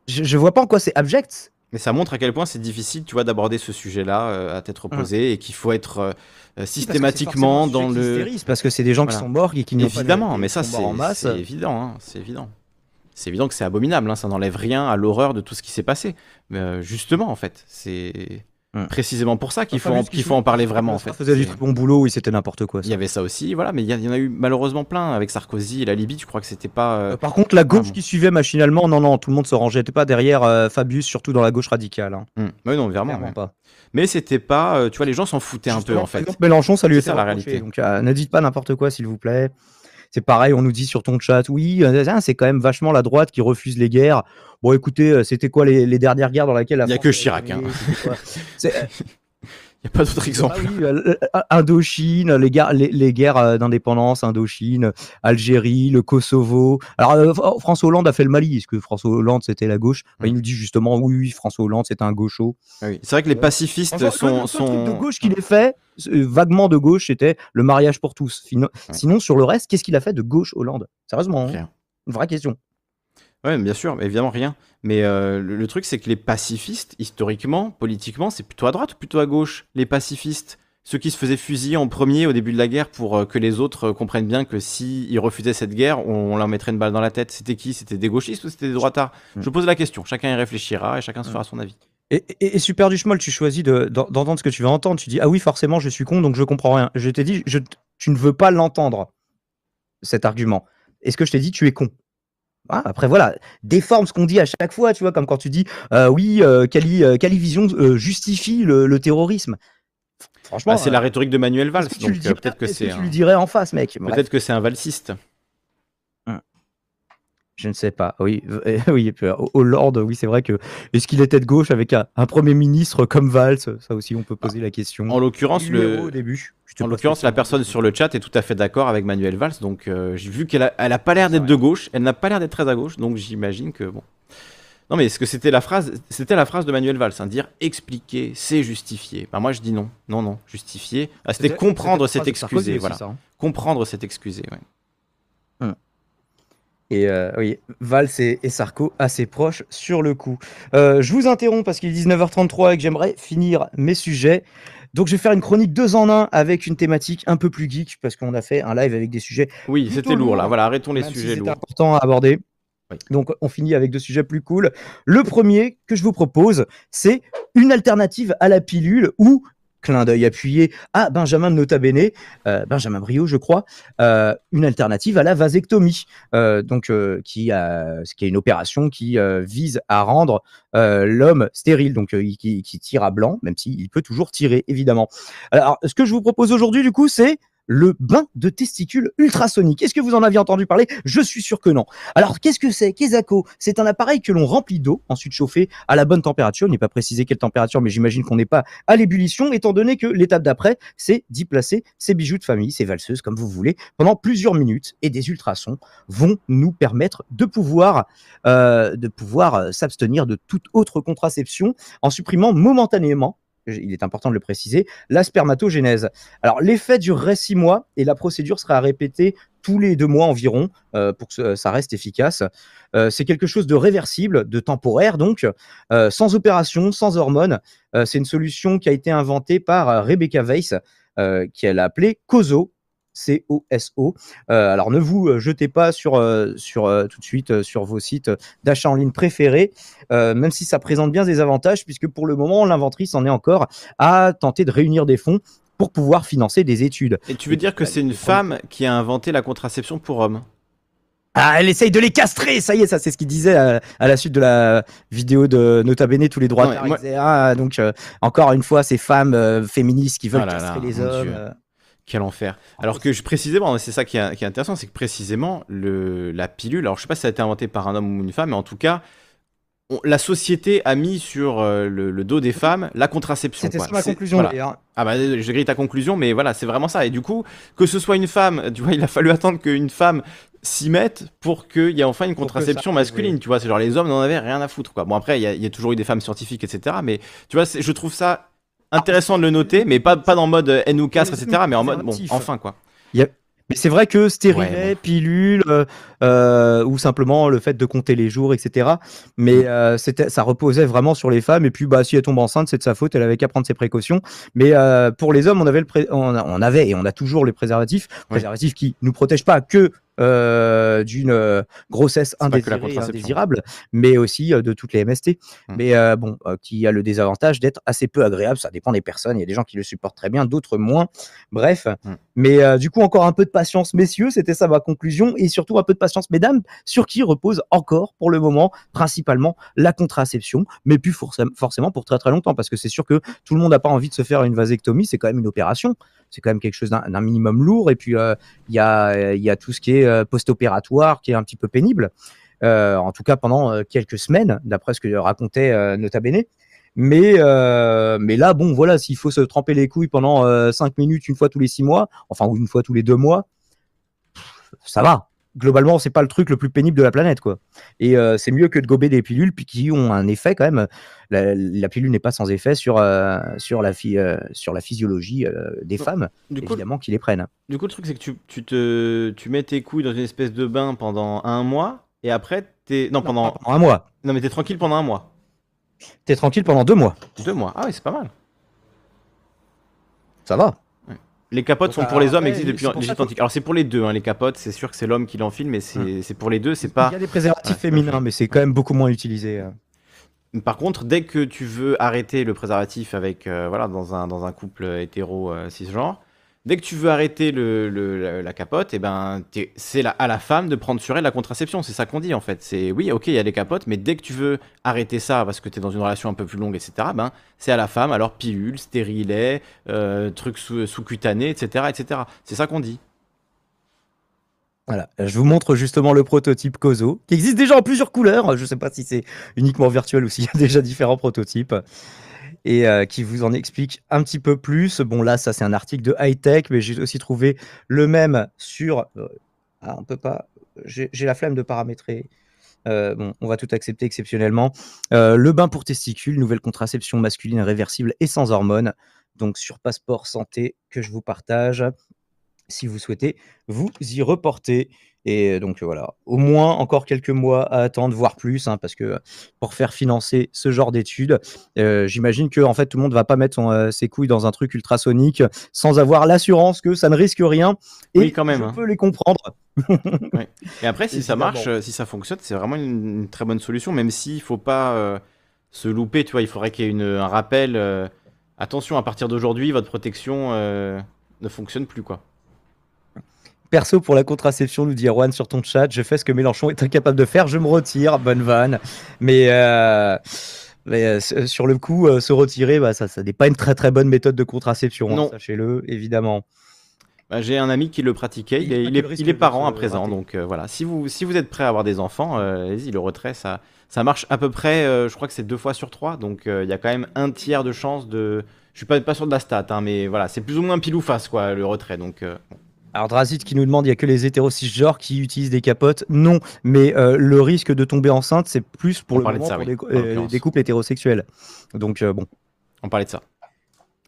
Speaker 1: Je, je vois pas en quoi c'est abject.
Speaker 2: Mais ça montre à quel point c'est difficile, tu vois, d'aborder ce sujet-là euh, à tête reposée et qu'il faut être euh, systématiquement dans le.
Speaker 1: Parce que c'est des gens
Speaker 2: Voilà.
Speaker 1: qui sont morts et qui n'ont pas
Speaker 2: Évidemment,
Speaker 1: de-
Speaker 2: mais ça c'est évident, hein, c'est évident. C'est évident que c'est abominable, hein, ça n'enlève rien à l'horreur de tout ce qui s'est passé. Mais euh, justement, en fait, c'est
Speaker 1: Hmm.
Speaker 2: précisément pour ça qu'il faut, en, qu'il faut en parler vraiment. En
Speaker 1: Ça
Speaker 2: fait.
Speaker 1: faisait du très bon boulot et c'était n'importe quoi. ça.
Speaker 2: Il y avait ça aussi, voilà, mais il y, en a eu malheureusement plein avec Sarkozy et la Libye. Tu crois que c'était pas euh,
Speaker 1: Euh, Par contre, la gauche
Speaker 2: bon.
Speaker 1: qui suivait machinalement, non, non, tout le monde se rangeait pas derrière euh, Fabius, surtout dans la gauche radicale. hein.
Speaker 2: hmm. Ouais, non, vraiment. Ouais.
Speaker 1: pas.
Speaker 2: Mais c'était pas, euh, tu vois, les gens s'en foutaient un peu en fait.
Speaker 1: Mélenchon, ça lui était
Speaker 2: ça, la réalité.
Speaker 1: Donc, euh, ne dites pas n'importe quoi, s'il vous plaît. C'est pareil, on nous dit sur ton chat, oui, euh, c'est quand même vachement la droite qui refuse les guerres. Bon, écoutez, euh, c'était quoi les, les dernières guerres dans lesquelles la
Speaker 2: Il y a
Speaker 1: France
Speaker 2: que Chirac, hein. N'y a pas d'autre exemple.
Speaker 1: ah oui, euh, euh, Indochine, les guerres, les, les guerres euh, d'indépendance, Indochine, Algérie, le Kosovo. Alors, euh, Fr- François Hollande a fait le Mali. Est-ce que François Hollande, c'était la gauche? Il nous dit justement, oui, oui, François Hollande, c'était un gaucho.
Speaker 2: Ah oui. C'est vrai que les pacifistes sont.
Speaker 1: le truc de gauche qu'il ait fait, euh, vaguement de gauche, c'était le mariage pour tous. Sinon, sur le reste, qu'est-ce qu'il a fait de gauche Hollande? Sérieusement, hein une vraie question.
Speaker 2: Ouais, bien sûr, évidemment rien. Mais euh, le, le truc, c'est que les pacifistes, historiquement, politiquement, c'est plutôt à droite ou plutôt à gauche Les pacifistes, ceux qui se faisaient fusiller en premier au début de la guerre pour euh, que les autres euh, comprennent bien que s'ils refusaient cette guerre, on, on leur mettrait une balle dans la tête. C'était qui? C'était des gauchistes ou c'était des droitards?
Speaker 1: Mm.
Speaker 2: Je pose la question. Chacun y réfléchira et chacun se fera son avis.
Speaker 1: Et, et- et super du schmoll, tu choisis de- d'en- d'entendre ce que tu veux entendre. Tu dis ah oui forcément je suis con donc je comprends rien. Je t'ai dit je, tu ne veux pas l'entendre cet argument. Est-ce que je t'ai dit tu es con? Ah, Après voilà déforme ce qu'on dit à chaque fois tu vois comme quand tu dis euh, oui euh, Cali, euh, Calivision euh, justifie le, le terrorisme. Franchement
Speaker 2: Bah, c'est la rhétorique de Manuel Valls,
Speaker 1: que
Speaker 2: euh, peut-être que c'est
Speaker 1: tu
Speaker 2: un...
Speaker 1: lui dirais en face mec?
Speaker 2: Peut-être que c'est un valsiste.
Speaker 1: Je ne sais pas. Oui, oui. euh, Hollande, oui, c'est vrai que est-ce qu'il était de gauche avec un, un premier ministre comme Valls? Ça aussi, on peut poser la question.
Speaker 2: En l'occurrence, le,
Speaker 1: au début.
Speaker 2: En l'occurrence, la personne sur le chat est tout à fait d'accord avec Manuel Valls. Donc, euh, j'ai vu qu'elle a, elle a pas l'air d'être de gauche. Elle n'a pas l'air d'être très à gauche. Donc, j'imagine que bon. Non, mais est-ce que c'était la phrase C'était la phrase de Manuel Valls, hein, dire expliquer, c'est justifier. Ben, moi, je dis non, non, non, justifier. Ah, c'était comprendre, c'est excuser.
Speaker 1: aussi,
Speaker 2: Voilà,
Speaker 1: ça, hein.
Speaker 2: comprendre, c'est excuser. Ouais.
Speaker 1: Et euh, oui, Valls et, et Sarko assez proches sur le coup. Euh, je vous interromps parce qu'il est 19h33 et que j'aimerais finir mes sujets. Donc, je vais faire une chronique deux en un avec une thématique un peu plus geek parce qu'on a fait un live avec des sujets
Speaker 2: Oui, c'était lourd là. Voilà, arrêtons les
Speaker 1: même si
Speaker 2: sujets
Speaker 1: c'était
Speaker 2: lourds.
Speaker 1: important à aborder.
Speaker 2: Oui.
Speaker 1: Donc, on finit avec deux sujets plus cool. Le premier que je vous propose, c'est une alternative à la pilule ou clin d'œil appuyé à Benjamin de Nota Bene, euh, Benjamin Brio, je crois, euh, une alternative à la vasectomie, euh, donc qui, est une opération qui vise à rendre l'homme stérile, donc qui, qui tire à blanc, même s'il peut toujours tirer, évidemment. Alors, ce que je vous propose aujourd'hui, du coup, c'est le bain de testicules ultrasonique. Est-ce que vous en aviez entendu parler? Je suis sûr que non. Alors, qu'est-ce que c'est? Kesako C'est un appareil que l'on remplit d'eau, ensuite chauffé à la bonne température. Il n'est pas précisé quelle température, mais j'imagine qu'on n'est pas à l'ébullition, étant donné que l'étape d'après, c'est d'y placer ces bijoux de famille, ces valseuses, comme vous voulez, pendant plusieurs minutes. Et des ultrasons vont nous permettre de pouvoir, euh, de pouvoir euh, s'abstenir de toute autre contraception en supprimant momentanément il est important de le préciser, la spermatogénèse. Alors, l'effet durerait six mois et la procédure sera répétée tous les deux mois environ euh, pour que ça reste efficace. Euh, c'est quelque chose de réversible, de temporaire donc, euh, sans opération, sans hormones. C'est une solution qui a été inventée par Rebecca Weiss, euh, qui elle a appelée COSO. C-O-S-O. Euh, alors ne vous euh, jetez pas sur, euh, sur tout de suite sur vos sites d'achat en ligne préférés, même si ça présente bien des avantages, puisque pour le moment l'inventrice en est encore à tenter de réunir des fonds pour pouvoir financer des études.
Speaker 2: Et tu veux dire que c'est une femme qui a inventé la contraception pour hommes?
Speaker 1: Ah, elle essaye de les castrer, ça y est, ça c'est ce qu'il disait à, à la suite de la vidéo de Nota Bene, tous les droits. De
Speaker 2: moi-
Speaker 1: ah, donc euh, encore une fois, ces femmes euh, féministes qui veulent
Speaker 2: Ah là
Speaker 1: castrer
Speaker 2: là,
Speaker 1: les hommes.
Speaker 2: Quel enfer. Alors que je, précisément, c'est ça qui est, qui est intéressant, c'est que précisément, le, la pilule, alors je sais pas si ça a été inventé par un homme ou une femme, mais en tout cas, on- la société a mis sur euh, le, le dos des femmes la contraception.
Speaker 1: C'était ma conclusion.
Speaker 2: voilà. Ah bah je grille ta conclusion, mais voilà, c'est vraiment ça. Et du coup, que ce soit une femme, tu vois, il a fallu attendre qu'une femme s'y mette pour qu'il y ait enfin une
Speaker 1: ça
Speaker 2: contraception masculine,
Speaker 1: oui.
Speaker 2: tu vois. C'est genre les hommes n'en avaient rien à foutre, quoi. Bon après, il y, y a toujours eu des femmes scientifiques, etc. Mais tu vois, je trouve ça intéressant de le noter, mais pas, pas dans le mode euh, haine ou castre,
Speaker 1: Mais c'est
Speaker 2: etc. Mais en mode, bon, enfin, quoi.
Speaker 1: Mais c'est vrai que stérilet,
Speaker 2: Ouais, bon.
Speaker 1: pilule, euh, euh, ou simplement le fait de compter les jours, etc. Mais
Speaker 2: Mm.
Speaker 1: euh, c'était, ça reposait vraiment sur les femmes. Et puis, bah, si elle tombe enceinte, c'est de sa faute. Elle avait qu'à prendre ses précautions. Mais euh, pour les hommes, on avait, le pré- on, a- on avait et on a toujours les préservatifs, préservatifs qui nous protègent pas que euh, d'une euh, grossesse indésirée, et indésirable, mais aussi euh, de toutes les MST.
Speaker 2: Mm.
Speaker 1: Mais euh, bon, euh, qui a le désavantage d'être assez peu agréable. Ça dépend des personnes. Il y a des gens qui le supportent très bien, d'autres moins. Bref.
Speaker 2: Mm.
Speaker 1: Mais du coup, encore un peu de patience, messieurs. C'était ça ma conclusion. Et surtout un peu de patience, mesdames, sur qui repose encore pour le moment principalement la contraception, mais plus forcément pour très très longtemps, parce que c'est sûr que tout le monde n'a pas envie de se faire une vasectomie. C'est quand même une opération. C'est quand même quelque chose d'un minimum lourd. Et puis, euh, il y, a, y a tout ce qui est euh, post-opératoire qui est un petit peu pénible. Euh, en tout cas, pendant euh, quelques semaines, d'après ce que racontait euh, Nota Bene. Mais, euh, mais là, bon, voilà, s'il faut se tremper les couilles pendant 5 minutes, une fois tous les 6 mois, enfin, ou une fois tous les 2 mois, ça va. Globalement, c'est pas le truc le plus pénible de la planète, quoi. Et euh, c'est mieux que de gober des pilules puis qui ont un effet quand même. La, la pilule n'est pas sans effet sur, euh, sur, la, phy- euh, sur la physiologie des femmes,
Speaker 2: Du coup,
Speaker 1: évidemment, qui les prennent.
Speaker 2: du coup, le truc, c'est que tu, tu, te, tu mets tes couilles dans une espèce de bain pendant un mois, et après, t'es. Non, pendant.
Speaker 1: Pendant un mois.
Speaker 2: Non, mais t'es tranquille pendant un mois.
Speaker 1: T'es tranquille pendant deux mois.
Speaker 2: Deux mois. Ah oui, c'est pas mal.
Speaker 1: Ça va.
Speaker 2: Les capotes
Speaker 1: Donc,
Speaker 2: sont pour les hommes existent
Speaker 1: c'est
Speaker 2: depuis l'Égypte antique. Alors c'est pour les deux, hein, les capotes, c'est sûr que c'est l'homme qui l'enfile, mais c'est c'est pour les deux, c'est pas.
Speaker 1: Il y a des préservatifs
Speaker 2: Ouais.
Speaker 1: féminins, mais c'est quand même beaucoup moins utilisé. euh.
Speaker 2: Par contre, dès que tu veux arrêter le préservatif avec euh, voilà dans un dans un couple hétéro euh, cisgenre, dès que tu veux arrêter le, la, capote, et ben t'es- c'est à la femme de prendre sur elle la contraception. C'est ça qu'on dit en fait. C'est oui, ok, il y a les capotes, mais dès que tu veux arrêter ça parce que tu es dans une relation un peu plus longue, etc. Ben c'est à la femme. Alors pilule, stérilet, euh, trucs sous, sous-cutanés, etc., etc. C'est ça qu'on dit.
Speaker 1: Voilà, je vous montre justement le prototype COSO, qui existe déjà en plusieurs couleurs. Je ne sais pas si c'est uniquement virtuel ou s'il y a déjà différents prototypes. Et euh, qui vous en explique un petit peu plus. Bon, là, ça, c'est un article de high tech, mais j'ai aussi trouvé le même sur. euh, ah, on peut pas. J'ai la flemme de paramétrer. Euh, bon, on va tout accepter exceptionnellement. Le bain pour testicules, nouvelle contraception masculine réversible et sans hormones. Donc, sur Passeport Santé, que je vous partage si vous souhaitez vous y reporter. Et donc voilà, au moins encore quelques mois à attendre, voire plus, hein, parce que pour faire financer ce genre d'études, euh, j'imagine que en fait tout le monde va pas mettre son, euh, ses couilles dans un truc ultrasonique sans avoir l'assurance que ça ne risque rien. Et
Speaker 2: Oui, quand même,
Speaker 1: je
Speaker 2: hein.
Speaker 1: peux les comprendre.
Speaker 2: Et après, si ça marche, euh, si ça fonctionne, c'est vraiment une, une très bonne solution, même s'il faut pas euh, se louper, tu vois, il faudrait qu'il y ait une- un rappel euh, attention, à partir d'aujourd'hui, votre protection euh, ne fonctionne plus, quoi.
Speaker 1: Perso pour la contraception, nous dit Erwan sur ton chat, je fais ce que Mélenchon est incapable de faire, je me retire, bonne vanne. Mais, euh, mais, euh, sur le coup, euh, se retirer, bah, ça, ça n'est pas une très très bonne méthode de contraception, hein, sachez-le, évidemment.
Speaker 2: Bah, J'ai un ami qui le pratiquait, il est, il il parent à présent,
Speaker 1: rater.
Speaker 2: donc voilà. Si vous, si vous êtes prêt à avoir des enfants, allez-y, le retrait, ça, ça marche à peu près, je crois que c'est deux fois sur trois, donc il y a quand même un tiers de chance de... Je suis pas, pas sûr de la stat, hein, mais voilà, c'est plus ou moins pile ou face, quoi, le retrait, donc... bon.
Speaker 1: Alors Drazit qui nous demande, il y a que les hétéros cisgenres qui utilisent des capotes. Non, mais euh, le risque de tomber enceinte, c'est plus pour
Speaker 2: On
Speaker 1: le
Speaker 2: de
Speaker 1: moment
Speaker 2: ça,
Speaker 1: pour
Speaker 2: oui,
Speaker 1: des, euh, des couples hétérosexuels. Donc euh, bon.
Speaker 2: On parlait de ça.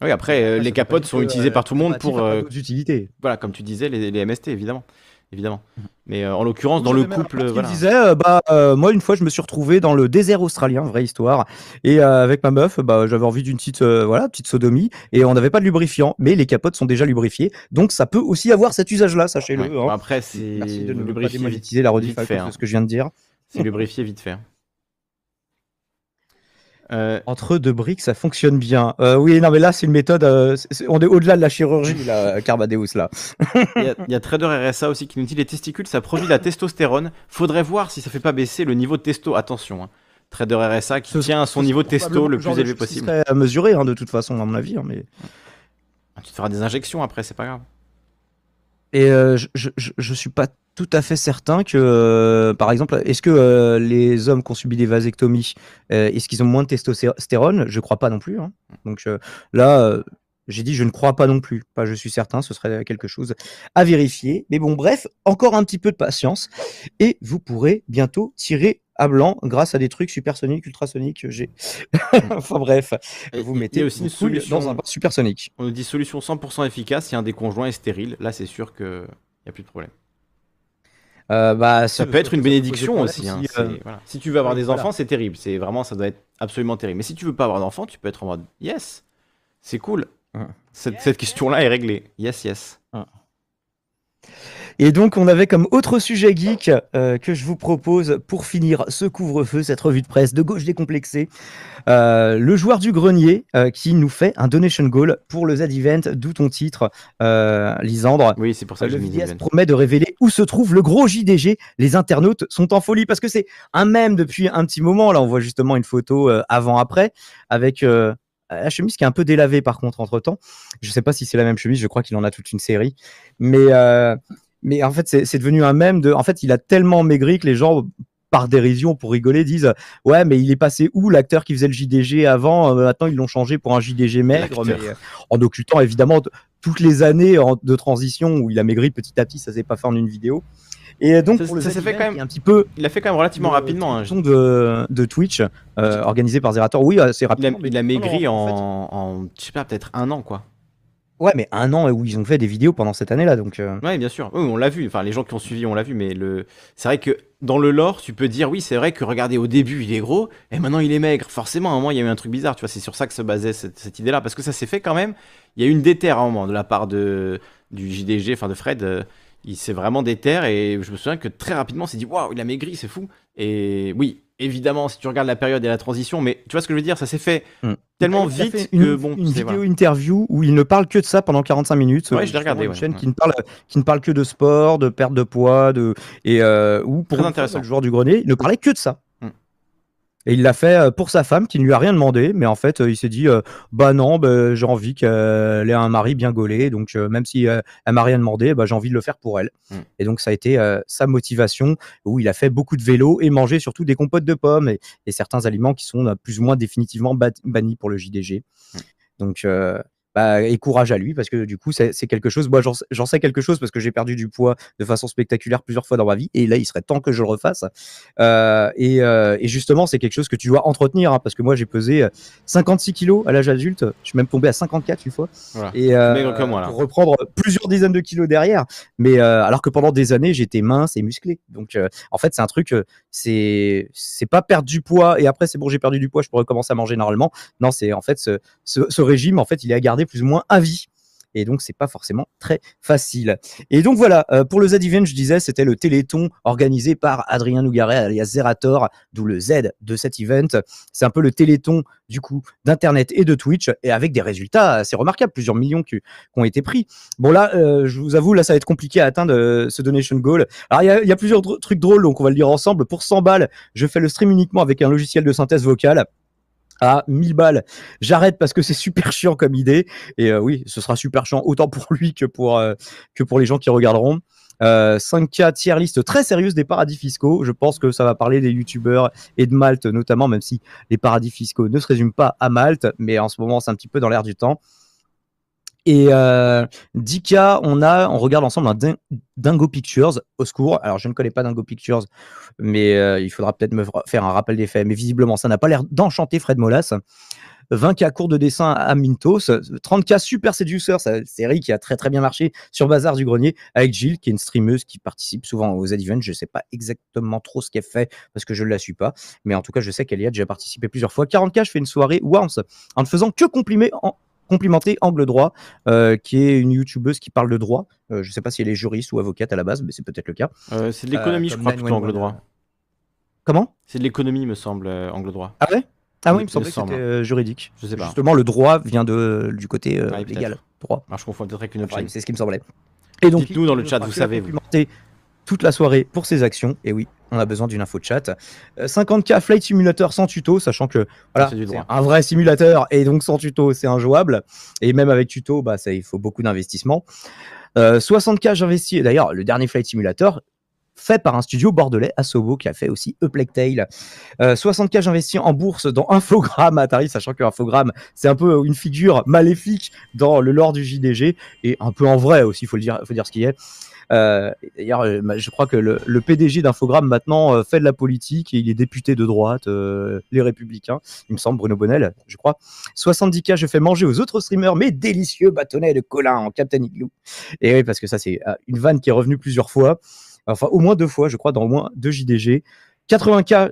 Speaker 2: Oui, après, les capotes sont utilisées par tout le monde pour...
Speaker 1: utilités.
Speaker 2: voilà, comme tu disais, les, les MST, évidemment. Évidemment. Mais euh, en l'occurrence, dans le couple... Voilà.
Speaker 1: disait, euh, bah, euh, moi une fois je me suis retrouvé dans le désert australien, vraie histoire, et euh, avec ma meuf, bah, j'avais envie d'une petite, euh, voilà, petite sodomie, et on n'avait pas de lubrifiant, mais les capotes sont déjà lubrifiées, donc ça peut aussi avoir cet usage-là, sachez-le.
Speaker 2: Ouais.
Speaker 1: hein.
Speaker 2: Après, c'est
Speaker 1: Merci de ne pas démonétiser la rediff cause de
Speaker 2: hein.
Speaker 1: ce que je viens de dire.
Speaker 2: C'est lubrifié vite fait. Euh,
Speaker 1: Entre deux briques, ça fonctionne bien. Euh, oui, non, mais là, c'est une méthode. euh, on est au-delà de la chirurgie, là, Carbadeus, là.
Speaker 2: Il y, a- il y a Trader RSA aussi qui nous dit les testicules, ça produit de la testostérone. Faudrait voir si ça fait pas baisser le niveau de testo. Attention, hein. Trader RSA qui
Speaker 1: Ce-
Speaker 2: tient à son niveau
Speaker 1: serait
Speaker 2: testo le plus
Speaker 1: de
Speaker 2: élevé possible.
Speaker 1: à mesurer, hein, de toute façon, à mon avis. hein, mais...
Speaker 2: Tu te feras des injections après, c'est pas grave.
Speaker 1: Et euh, je, je, suis pas tout à fait certain que, euh, par exemple, est-ce que euh, les hommes qui ont subi des vasectomies, euh, est-ce qu'ils ont moins de testostérone Je crois pas non plus. hein. Donc là, j'ai dit je ne crois pas non plus. Pas je suis certain, ce serait quelque chose à vérifier. Mais bon, bref, encore un petit peu de patience et vous pourrez bientôt tirer à blanc grâce à des trucs supersoniques, ultrasoniques que j'ai. enfin bref,
Speaker 2: Et
Speaker 1: vous mettez
Speaker 2: aussi une solution.
Speaker 1: dans un supersonique.
Speaker 2: On nous dit solution 100% efficace si un des conjoints est stérile. Là, c'est sûr qu'il n'y a plus de problème.
Speaker 1: Euh, bah,
Speaker 2: Ça peut être une bénédiction aussi. hein.
Speaker 1: euh,
Speaker 2: voilà. Si tu veux avoir des
Speaker 1: voilà.
Speaker 2: enfants, c'est terrible. C'est vraiment, ça doit être absolument terrible. Mais si tu veux pas avoir d'enfants, tu peux être en mode yes, c'est cool. Cette, cette question-là est réglée. Yes, yes.
Speaker 1: Et donc, on avait comme autre sujet geek euh, que je vous propose pour finir ce couvre-feu, cette revue de presse de gauche décomplexée, euh, le joueur du grenier euh, qui nous fait un donation goal pour le Z-Event, d'où ton titre, euh, Lisandre.
Speaker 2: Oui, c'est pour ça que
Speaker 1: le vidéaste promet de révéler où se trouve le gros JDG. Les internautes sont en folie parce que c'est un mème depuis un petit moment. Là, on voit justement une photo euh, avant-après avec euh, la chemise qui est un peu délavée par contre entre temps. Je sais pas si c'est la même chemise. Je crois qu'il en a toute une série, mais euh, mais en fait c'est devenu un mème de. En fait, il a tellement maigri que les gens par dérision pour rigoler disent ouais mais il est passé où l'acteur qui faisait le JDG avant Euh, maintenant ils l'ont changé pour un JDG maigre mais euh, en occultant évidemment toutes les années en- de transition où il a maigri petit à petit ça s'est pas fait en une vidéo et donc
Speaker 2: Ça-
Speaker 1: pour le
Speaker 2: ça s'est fait quand même
Speaker 1: un petit peu
Speaker 2: Il a fait quand même relativement
Speaker 1: le
Speaker 2: rapidement. hein.
Speaker 1: de, de Twitch euh, organisé par Zerator oui assez
Speaker 2: Il a,
Speaker 1: rapidement
Speaker 2: il a
Speaker 1: non,
Speaker 2: maigri
Speaker 1: en
Speaker 2: en,
Speaker 1: fait-
Speaker 2: en, je sais pas, peut-être un an, quoi.
Speaker 1: ouais mais un an où ils ont fait des vidéos pendant cette année là donc euh,
Speaker 2: Ouais, bien sûr. Oui, on l'a vu. Enfin, les gens qui ont suivi, on l'a vu. Mais le, c'est vrai que dans le lore, tu peux dire oui, c'est vrai que regardez, au début, il est gros, et maintenant il est maigre. Forcément, à un moment, il y a eu un truc bizarre. Tu vois, c'est sur ça que se basait cette, cette idée-là, parce que ça s'est fait quand même. Il y a eu une déterre à un moment de la part de du JDG, enfin de Fred. euh, il s'est vraiment déterre, et je me souviens que très rapidement, on s'est dit waouh, il a maigri, c'est fou. Et oui, évidemment, si tu regardes la période et la transition, mais tu vois ce que je veux dire, ça s'est fait
Speaker 1: Hmm.
Speaker 2: tellement
Speaker 1: Il
Speaker 2: vite
Speaker 1: fait une,
Speaker 2: que bon,
Speaker 1: une vidéo
Speaker 2: voilà.
Speaker 1: interview où il ne parle que de ça pendant 45 minutes.
Speaker 2: Ouais,
Speaker 1: Euh,
Speaker 2: je l'ai regardé,
Speaker 1: Une
Speaker 2: ouais,
Speaker 1: chaîne
Speaker 2: ouais.
Speaker 1: qui ne parle qui ne parle que de sport, de perte de poids, de et euh, où pour
Speaker 2: Très intéressant.
Speaker 1: le joueur du grenier ne parlait que de ça. Et il l'a fait euh, pour sa femme qui ne lui a rien demandé, mais en fait euh, il s'est dit euh, bah non, bah, j'ai envie qu'elle ait un mari bien gaulé, donc euh, même si euh, elle m'a rien demandé, bah, j'ai envie de le faire pour elle.
Speaker 2: Mm.
Speaker 1: Et donc ça a été sa motivation où il a fait beaucoup de vélo et mangé surtout des compotes de pommes et, et certains aliments qui sont plus ou moins définitivement ba- bannis pour le JDG.
Speaker 2: Mm.
Speaker 1: Donc, bah, et courage à lui parce que du coup, c'est quelque chose. Moi, j'en sais- quelque chose parce que j'ai perdu du poids de façon spectaculaire plusieurs fois dans ma vie. Et là, il serait temps que je le refasse. Euh, et, euh, et justement, c'est quelque chose que tu dois entretenir hein, parce que moi, j'ai pesé euh, 56 kilos à l'âge adulte. Je suis même tombé à 54 une fois.
Speaker 2: Voilà.
Speaker 1: Et euh,
Speaker 2: maigre que moi, là.
Speaker 1: pour reprendre plusieurs dizaines de kilos derrière. Mais euh, alors que pendant des années, j'étais mince et musclé. Donc, euh, en fait, c'est un truc. euh, c'est c'est pas perdre du poids et après c'est bon, j'ai perdu du poids, je peux recommencer à manger normalement. Non, c'est en fait ce, ce, ce régime, en fait, il est à garder plus ou moins à vie. et donc c'est pas forcément très facile. Et donc voilà, euh, pour le Z-Event, je disais, c'était le Téléthon organisé par Adrien Nougaret alias Zerator, d'où le Z de cet event. C'est un peu le Téléthon du coup d'internet et de Twitch et avec des résultats assez remarquables, plusieurs millions qui, ont été pris. Bon là, euh, je vous avoue, là ça va être compliqué à atteindre euh, ce donation goal. Alors il y y a plusieurs trucs drôles, donc on va le dire ensemble. Pour 100 balles, je fais le stream uniquement avec un logiciel de synthèse vocale. À 1000 balles, j'arrête parce que c'est super chiant comme idée. Et euh, oui, ce sera super chiant autant pour lui que pour, euh, que pour les gens qui regarderont. Euh, 5K tier liste très sérieuse des paradis fiscaux. Je pense que ça va parler des youtubeurs et de Malte notamment, même si les paradis fiscaux ne se résument pas à Malte, mais en ce moment c'est un petit peu dans l'air du temps. Et euh, 10K, on a, on regarde ensemble un Din- Dingo Pictures au secours. Alors je ne connais pas Dingo Pictures, mais euh, il faudra peut-être me faire un rappel des faits. Mais visiblement, ça n'a pas l'air d'enchanter Fred Molas. 20K cours de dessin à Mintos, 30K Super Seducer, série qui a très très bien marché sur Bazar du Grenier avec Gilles, qui est une streameuse qui participe souvent aux Z-Events. Je ne sais pas exactement trop ce qu'elle fait parce que je ne la suis pas, mais en tout cas, je sais qu'elle y a déjà participé plusieurs fois. 40K, je fais une soirée once en ne faisant que complimer, en, complimenter Angle Droit, euh, qui est une youtubeuse qui parle de droit. Euh, je ne sais pas si elle est juriste ou avocate à la base, mais c'est peut-être le cas.
Speaker 2: Euh, c'est de l'économie, je crois, plutôt
Speaker 1: 911,
Speaker 2: angle droit.
Speaker 1: Comment?
Speaker 2: C'est de l'économie, me semble, angle droit.
Speaker 1: Ah ouais? Ah oui, il me semblait
Speaker 2: me
Speaker 1: que
Speaker 2: semble.
Speaker 1: c'était juridique.
Speaker 2: Je sais pas.
Speaker 1: Justement, le droit vient de, du côté
Speaker 2: Ah
Speaker 1: légal. Droit.
Speaker 2: Ah, je confonds peut-être avec une autre
Speaker 1: Enfin,
Speaker 2: chaîne.
Speaker 1: c'est ce qui me semblait. Et donc,
Speaker 2: Dites-nous dans le chat, vous savez, vous.
Speaker 1: complimenter toute la soirée pour ses actions. Et oui, on a besoin d'une info de chat. Euh, 50K Flight Simulator sans tuto, sachant que voilà,
Speaker 2: c'est
Speaker 1: un vrai simulateur et donc sans tuto, c'est injouable. Et même avec tuto, bah, ça, il faut beaucoup d'investissement. Euh, 60K, j'investis. Et D'ailleurs, le dernier Flight Simulator, fait par un studio bordelais, Asobo, qui a fait aussi A Plague Tale. Euh, 60K, j'investis en bourse dans Infogrames Atari, sachant que Infogrames, c'est un peu une figure maléfique dans le lore du JDG et un peu en vrai aussi, il faut, le dire, faut dire ce qu'il y a. Euh, D'ailleurs, euh, je crois que le, PDG d'Infogrames maintenant euh, fait de la politique et il est député de droite, euh, les Républicains, il me semble, Bruno Bonnel, je crois. 70K, je fais manger aux autres streamers mes délicieux bâtonnets de Colin en Captain Igloo. Et oui, parce que ça, c'est euh, une vanne qui est revenue plusieurs fois, enfin au moins deux fois, je crois, dans au moins deux JDG. 80K,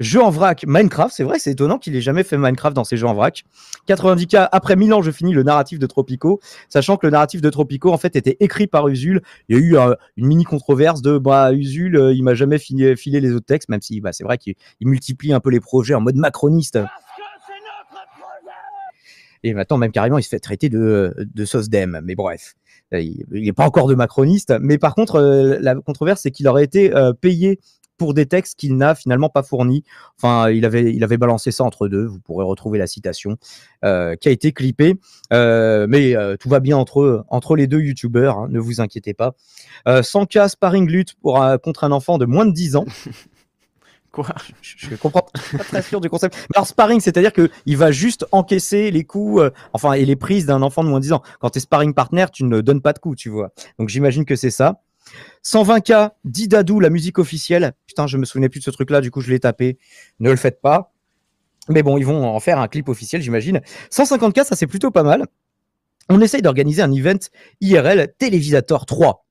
Speaker 1: jeu en vrac Minecraft, c'est vrai, c'est étonnant qu'il ait jamais fait Minecraft dans ses jeux en vrac. 90K, après 1000 ans, je finis le narratif de Tropico, sachant que le narratif de Tropico, en fait, était écrit par Usul. Il y a eu euh, une mini controverse de, bah, Usul, euh, il m'a jamais filé les autres textes, même si, bah, c'est vrai qu'il il multiplie un peu les projets en mode macroniste. Et maintenant, même carrément, il se fait traiter de, de sauce d'em. Mais bref, Euh, il n'est pas encore de macroniste. Mais par contre, euh, la controverse, c'est qu'il aurait été euh, payé pour des textes qu'il n'a finalement pas fournis. Enfin, il avait, il avait balancé ça entre deux. Vous pourrez retrouver la citation euh, qui a été clippée. Euh, mais euh, tout va bien entre, entre les deux youtubeurs, hein, ne vous inquiétez pas. Euh, 100K sparring lutte pour, contre un enfant de moins de 10 ans.
Speaker 2: Quoi?
Speaker 1: Je, comprends pas très sûr du concept. Mais alors, sparring, c'est-à-dire que il va juste encaisser les coups, euh, enfin, et les prises d'un enfant de moins de 10 ans. Quand tu es sparring partner, tu ne donnes pas de coups, tu vois. Donc, j'imagine que c'est ça. 120K, Didadou, la musique officielle. Putain, je me souvenais plus de ce truc-là, du coup, je l'ai tapé. Ne le faites pas. Mais bon, ils vont en faire un clip officiel, j'imagine. 150K, ça c'est plutôt pas mal. On essaye d'organiser un event IRL Télévisator 3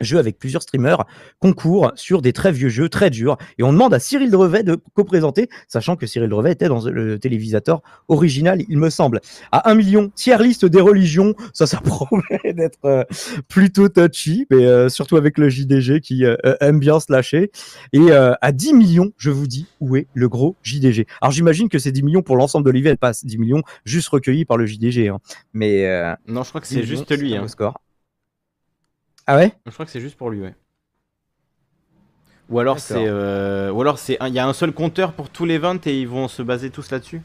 Speaker 1: jeu avec plusieurs streamers, concours sur des très vieux jeux, très durs. Et on demande à Cyril Drevet de co-présenter, sachant que Cyril Drevet était dans le télévisateur original, il me semble. À 1 million, tiers liste des religions, ça, ça promet d'être euh, plutôt touchy, mais euh, surtout avec le JDG qui euh, euh, aime bien se lâcher. Et euh, à 10 millions, je vous dis, où est le gros JDG Alors j'imagine que c'est 10 millions pour l'ensemble de l'event, pas 10 millions juste recueillis par le JDG. hein. Mais euh,
Speaker 2: Non, je crois que
Speaker 1: 10
Speaker 2: c'est juste lui.
Speaker 1: un
Speaker 2: Hein.
Speaker 1: score. Ah ouais
Speaker 2: Je crois que c'est juste pour lui, ouais. Ou alors c'est, euh, ou alors c'est, un- il y a un seul compteur pour tous les 20 et ils vont se baser tous là-dessus?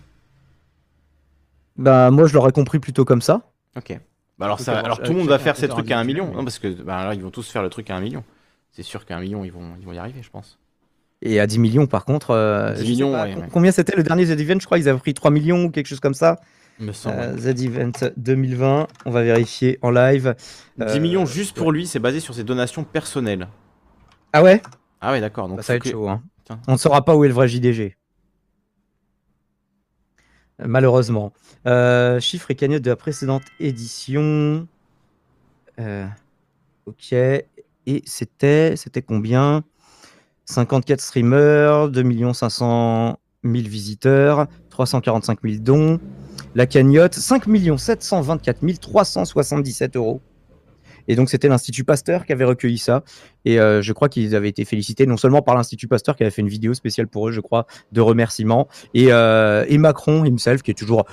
Speaker 1: Bah moi je l'aurais compris plutôt comme ça.
Speaker 2: Ok. Bah alors ça, tout le monde va faire ces trucs à un million, non parce que bah alors ils vont tous faire le truc à un million. C'est sûr qu'à un million ils vont, ils vont y arriver, je pense.
Speaker 1: Et à 10 millions, par contre, euh,
Speaker 2: 10
Speaker 1: je sais
Speaker 2: millions,
Speaker 1: pas
Speaker 2: ouais,
Speaker 1: com-
Speaker 2: ouais.
Speaker 1: combien c'était le dernier Z-Event Je crois qu'ils avaient pris 3 millions ou quelque chose comme ça.
Speaker 2: Il me semble.
Speaker 1: Euh, Z-Event 2020, on va vérifier en live.
Speaker 2: 10
Speaker 1: euh,
Speaker 2: millions juste pour lui, c'est basé sur ses donations personnelles.
Speaker 1: Ah ouais?
Speaker 2: Ah ouais, d'accord. Donc
Speaker 1: Bah, Ça va être
Speaker 2: que-
Speaker 1: chaud. Hein. On ne saura pas où est le vrai JDG. Euh, Malheureusement. Euh, chiffre et cagnotte de la précédente édition. Euh, ok. Et c'était, c'était combien? 54 streamers, 2 500 000 visiteurs, 345 000 dons. la cagnotte 5 724 377 euros. Et donc c'était l'Institut Pasteur qui avait recueilli ça. Et euh, je crois qu'ils avaient été félicités non seulement par l'Institut Pasteur qui avait fait une vidéo spéciale pour eux, je crois, de remerciements, et, euh, et Macron himself qui est toujours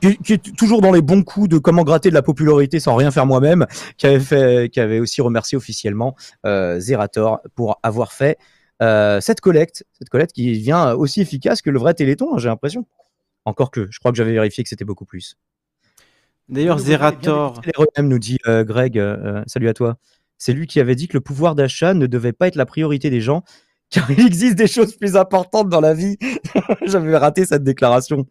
Speaker 1: qui, est toujours dans les bons coups de comment gratter de la popularité sans rien faire moi-même, qui avait fait, qui avait aussi remercié officiellement euh, Zerator pour avoir fait euh, cette collecte, cette collecte qui vient aussi efficace que le vrai Téléthon, hein, j'ai l'impression. Encore que, je crois que j'avais vérifié que c'était beaucoup plus.
Speaker 2: D'ailleurs, Zerator.
Speaker 1: Nous dit euh, Greg, euh, salut à toi. C'est lui qui avait dit que le pouvoir d'achat ne devait pas être la priorité des gens, car il existe des choses plus importantes dans la vie. J'avais raté cette déclaration.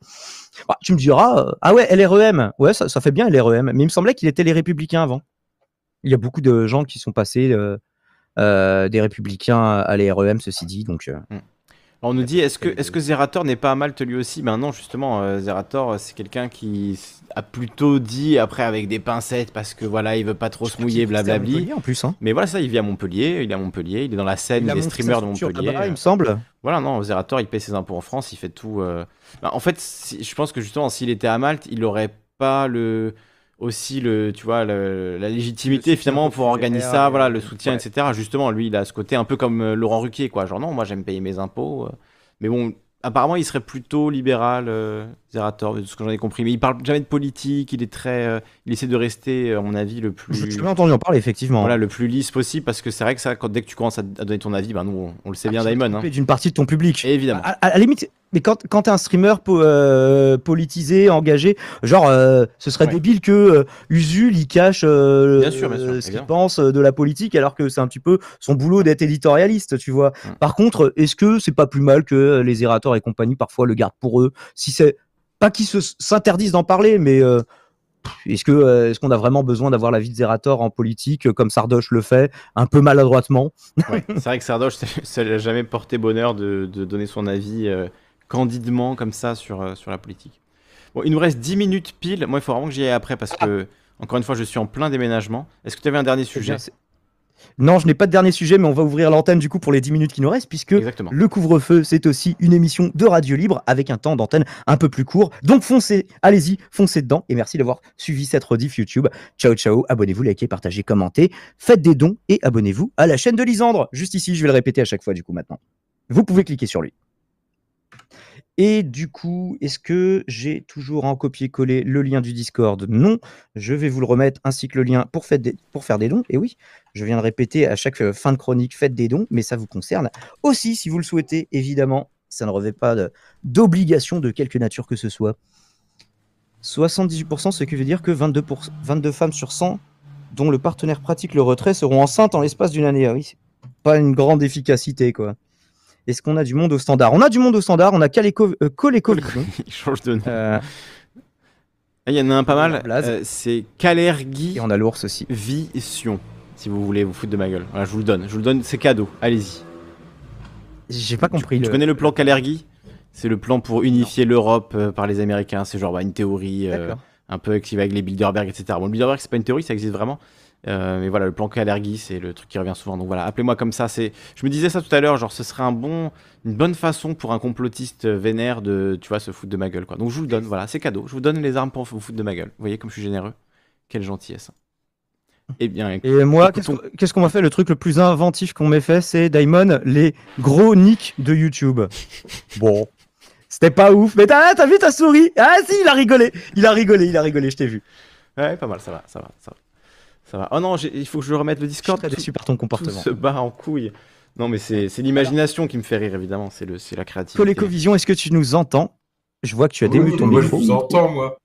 Speaker 1: Bah, tu me diras, euh, ah ouais, LREM, ouais, ça, ça fait bien LREM, mais il me semblait qu'il était les Républicains avant. Il y a beaucoup de gens qui sont passés des Républicains à l'REM, ceci dit, donc. euh,
Speaker 2: On nous dit, est-ce que, est que Zerator n'est pas à Malte lui aussi? Ben non, justement, euh, Zerator, euh, c'est quelqu'un qui a plutôt dit, après avec des pincettes, parce que voilà, il veut pas trop se mouiller, blablabli.
Speaker 1: Montpellier, en plus. Hein.
Speaker 2: Mais voilà, ça, il vit à Montpellier, il est à Montpellier, il est dans la scène, il,
Speaker 1: a
Speaker 2: est
Speaker 1: montré
Speaker 2: streamer
Speaker 1: sa
Speaker 2: de Montpellier.
Speaker 1: il me semble.
Speaker 2: Voilà, non, Zerator, il paie ses impôts en France, il fait tout. euh. Bah, en fait, si- je pense que justement, s'il était à Malte, il aurait pas le aussi le, tu vois, le- la légitimité finalement pour organiser ça, voilà,
Speaker 1: euh,
Speaker 2: le soutien,
Speaker 1: ouais.
Speaker 2: etc. Justement, lui, il a ce côté un peu comme euh, Laurent Ruquier, quoi. Genre non, moi j'aime payer mes impôts, euh. mais bon, apparemment, il serait plutôt libéral, de ce que j'en ai compris. Mais il parle jamais de politique, il est très, euh, il essaie de rester, à mon avis, le plus.
Speaker 1: Je l'ai entendu en parler, effectivement.
Speaker 2: Voilà, le plus lisse possible parce que c'est vrai que ça, quand, dès que tu commences à, à donner ton avis, ben nous, on, on le sait bien, Daimon. Hein.
Speaker 1: d'une partie de ton public.
Speaker 2: Évidemment.
Speaker 1: À, à- à la limite, mais quand, quand t'es un streamer po- euh, politisé, engagé, genre, euh, ce serait
Speaker 2: Ouais.
Speaker 1: débile que Usul il cache
Speaker 2: Bien sûr, bien sûr,
Speaker 1: ce qu'il pense de la politique, alors que c'est un petit peu son boulot d'être éditorialiste, tu vois. Par contre, est-ce que c'est pas plus mal que les errateurs et compagnie parfois le gardent pour eux? Si c'est pas qu'ils se- s'interdisent d'en parler, mais euh, pff, est-ce que euh, est-ce qu'on a vraiment besoin d'avoir la vie de Zerator en politique euh, comme Sardoche le fait, un peu maladroitement?
Speaker 2: Ouais, c'est vrai que Sardoche, ça- ça lui a jamais porté bonheur de, de donner son avis euh, candidement comme ça sur, euh, sur la politique. Bon, il nous reste 10 minutes pile. Moi, il faut vraiment que j'y aille après parce que, encore une fois, je suis en plein déménagement. Est-ce que tu avais un dernier sujet?
Speaker 1: Eh c'est- Non, je n'ai pas de dernier sujet, mais on va ouvrir l'antenne du coup pour les 10 minutes qui nous restent, puisque
Speaker 2: Exactement.
Speaker 1: le couvre-feu, c'est aussi une émission de radio libre avec un temps d'antenne un peu plus court. Donc foncez, allez-y, foncez dedans. Et merci d'avoir suivi cette rediff YouTube. Ciao, ciao. Abonnez-vous, likez, partagez, commentez. Faites des dons et abonnez-vous à la chaîne de Lisandre. Juste ici, je vais le répéter à chaque fois du coup maintenant. Vous pouvez cliquer sur lui. Et du coup, est-ce que j'ai toujours en copier-coller le lien du Discord? Non. Je vais vous le remettre ainsi que le lien pour, faire des- dons. Et oui, je viens de répéter à chaque euh, fin de chronique, faites des dons, mais ça vous concerne aussi si vous le souhaitez, évidemment. Ça ne revêt pas d'obligation de quelque nature que ce soit. 78%, ce qui veut dire que 22, pour- 22 femmes sur 100 dont le partenaire pratique le retrait seront enceintes en l'espace d'une année. Ah oui, pas une grande efficacité, quoi. Est-ce qu'on a du monde au standard? On a du monde au standard, on a Caleco, euh.
Speaker 2: Il change de nom.
Speaker 1: Euh,
Speaker 2: Ah, Il y en a un pas
Speaker 1: a
Speaker 2: mal. Euh, c'est Calergui
Speaker 1: et on a l'ours aussi.
Speaker 2: Vision. Si vous voulez vous foutre de ma gueule. Voilà, je vous le donne. Je vous le donne, c'est cadeau. Allez-y.
Speaker 1: J'ai pas compris.
Speaker 2: Tu
Speaker 1: le-
Speaker 2: connais le plan Calergui C'est le plan pour unifier l'Europe euh, par les Américains. C'est genre bah, une théorie. euh, un peu qui va avec les Bilderberg, etc. Bon, le Bilderberg, c'est pas une théorie, ça existe vraiment. Euh, mais voilà, le plan Kalergi, c'est le truc qui revient souvent. Donc voilà, appelez-moi comme ça. C'est, je me disais ça tout à l'heure, genre ce serait un bon, une bonne façon pour un complotiste euh, vénère de, tu vois, se foutre de ma gueule, quoi. Donc je vous le donne, voilà, c'est cadeau. Je vous donne les armes pour vous foutre de ma gueule. Vous voyez comme je suis généreux? Quelle gentillesse. Eh bien,
Speaker 1: Et moi, qu'est-ce
Speaker 2: Écoutons.
Speaker 1: qu'on qu'est-ce qu'on m'a fait? Le truc le plus inventif qu'on m'ait fait, c'est Daimon, les gros nicks de YouTube. Bon. C'était pas ouf, mais t'as t'as vu ta souris? Ah si, il a rigolé Il a rigolé, il a rigolé, je t'ai vu.
Speaker 2: ouais, pas mal, ça va, ça va, ça va. Ça va. Oh non, il faut que je remette le
Speaker 1: Je suis
Speaker 2: Discord. Tout-
Speaker 1: déçu par ton
Speaker 2: tout
Speaker 1: comportement.
Speaker 2: se bat en couille. Non, mais c'est, l'imagination qui me fait rire, évidemment. C'est la créativité.
Speaker 1: Colecovision, est-ce que tu nous entends? Je vois que tu as démuté
Speaker 6: Oui,
Speaker 1: ton
Speaker 6: moi, je
Speaker 1: micro.
Speaker 6: vous entends, moi.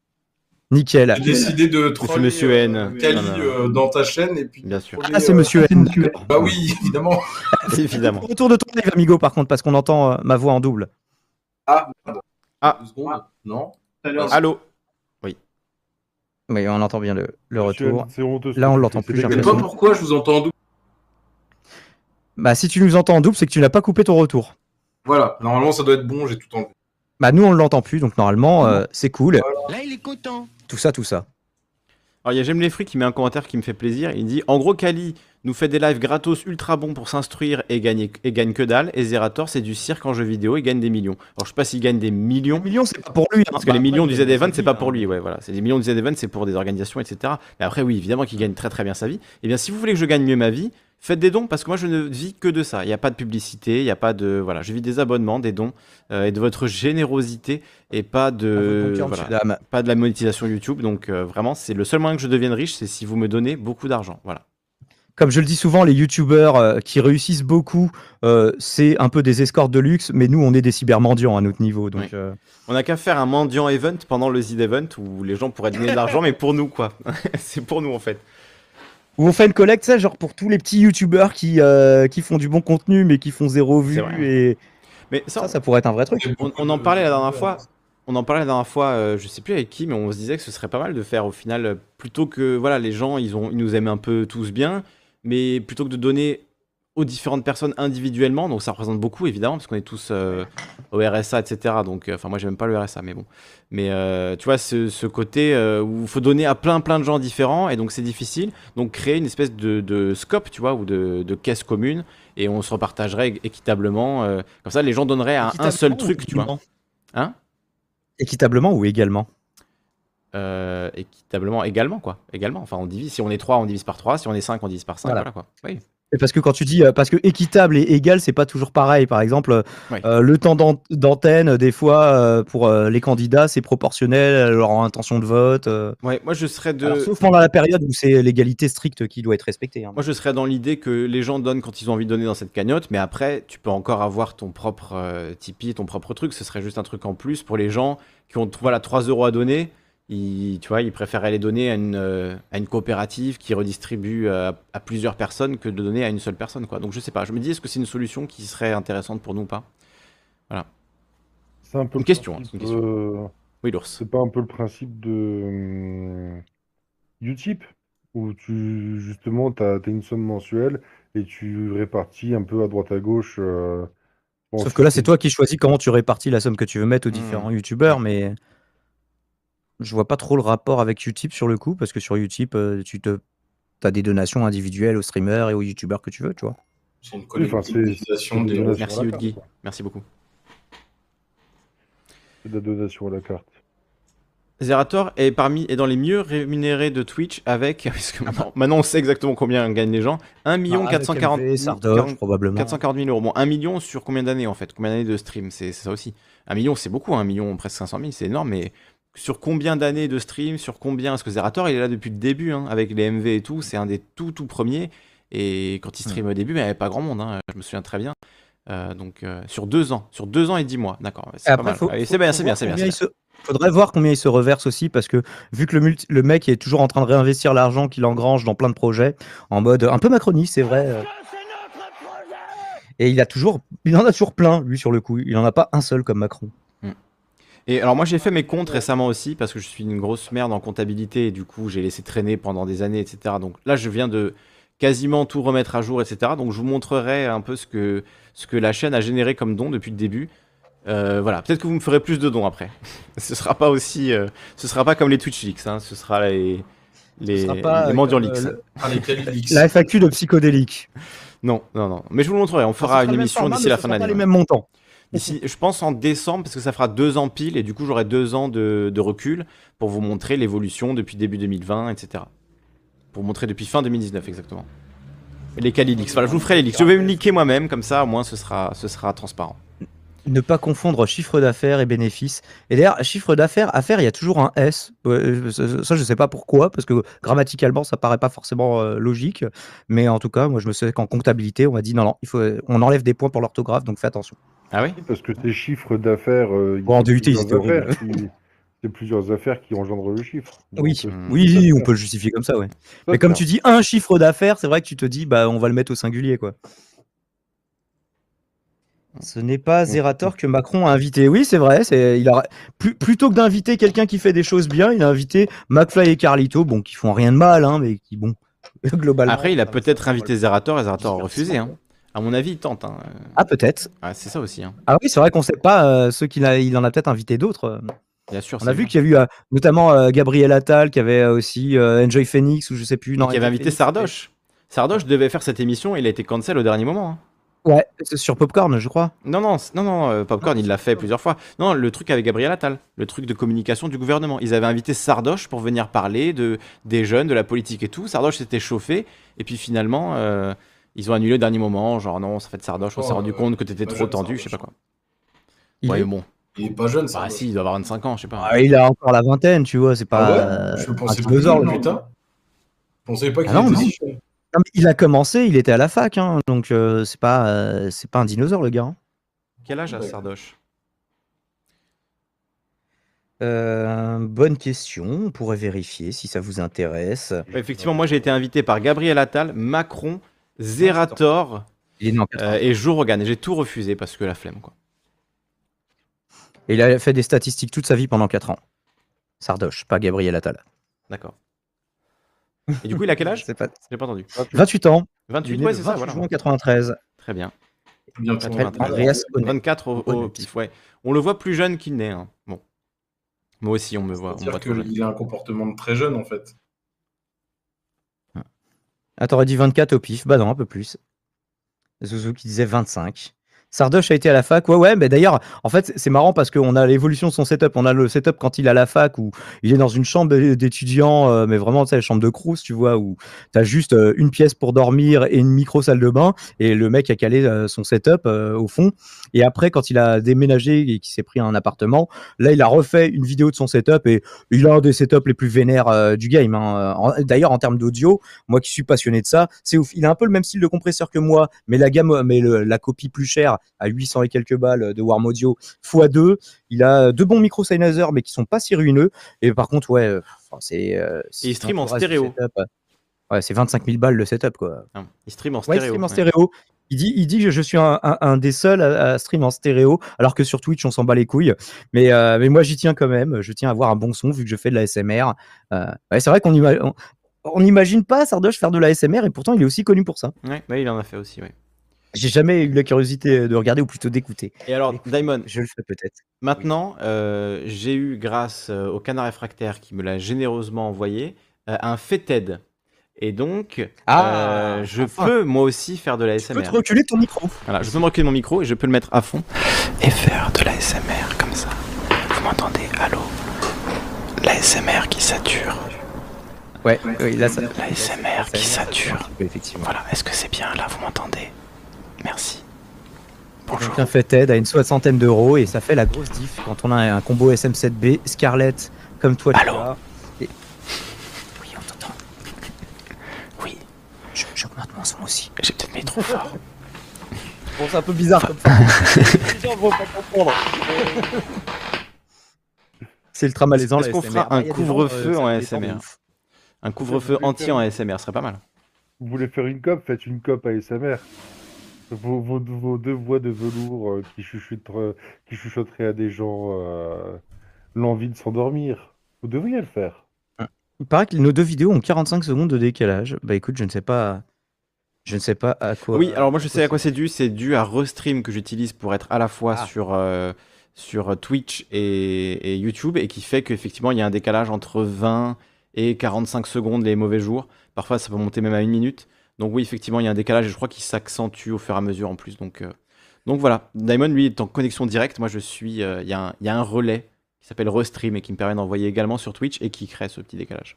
Speaker 1: Nickel.
Speaker 6: J'ai décidé de troller
Speaker 2: Monsieur
Speaker 6: euh,
Speaker 2: N.
Speaker 6: Kali
Speaker 2: Ah, non.
Speaker 6: euh, dans ta chaîne et puis.
Speaker 2: Bien sûr.
Speaker 6: troller,
Speaker 1: Ah, c'est
Speaker 6: euh,
Speaker 1: Monsieur N.
Speaker 6: Bah oui, évidemment.
Speaker 2: Évidemment.
Speaker 1: Retour de ton live, amigo, par contre, parce qu'on entend euh, ma voix en double.
Speaker 6: Ah, pardon.
Speaker 2: Ah.
Speaker 6: Deux secondes. Non.
Speaker 2: Allô
Speaker 1: Oui, on entend bien le, le retour.
Speaker 7: Honteux,
Speaker 1: Là, on l'entend plus,
Speaker 6: Je sais pas pourquoi je vous entends en double.
Speaker 1: Bah, si tu nous entends en double, c'est que tu n'as pas coupé ton retour.
Speaker 6: Voilà, normalement ça doit être bon, j'ai tout enlevé.
Speaker 1: Bah, nous, on ne l'entend plus, donc normalement, euh, c'est cool.
Speaker 3: Là, il est content.
Speaker 1: Tout ça, tout ça.
Speaker 2: Alors, il y a J'aime les fruits qui met un commentaire qui me fait plaisir. Il dit En gros, Kali nous fait des lives gratos ultra bons pour s'instruire et gagner et gagne que dalle. Et Zerator, c'est du cirque en jeu vidéo, il gagne des millions. Alors je sais pas s'il gagne des millions.
Speaker 1: millions, c'est pas pour lui. hein.
Speaker 2: Parce que
Speaker 1: Bah,
Speaker 2: les millions
Speaker 1: après,
Speaker 2: du Z-Event, c'est pas pour lui, ouais, voilà. C'est les millions du Z-Event, c'est pour des organisations, etc. Mais après, oui, évidemment qu'il gagne très très bien sa vie. Et bien, si vous voulez que je gagne mieux ma vie, faites des dons, parce que moi, je ne vis que de ça. Il n'y a pas de publicité, il n'y a pas de. Voilà, je vis des abonnements, des dons, euh, et de votre générosité, et pas de. voilà, pas de la monétisation YouTube. Donc, euh, vraiment, c'est le seul moyen que je devienne riche, c'est si vous me donnez beaucoup d'argent. Voilà.
Speaker 1: Comme je le dis souvent, les youtubeurs euh, qui réussissent beaucoup, euh, c'est un peu des escortes de luxe, mais nous, on est des cybermendiants à notre niveau. Donc,
Speaker 2: Oui.
Speaker 1: euh,
Speaker 2: On n'a qu'à faire un mendiant event pendant le Z-Event où les gens pourraient donner de l'argent, mais pour nous, quoi. c'est pour nous, en fait.
Speaker 1: Où on fait une collecte, ça, genre pour tous les petits youtubeurs qui, euh, qui font du bon contenu, mais qui font zéro vue.
Speaker 2: vrai.
Speaker 1: Et
Speaker 2: Mais ça,
Speaker 1: ça, ça pourrait être un vrai truc.
Speaker 2: On, on en parlait la dernière fois. On en parlait la dernière fois, euh, je sais plus avec qui, mais on se disait que ce serait pas mal de faire au final, plutôt que voilà, les gens, ils, ont, ils nous aiment un peu tous bien, mais plutôt que de donner aux différentes personnes individuellement, donc ça représente beaucoup évidemment, parce qu'on est tous euh, au RSA, etc. Donc, euh, enfin, moi, j'aime pas le RSA, mais bon. Mais euh, tu vois, ce, ce côté euh, où il faut donner à plein, plein de gens différents, et donc c'est difficile. Donc, créer une espèce de, de scope, tu vois, ou de, de caisse commune, et on se repartagerait équitablement. euh, comme ça, les gens donneraient à un seul truc, tu vois. Hein?
Speaker 1: Équitablement ou également?
Speaker 2: Euh, équitablement également quoi également enfin on divise si on est 3 on divise par 3 si on est 5 on divise par 5
Speaker 1: Voilà.
Speaker 2: voilà, quoi oui
Speaker 1: parce que quand tu dis, euh, parce que équitable et égal, c'est pas toujours pareil. Par exemple,
Speaker 2: Oui.
Speaker 1: euh, le temps d'an- d'antenne, euh, des fois, euh, pour euh, les candidats, c'est proportionnel à leur intention de vote.
Speaker 2: ouais moi je serais de
Speaker 1: Alors, sauf pendant la période où c'est l'égalité stricte qui doit être respectée. hein.
Speaker 2: moi je serais dans l'idée que les gens donnent quand ils ont envie de donner dans cette cagnotte mais après tu peux encore avoir ton propre Tipeee ton propre truc ce serait juste un truc en plus pour les gens qui ont voilà 3 euros à donner ils, tu vois, ils préféraient les donner à une, euh, à une coopérative qui redistribue euh, à plusieurs personnes que de donner à une seule personne. Quoi. Donc je sais pas, je me dis est-ce que c'est une solution qui serait intéressante pour nous ou pas?
Speaker 7: C'est un peu
Speaker 2: Une
Speaker 7: le
Speaker 2: question, hein,
Speaker 7: principe,
Speaker 2: c'est une question.
Speaker 7: euh,
Speaker 2: Oui, l'ours.
Speaker 7: c'est pas un peu le principe de hum, Utip où tu justement tu as, une somme mensuelle et tu répartis un peu à droite à gauche. euh, bon,
Speaker 1: Sauf que là, c'est toi qui choisis comment tu répartis la somme que tu veux mettre aux
Speaker 2: Mmh.
Speaker 1: différents youtubeurs, mais je vois pas trop le rapport avec Utip sur le coup, parce que sur Utip, euh, tu te as des donations individuelles aux streamers et aux youtubeurs que tu veux, tu vois.
Speaker 6: C'est une
Speaker 7: Oui, enfin,
Speaker 6: collectivisation des.
Speaker 2: Merci, Udgi. Merci beaucoup.
Speaker 7: C'est de la donation à la carte.
Speaker 2: Zerator est parmi est dans les mieux rémunérés de Twitch avec parce que maintenant, maintenant, on sait exactement combien gagnent les gens 1 million
Speaker 1: Ah, avec
Speaker 2: 440
Speaker 1: MV, Sardoche, probablement.
Speaker 2: 440 000 euros. Bon, 1 million sur combien d'années en fait? Combien d'années de stream? C'est c'est ça aussi. 1 million, c'est beaucoup. 1 million, presque 500 000, c'est énorme. Mais sur combien d'années de stream Sur combien Parce que Zerator, il est là depuis le début, hein, avec les MV et tout. C'est un des tout tout premiers. Et quand il stream au début, mais il n'y avait pas grand monde. hein, je me souviens très bien. Euh, donc euh, sur deux ans, sur deux ans et dix mois, d'accord. C'est pas mal.
Speaker 1: faut-
Speaker 2: c'est bien, c'est bien, c'est bien.
Speaker 1: il se- Faudrait voir combien il se reverse aussi, parce que vu que le, multi- le mec est toujours en train de réinvestir l'argent qu'il engrange dans plein de projets, en mode un peu macroniste, c'est vrai. euh. Et il a toujours, il en a toujours plein, lui, sur le coup. Il en a pas un seul comme Macron.
Speaker 2: Et alors moi j'ai fait mes comptes récemment aussi parce que je suis une grosse merde en comptabilité et du coup j'ai laissé traîner pendant des années etc. Donc là je viens de quasiment tout remettre à jour etc. Donc je vous montrerai un peu ce que, ce que la chaîne a généré comme dons depuis le début. Euh, voilà, peut-être que vous me ferez plus de dons après. ce sera pas aussi, euh, ce sera pas comme les Twitch Leaks, hein. ce sera les les,
Speaker 1: sera pas,
Speaker 2: les mendiants
Speaker 1: euh,
Speaker 2: Leaks.
Speaker 1: le-
Speaker 6: Ah, les Calilix.
Speaker 1: La FAQ de psychodélique.
Speaker 2: Non, non, non. Mais je vous le montrerai. On fera une émission d'ici la fin de
Speaker 1: Les
Speaker 2: l'année.
Speaker 1: mêmes montants.
Speaker 2: Je pense en décembre, parce que ça fera deux ans pile, et du coup j'aurai deux ans de, recul pour vous montrer l'évolution depuis début 2020, etc. Pour montrer depuis fin 2019 exactement. Les Calilix, voilà, je vous ferai les. Je vais me leaker moi-même, comme ça au moins ce sera transparent.
Speaker 1: Ne pas confondre chiffre d'affaires et bénéfices. Et d'ailleurs, chiffre d'affaires, affaires, il y a toujours un S. Ouais, ça, je sais pas pourquoi, parce que grammaticalement, ça paraît pas forcément euh, logique. Mais en tout cas, moi, je me souviens qu'en comptabilité, on m'a dit non, non, il faut, on enlève des points pour l'orthographe, donc fais attention.
Speaker 2: Ah oui?
Speaker 7: Parce que tes chiffres d'affaires, euh,
Speaker 1: Bon,
Speaker 7: qui- c'est plusieurs affaires qui engendrent le chiffre. Donc,
Speaker 1: Oui,
Speaker 7: euh,
Speaker 1: oui, on peut le justifier comme ça, ouais.
Speaker 7: ça,
Speaker 1: Mais comme tu dis un chiffre d'affaires, c'est vrai que tu te dis, bah, on va le mettre au singulier, quoi. Ce n'est pas Zerator que Macron a invité. Oui, c'est vrai. C'est, il a, plus- plutôt que d'inviter quelqu'un qui fait des choses bien, il a invité McFly et Carlito, bon, qui font rien de mal, hein, mais qui, bon, globalement.
Speaker 2: Après, il a peut-être invité Zerator et Zerator a refusé. Hein. À mon avis, il tente. Hein.
Speaker 1: Ah, peut-être.
Speaker 2: Ah, c'est ça aussi. Hein.
Speaker 1: Ah oui, c'est vrai qu'on sait pas euh, ceux qu'il a, il en a peut-être invité d'autres. euh.
Speaker 2: Bien sûr.
Speaker 1: On
Speaker 2: c'est
Speaker 1: a vu qu'il y a eu euh, notamment euh, Gabriel Attal qui avait euh, aussi euh, Enjoy Phoenix ou je sais plus. Non,
Speaker 2: qui avait invité
Speaker 1: Phoenix,
Speaker 2: Sardoche. Sardoche devait faire cette émission, il a été cancel au dernier moment. hein.
Speaker 1: Ouais, c'est sur Popcorn, je crois.
Speaker 2: Non, non, non, non, euh, Popcorn, il l'a fait plusieurs fois. Non, le truc avec Gabriel Attal, le truc de communication du gouvernement. Ils avaient invité Sardoche pour venir parler de, des jeunes, de la politique et tout. Sardoche s'était chauffé, et puis finalement, euh, ils ont annulé au dernier moment. Genre, non, ça fait de Sardoche, on s'est
Speaker 6: Oh,
Speaker 2: rendu
Speaker 6: euh,
Speaker 2: compte que t'étais trop
Speaker 6: jeune,
Speaker 2: tendu, je sais pas quoi.
Speaker 1: Il
Speaker 2: ouais,
Speaker 1: est-
Speaker 2: bon.
Speaker 6: Il est pas jeune, ça.
Speaker 2: Bah, si, il doit avoir 25 ans, je sais pas.
Speaker 1: Ah, il a encore la vingtaine, tu vois, c'est
Speaker 6: Ah
Speaker 1: pas.
Speaker 6: ouais?
Speaker 1: Euh,
Speaker 6: Je pensais pas que
Speaker 1: le
Speaker 6: putain. Je pensais pas qu'il
Speaker 1: Ah non,
Speaker 6: était
Speaker 1: non.
Speaker 6: si jeune.
Speaker 1: Non, mais il a commencé, il était à la fac, hein, donc euh, c'est pas, euh, c'est pas un dinosaure le gars. hein.
Speaker 2: Quel âge a
Speaker 6: Ouais.
Speaker 2: Sardoche?
Speaker 1: Euh, bonne question, on pourrait vérifier si ça vous intéresse.
Speaker 2: Effectivement, moi j'ai été invité par Gabriel Attal, Macron, Zerator
Speaker 1: Il est né en 80.
Speaker 2: euh, et Joe Rogan, et j'ai tout refusé parce que la flemme, quoi.
Speaker 1: Et il a fait des statistiques toute sa vie pendant 4 ans. Sardoche, pas Gabriel Attal.
Speaker 2: D'accord. Et du coup, il a quel âge?
Speaker 1: C'est pas...
Speaker 2: J'ai pas entendu.
Speaker 1: 28 ans.
Speaker 2: 28,
Speaker 1: il est né
Speaker 2: ouais, c'est ça,
Speaker 1: 28
Speaker 2: voilà.
Speaker 1: juin 93.
Speaker 2: Très bien.
Speaker 6: Bien
Speaker 2: Très,
Speaker 6: sûr.
Speaker 2: très, très
Speaker 1: Andreas Honneth.
Speaker 2: 24 au, au pif, ouais. On le voit plus jeune qu'il n'est. hein. Bon. Moi aussi, on me voit, on voit
Speaker 6: qu'il a un comportement de très jeune, en fait.
Speaker 1: Ah, t'aurais dit 24 au pif. Bah non, un peu plus. Zouzou qui disait 25. Sardoche a été à la fac. Ouais, ouais, mais d'ailleurs, en fait, c'est marrant parce qu'on a l'évolution de son setup. On a le setup quand il est à la fac où il est dans une chambre d'étudiant, euh, mais vraiment, tu sais, la chambre de Crous, tu vois, où t'as juste euh, une pièce pour dormir et une micro-salle de bain. Et le mec a calé euh, son setup au fond. Et après, quand il a déménagé et qu'il s'est pris un appartement, là, il a refait une vidéo de son setup et il a un des setups les plus vénères du game. hein. D'ailleurs, en termes d'audio, moi qui suis passionné de ça, c'est ouf. Il a un peu le même style de compresseur que moi, mais la gamme, mais la copie plus chère à 800 et quelques balles de Warm Audio x2. Il a deux bons micros Sennheiser, mais qui sont pas si ruineux. Et par contre, ouais, euh, c'est. euh, si
Speaker 2: il stream en stéréo.
Speaker 1: ouais, c'est 25 000 balles le setup, quoi.
Speaker 2: Ah, il stream en
Speaker 1: Ouais,
Speaker 2: stéréo.
Speaker 1: il stream en
Speaker 2: ouais.
Speaker 1: stéréo. Il dit, il dit que je suis un, un- un des seuls à, à stream en stéréo, alors que sur Twitch, on s'en bat les couilles. Mais, euh, mais moi, j'y tiens quand même. Je tiens à avoir un bon son, vu que je fais de la SMR. Euh, ouais, c'est vrai qu'on ima- on- on n'imagine pas Sardoche faire de la SMR, et pourtant, il est aussi connu pour ça.
Speaker 2: Ouais, il en a fait aussi, ouais.
Speaker 1: J'ai jamais eu la curiosité de regarder, ou plutôt d'écouter.
Speaker 2: Et alors, Daimon,
Speaker 1: Je le fais peut-être.
Speaker 2: maintenant, euh, j'ai eu, grâce euh, au canard réfractaire qui me l'a généreusement envoyé, euh, un FETED. Et donc,
Speaker 1: Ah,
Speaker 2: euh, je
Speaker 1: enfin.
Speaker 2: peux moi aussi faire de la
Speaker 1: Tu peux
Speaker 2: SMR.
Speaker 1: te reculer ton micro.
Speaker 2: Voilà, je peux me reculer mon micro et je peux le mettre à fond et faire de la SMR comme ça. Vous m'entendez? Allô? La SMR qui sature.
Speaker 1: Ouais, oui, là, ça.
Speaker 2: La SMR qui sature.
Speaker 1: Effectivement.
Speaker 2: Voilà, est-ce que c'est bien là? Vous m'entendez? Merci. Bonjour.
Speaker 1: Un fait TED à une soixantaine d'euros et ça fait la grosse diff quand on a un combo SM7B, Scarlett, comme toi
Speaker 2: Allô.
Speaker 1: Et... Oui, on t'entend.
Speaker 2: Oui,
Speaker 1: Je- J'augmente mon son aussi.
Speaker 2: j'ai peut-être mis trop fort.
Speaker 1: Bon, c'est un peu bizarre comme ça. Les gens vont pas comprendre. C'est ultra malaisant.
Speaker 2: Est-ce qu'on fera un couvre-feu
Speaker 1: gens,
Speaker 2: en ASMR? Un couvre-feu entier en ASMR serait pas mal.
Speaker 7: Vous voulez faire une cop, faites une cop ASMR. Vos, vos, vos deux voix de velours euh, qui, chuchotent- qui chuchoteraient à des gens euh, l'envie de s'endormir. Vous devriez le faire.
Speaker 1: Il paraît que nos deux vidéos ont 45 secondes de décalage. Bah écoute, je ne sais pas. Je ne sais pas à quoi.
Speaker 2: Oui, alors moi je sais à quoi c'est dû. C'est dû à Restream que j'utilise pour être à la fois
Speaker 1: Ah.
Speaker 2: sur, euh, sur Twitch et, et YouTube et qui fait qu'effectivement il y a un décalage entre 20 et 45 secondes les mauvais jours. Parfois ça peut monter même à une minute. Donc oui, effectivement il y a un décalage et je crois qu'il s'accentue au fur et à mesure en plus. Donc, euh, donc voilà, Diamond lui est en connexion directe. Moi je suis. euh, Il y, a un- il y a un relais qui s'appelle Restream et qui me permet d'envoyer également sur Twitch et qui crée ce petit décalage.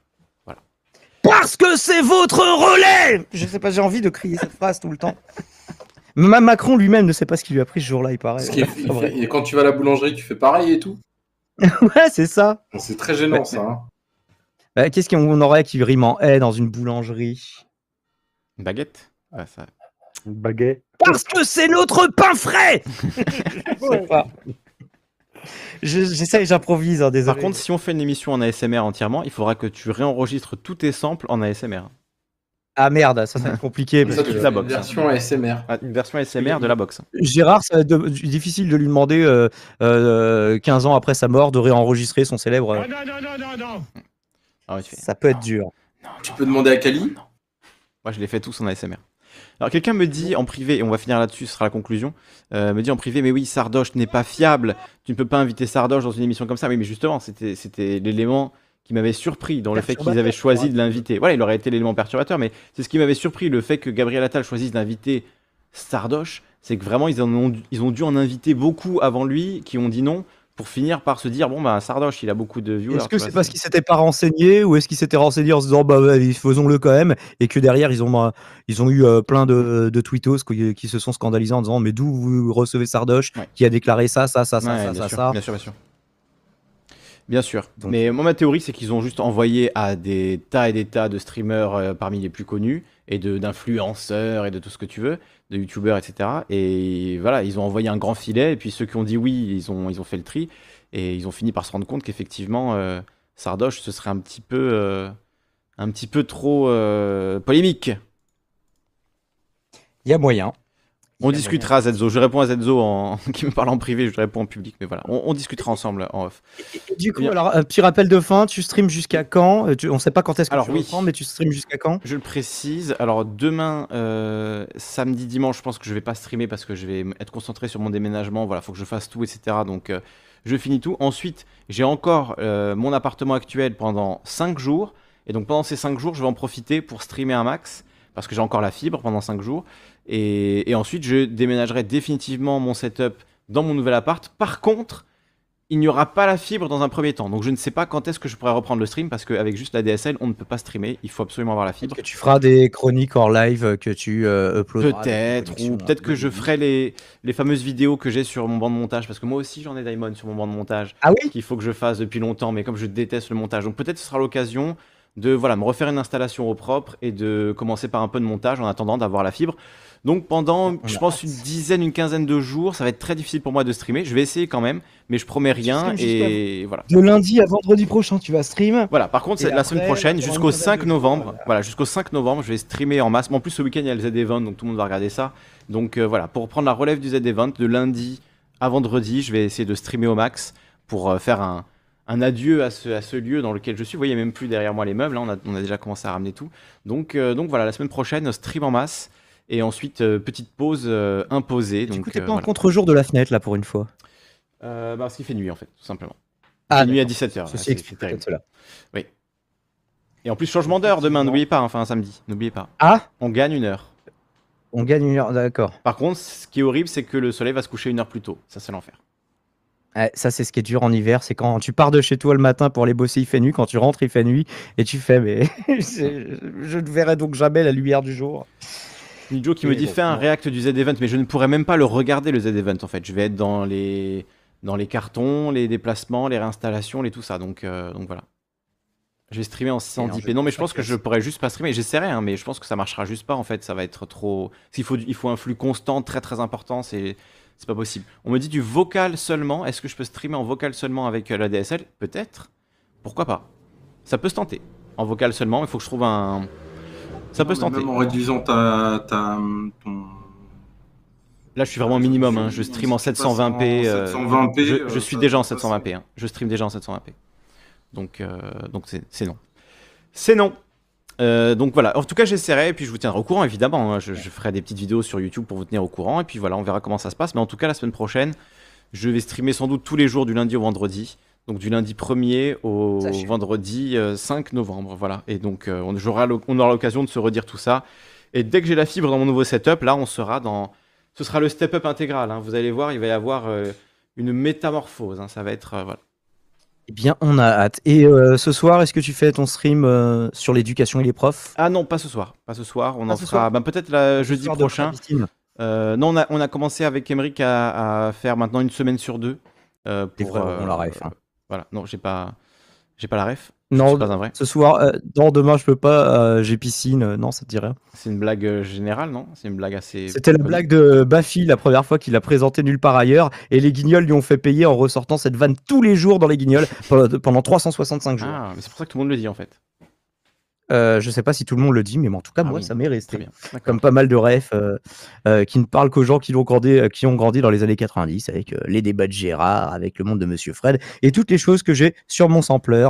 Speaker 1: Parce que c'est votre relais Je sais pas, j'ai envie de crier cette phrase tout le temps. Même Macron lui-même ne sait pas ce qui lui a pris ce jour-là, il paraît.
Speaker 6: Ce qui est-
Speaker 1: C'est
Speaker 6: il
Speaker 1: vrai.
Speaker 6: fait- et quand tu vas à la boulangerie, tu fais pareil et tout.
Speaker 1: Ouais, c'est ça.
Speaker 6: C'est très gênant,
Speaker 1: Ouais.
Speaker 6: ça. hein.
Speaker 1: Bah, Qu'est-ce qu'on aurait qui rime en haie dans une boulangerie?
Speaker 2: Une baguette? Ouais, ça...
Speaker 7: Une baguette.
Speaker 1: Parce que c'est notre pain frais. Je- J'essaye, j'improvise, hein, désolé.
Speaker 2: Par contre, si on fait une émission en ASMR entièrement, il faudra que tu réenregistres tous tes samples en ASMR.
Speaker 1: Ah merde, ça, ça va être compliqué. Parce
Speaker 6: ça,
Speaker 1: que-
Speaker 6: une version ASMR.
Speaker 2: Ah, Une version ASMR de la box.
Speaker 1: Gérard, ça va être de- difficile de lui demander, euh, euh, 15 ans après sa mort, de réenregistrer son célèbre. euh,
Speaker 3: non, non, non, non, non.
Speaker 2: Ah ouais, tu fais.
Speaker 1: Ça peut être dur.
Speaker 6: Tu peux demander à Kali.
Speaker 2: Moi, je les fais tous en ASMR. Alors, quelqu'un me dit en privé, et on va finir là-dessus, ce sera la conclusion, euh, me dit en privé, mais oui, Sardoche n'est pas fiable, tu ne peux pas inviter Sardoche dans une émission comme ça. Oui, mais justement, c'était l'élément qui m'avait surpris dans le fait qu'ils avaient choisi de l'inviter. Voilà, il aurait été l'élément perturbateur, mais c'est ce qui m'avait surpris, le fait que Gabriel Attal choisisse d'inviter Sardoche, c'est que vraiment ils, en ont, ils ont dû en inviter beaucoup avant lui qui ont dit non pour finir par se dire bon bah Sardoche il a beaucoup de viewers.
Speaker 1: Est-ce que c'est parce qu'ils s'étaient pas renseignés ou est-ce qu'ils s'étaient renseignés en se disant bah faisons-le quand même et que derrière ils ont euh, ils ont eu euh, plein de, de tweetos qui, qui se sont scandalisés en disant mais d'où vous recevez Sardoche
Speaker 2: Ouais.
Speaker 1: qui a déclaré ça ça ça ça
Speaker 2: Ouais,
Speaker 1: ça ça,
Speaker 2: sûr,
Speaker 1: ça.
Speaker 2: bien sûr, bien sûr. Bien sûr.
Speaker 1: Donc-
Speaker 2: Mais moi, ma théorie, c'est qu'ils ont juste envoyé à des tas et des tas de streamers euh, parmi les plus connus et de d'influenceurs et de tout ce que tu veux, de youtubeurs, etc. Et voilà, ils ont envoyé un grand filet. Et puis ceux qui ont dit oui, ils ont, ils ont fait le tri. Et ils ont fini par se rendre compte qu'effectivement, euh, Sardoche, ce serait un petit peu, euh, un petit peu trop euh, polémique.
Speaker 1: Il y a moyen.
Speaker 2: On
Speaker 1: Il
Speaker 2: discutera, Zetzo. Je réponds à Zetzo en... qui me parle en privé, je réponds en public. Mais voilà, on, on discutera ensemble en off.
Speaker 1: Du coup
Speaker 2: Bien.
Speaker 1: alors un petit rappel de fin, tu streams jusqu'à quand? Euh, tu- On sait pas quand est-ce que
Speaker 2: Alors,
Speaker 1: tu
Speaker 2: oui.
Speaker 1: reprends mais tu streams jusqu'à quand?
Speaker 2: Je le précise. Alors demain, euh, samedi, dimanche, je pense que je vais pas streamer parce que je vais être concentré sur mon déménagement. Voilà, faut que je fasse tout, etc. Donc euh, je finis tout. Ensuite, j'ai encore euh, mon appartement actuel pendant 5 jours. Et donc pendant ces 5 jours, je vais en profiter pour streamer un max parce que j'ai encore la fibre pendant 5 jours. Et, et ensuite, je déménagerai définitivement mon setup dans mon nouvel appart. Par contre, il n'y aura pas la fibre dans un premier temps. Donc je ne sais pas quand est-ce que je pourrai reprendre le stream parce qu'avec juste la DSL, on ne peut pas streamer. Il faut absolument avoir la fibre.
Speaker 1: Que tu feras des chroniques en live que tu euh, uploaderas.
Speaker 2: Peut-être, ou peut-être que je ferai les, les fameuses vidéos que j'ai sur mon banc de montage, parce que moi aussi j'en ai Daimon sur mon banc de montage,
Speaker 1: Ah oui?
Speaker 2: qu'il faut que je fasse depuis longtemps, mais comme je déteste le montage, donc peut-être ce sera l'occasion de voilà, me refaire une installation au propre et de commencer par un peu de montage en attendant d'avoir la fibre. Donc pendant,
Speaker 1: On
Speaker 2: je pense,
Speaker 1: hâte.
Speaker 2: une dizaine, une quinzaine de jours, ça va être très difficile pour moi de streamer. Je vais essayer quand même, mais je promets rien, et voilà.
Speaker 1: De lundi à vendredi prochain, tu vas stream.
Speaker 2: Voilà, par contre, la semaine prochaine, jusqu'au
Speaker 1: une quinzaine
Speaker 2: 5
Speaker 1: de jours,
Speaker 2: novembre.
Speaker 1: voilà.
Speaker 2: Voilà, jusqu'au 5 novembre, je vais streamer en masse. Mais en plus, ce week-end, il y a le Z-Event, donc tout le monde va regarder ça. Donc euh, voilà, pour prendre la relève du Z-Event, de lundi à vendredi, je vais essayer de streamer au max pour euh, faire un, un adieu à ce, à ce lieu dans lequel je suis. Vous voyez, même plus derrière moi les meubles, hein, on, a, on a déjà commencé à ramener tout. Donc, euh, donc voilà, la semaine prochaine, stream en masse. Et ensuite, euh, petite pause euh, imposée.
Speaker 1: Du
Speaker 2: Donc,
Speaker 1: coup, t'es
Speaker 2: euh,
Speaker 1: pas en
Speaker 2: voilà.
Speaker 1: contre-jour de la fenêtre là pour une fois.
Speaker 2: Bah, parce qu'il fait nuit en fait, tout simplement.
Speaker 1: Ah,
Speaker 2: nuit à
Speaker 1: d'accord.
Speaker 2: 17h.
Speaker 1: Ceci explique peut-être cela.
Speaker 2: Et en plus, changement d'heure demain, n'oubliez pas, enfin samedi, n'oubliez pas.
Speaker 1: Ah,
Speaker 2: On gagne une heure.
Speaker 1: on gagne une heure, d'accord.
Speaker 2: Par contre, ce qui est horrible, c'est que le soleil va se coucher une heure plus tôt. Ça, c'est l'enfer.
Speaker 1: Ouais, ça, c'est ce qui est dur en hiver, c'est quand tu pars de chez toi le matin pour aller bosser, il fait nuit, quand tu rentres, il fait nuit, et tu fais, mais je ne verrai donc jamais la lumière du jour.
Speaker 2: Nijo qui me dit fais un react du Z-Event, mais je ne pourrais même pas le regarder, le Z-Event, en fait. Je vais être dans les, dans les cartons, les déplacements, les réinstallations, les tout ça. Donc, euh, donc voilà. Je vais streamer en 610p. Non, mais je pense que je pourrais juste pas streamer. J'essaierai, hein, mais je pense que ça marchera juste pas, en fait. Ça va être trop... S'il faut, il faut un flux constant, très très important, c'est... C'est pas possible. On me dit du vocal seulement. Est-ce que je peux streamer en vocal seulement avec euh, la DSL Peut-être. Pourquoi pas? Ça peut se tenter. En vocal seulement, il faut que je trouve un. Ça peut
Speaker 6: Non,
Speaker 2: se tenter.
Speaker 6: Même en réduisant ta, ta, ton...
Speaker 2: Là, je suis vraiment minimum. hein. Je stream en
Speaker 6: Si tu passes
Speaker 2: 720p. euh,
Speaker 6: 720p,
Speaker 2: je,
Speaker 6: euh,
Speaker 2: je suis
Speaker 6: ça-
Speaker 2: déjà en
Speaker 6: ça,
Speaker 2: 720p. hein. Je stream déjà en 720p. Donc, euh, donc c'est non. C'est non. Euh, donc voilà. En tout cas, j'essaierai et puis je vous tiendrai au courant évidemment. hein. Je, je ferai des petites vidéos sur YouTube pour vous tenir au courant et puis voilà, on verra comment ça se passe. Mais en tout cas, la semaine prochaine, je vais streamer sans doute tous les jours du lundi au vendredi. Donc du lundi 1er au
Speaker 1: Sachez.
Speaker 2: vendredi euh, 5 novembre. Voilà. Et donc euh, on, l'oc- on aura l'occasion de se redire tout ça. Et dès que j'ai la fibre dans mon nouveau setup, là, on sera dans. Ce sera le step-up intégral. hein. Vous allez voir, il va y avoir euh, une métamorphose. hein. Ça va être. euh, voilà.
Speaker 1: Eh bien, on a hâte. Et euh, ce soir, est-ce que tu fais ton stream euh, sur l'éducation et les profs?
Speaker 2: Ah non, pas ce soir. Pas ce soir. On
Speaker 1: Pas
Speaker 2: en fera ben, peut-être jeudi prochain. Euh, non, on a, on a commencé avec Emeric à, à faire maintenant une semaine sur deux. euh, pour,
Speaker 1: on la ref, hein.
Speaker 2: Voilà. Non, j'ai pas. J'ai pas la ref.
Speaker 1: Non,
Speaker 2: C'est pas un vrai.
Speaker 1: ce soir, euh, non, demain, je peux pas, euh, j'ai piscine. euh, non, ça te dit rien.
Speaker 2: C'est une blague euh, générale, non? C'est une blague assez.
Speaker 1: C'était la blague de Baffy la première fois qu'il a présenté nulle part ailleurs. Et les guignols lui ont fait payer en ressortant cette vanne tous les jours dans les guignols pendant pendant 365 jours.
Speaker 2: Ah, mais c'est pour ça que tout le monde le dit en fait.
Speaker 1: Euh, je sais pas si tout le monde le dit, mais en tout cas,
Speaker 2: Ah
Speaker 1: moi,
Speaker 2: oui,
Speaker 1: ça m'est resté.
Speaker 2: Bien.
Speaker 1: Comme pas mal de refs euh, euh, qui ne parlent qu'aux gens qui ont, grandi, qui ont grandi dans les années 90 avec euh, les débats de Gérard, avec le monde de Monsieur Fred et toutes les choses que j'ai sur mon sampler.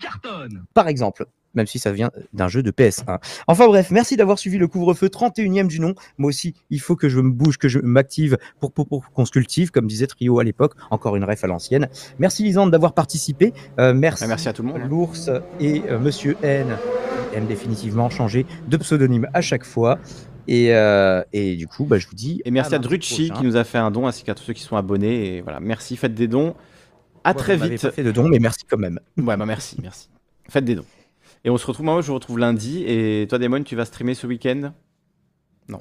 Speaker 3: Cartonne
Speaker 1: Par exemple, même si ça vient d'un jeu de PS1. Enfin bref, merci d'avoir suivi le couvre-feu 31e du nom. Moi aussi, il faut que je me bouge, que je m'active pour, pour, pour qu'on se cultive, comme disait Trio à l'époque, encore une ref à l'ancienne. Merci Lisande d'avoir participé. Euh, merci,
Speaker 2: Ah, merci à tout le monde.
Speaker 1: l'ours et euh, Monsieur N qui aime définitivement changer de pseudonyme à chaque fois. Et, euh, et du coup, bah, je vous dis.
Speaker 2: Et merci à,
Speaker 1: mardi
Speaker 2: Drucci qui nous a fait un don, ainsi qu'à tous ceux qui sont abonnés. Et voilà, merci, faites des dons. À très vite.
Speaker 1: pas fait de don, mais merci quand même.
Speaker 2: Ouais, bah merci, merci. Faites des dons. Et on se retrouve, moi je vous retrouve lundi. Et toi, Damon, tu vas streamer ce week-end?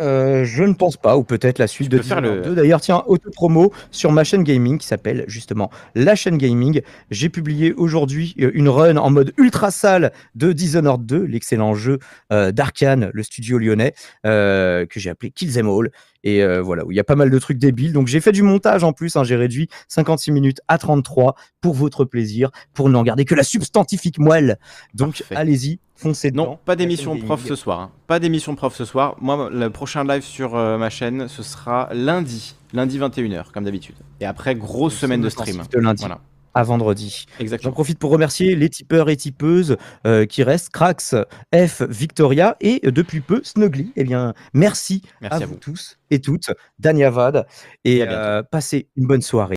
Speaker 1: Euh, je ne pense pas, ou peut-être la suite
Speaker 2: Tu
Speaker 1: de
Speaker 2: faire le-
Speaker 1: 2. D'ailleurs, tiens, auto-promo sur ma chaîne gaming qui s'appelle justement La chaîne gaming. J'ai publié aujourd'hui euh, une run en mode ultra sale de Dishonored 2, l'excellent jeu euh, d'Arkane, le studio lyonnais, euh, que j'ai appelé Kills Them All. Et euh, voilà, où il y a pas mal de trucs débiles. Donc j'ai fait du montage en plus, hein, j'ai réduit 56 minutes à 33 pour votre plaisir, pour n'en garder que la substantifique moelle. Donc allez-y, foncez dedans.
Speaker 2: Non, pas d'émission prof ce soir. hein. Pas d'émission prof ce soir. Moi, le prochain live sur euh, ma chaîne, ce sera lundi. Lundi 21h, comme d'habitude. Et après, grosse semaine de stream.
Speaker 1: De lundi
Speaker 2: Voilà,
Speaker 1: à vendredi. J'en profite pour remercier les tipeurs et tipeuses euh, qui restent, Crax, F, Victoria et euh, depuis peu Snuggly. Eh bien, merci,
Speaker 2: Merci
Speaker 1: à,
Speaker 2: à
Speaker 1: vous
Speaker 2: vous.
Speaker 1: tous et toutes, Danyavad, et euh, passez une bonne soirée.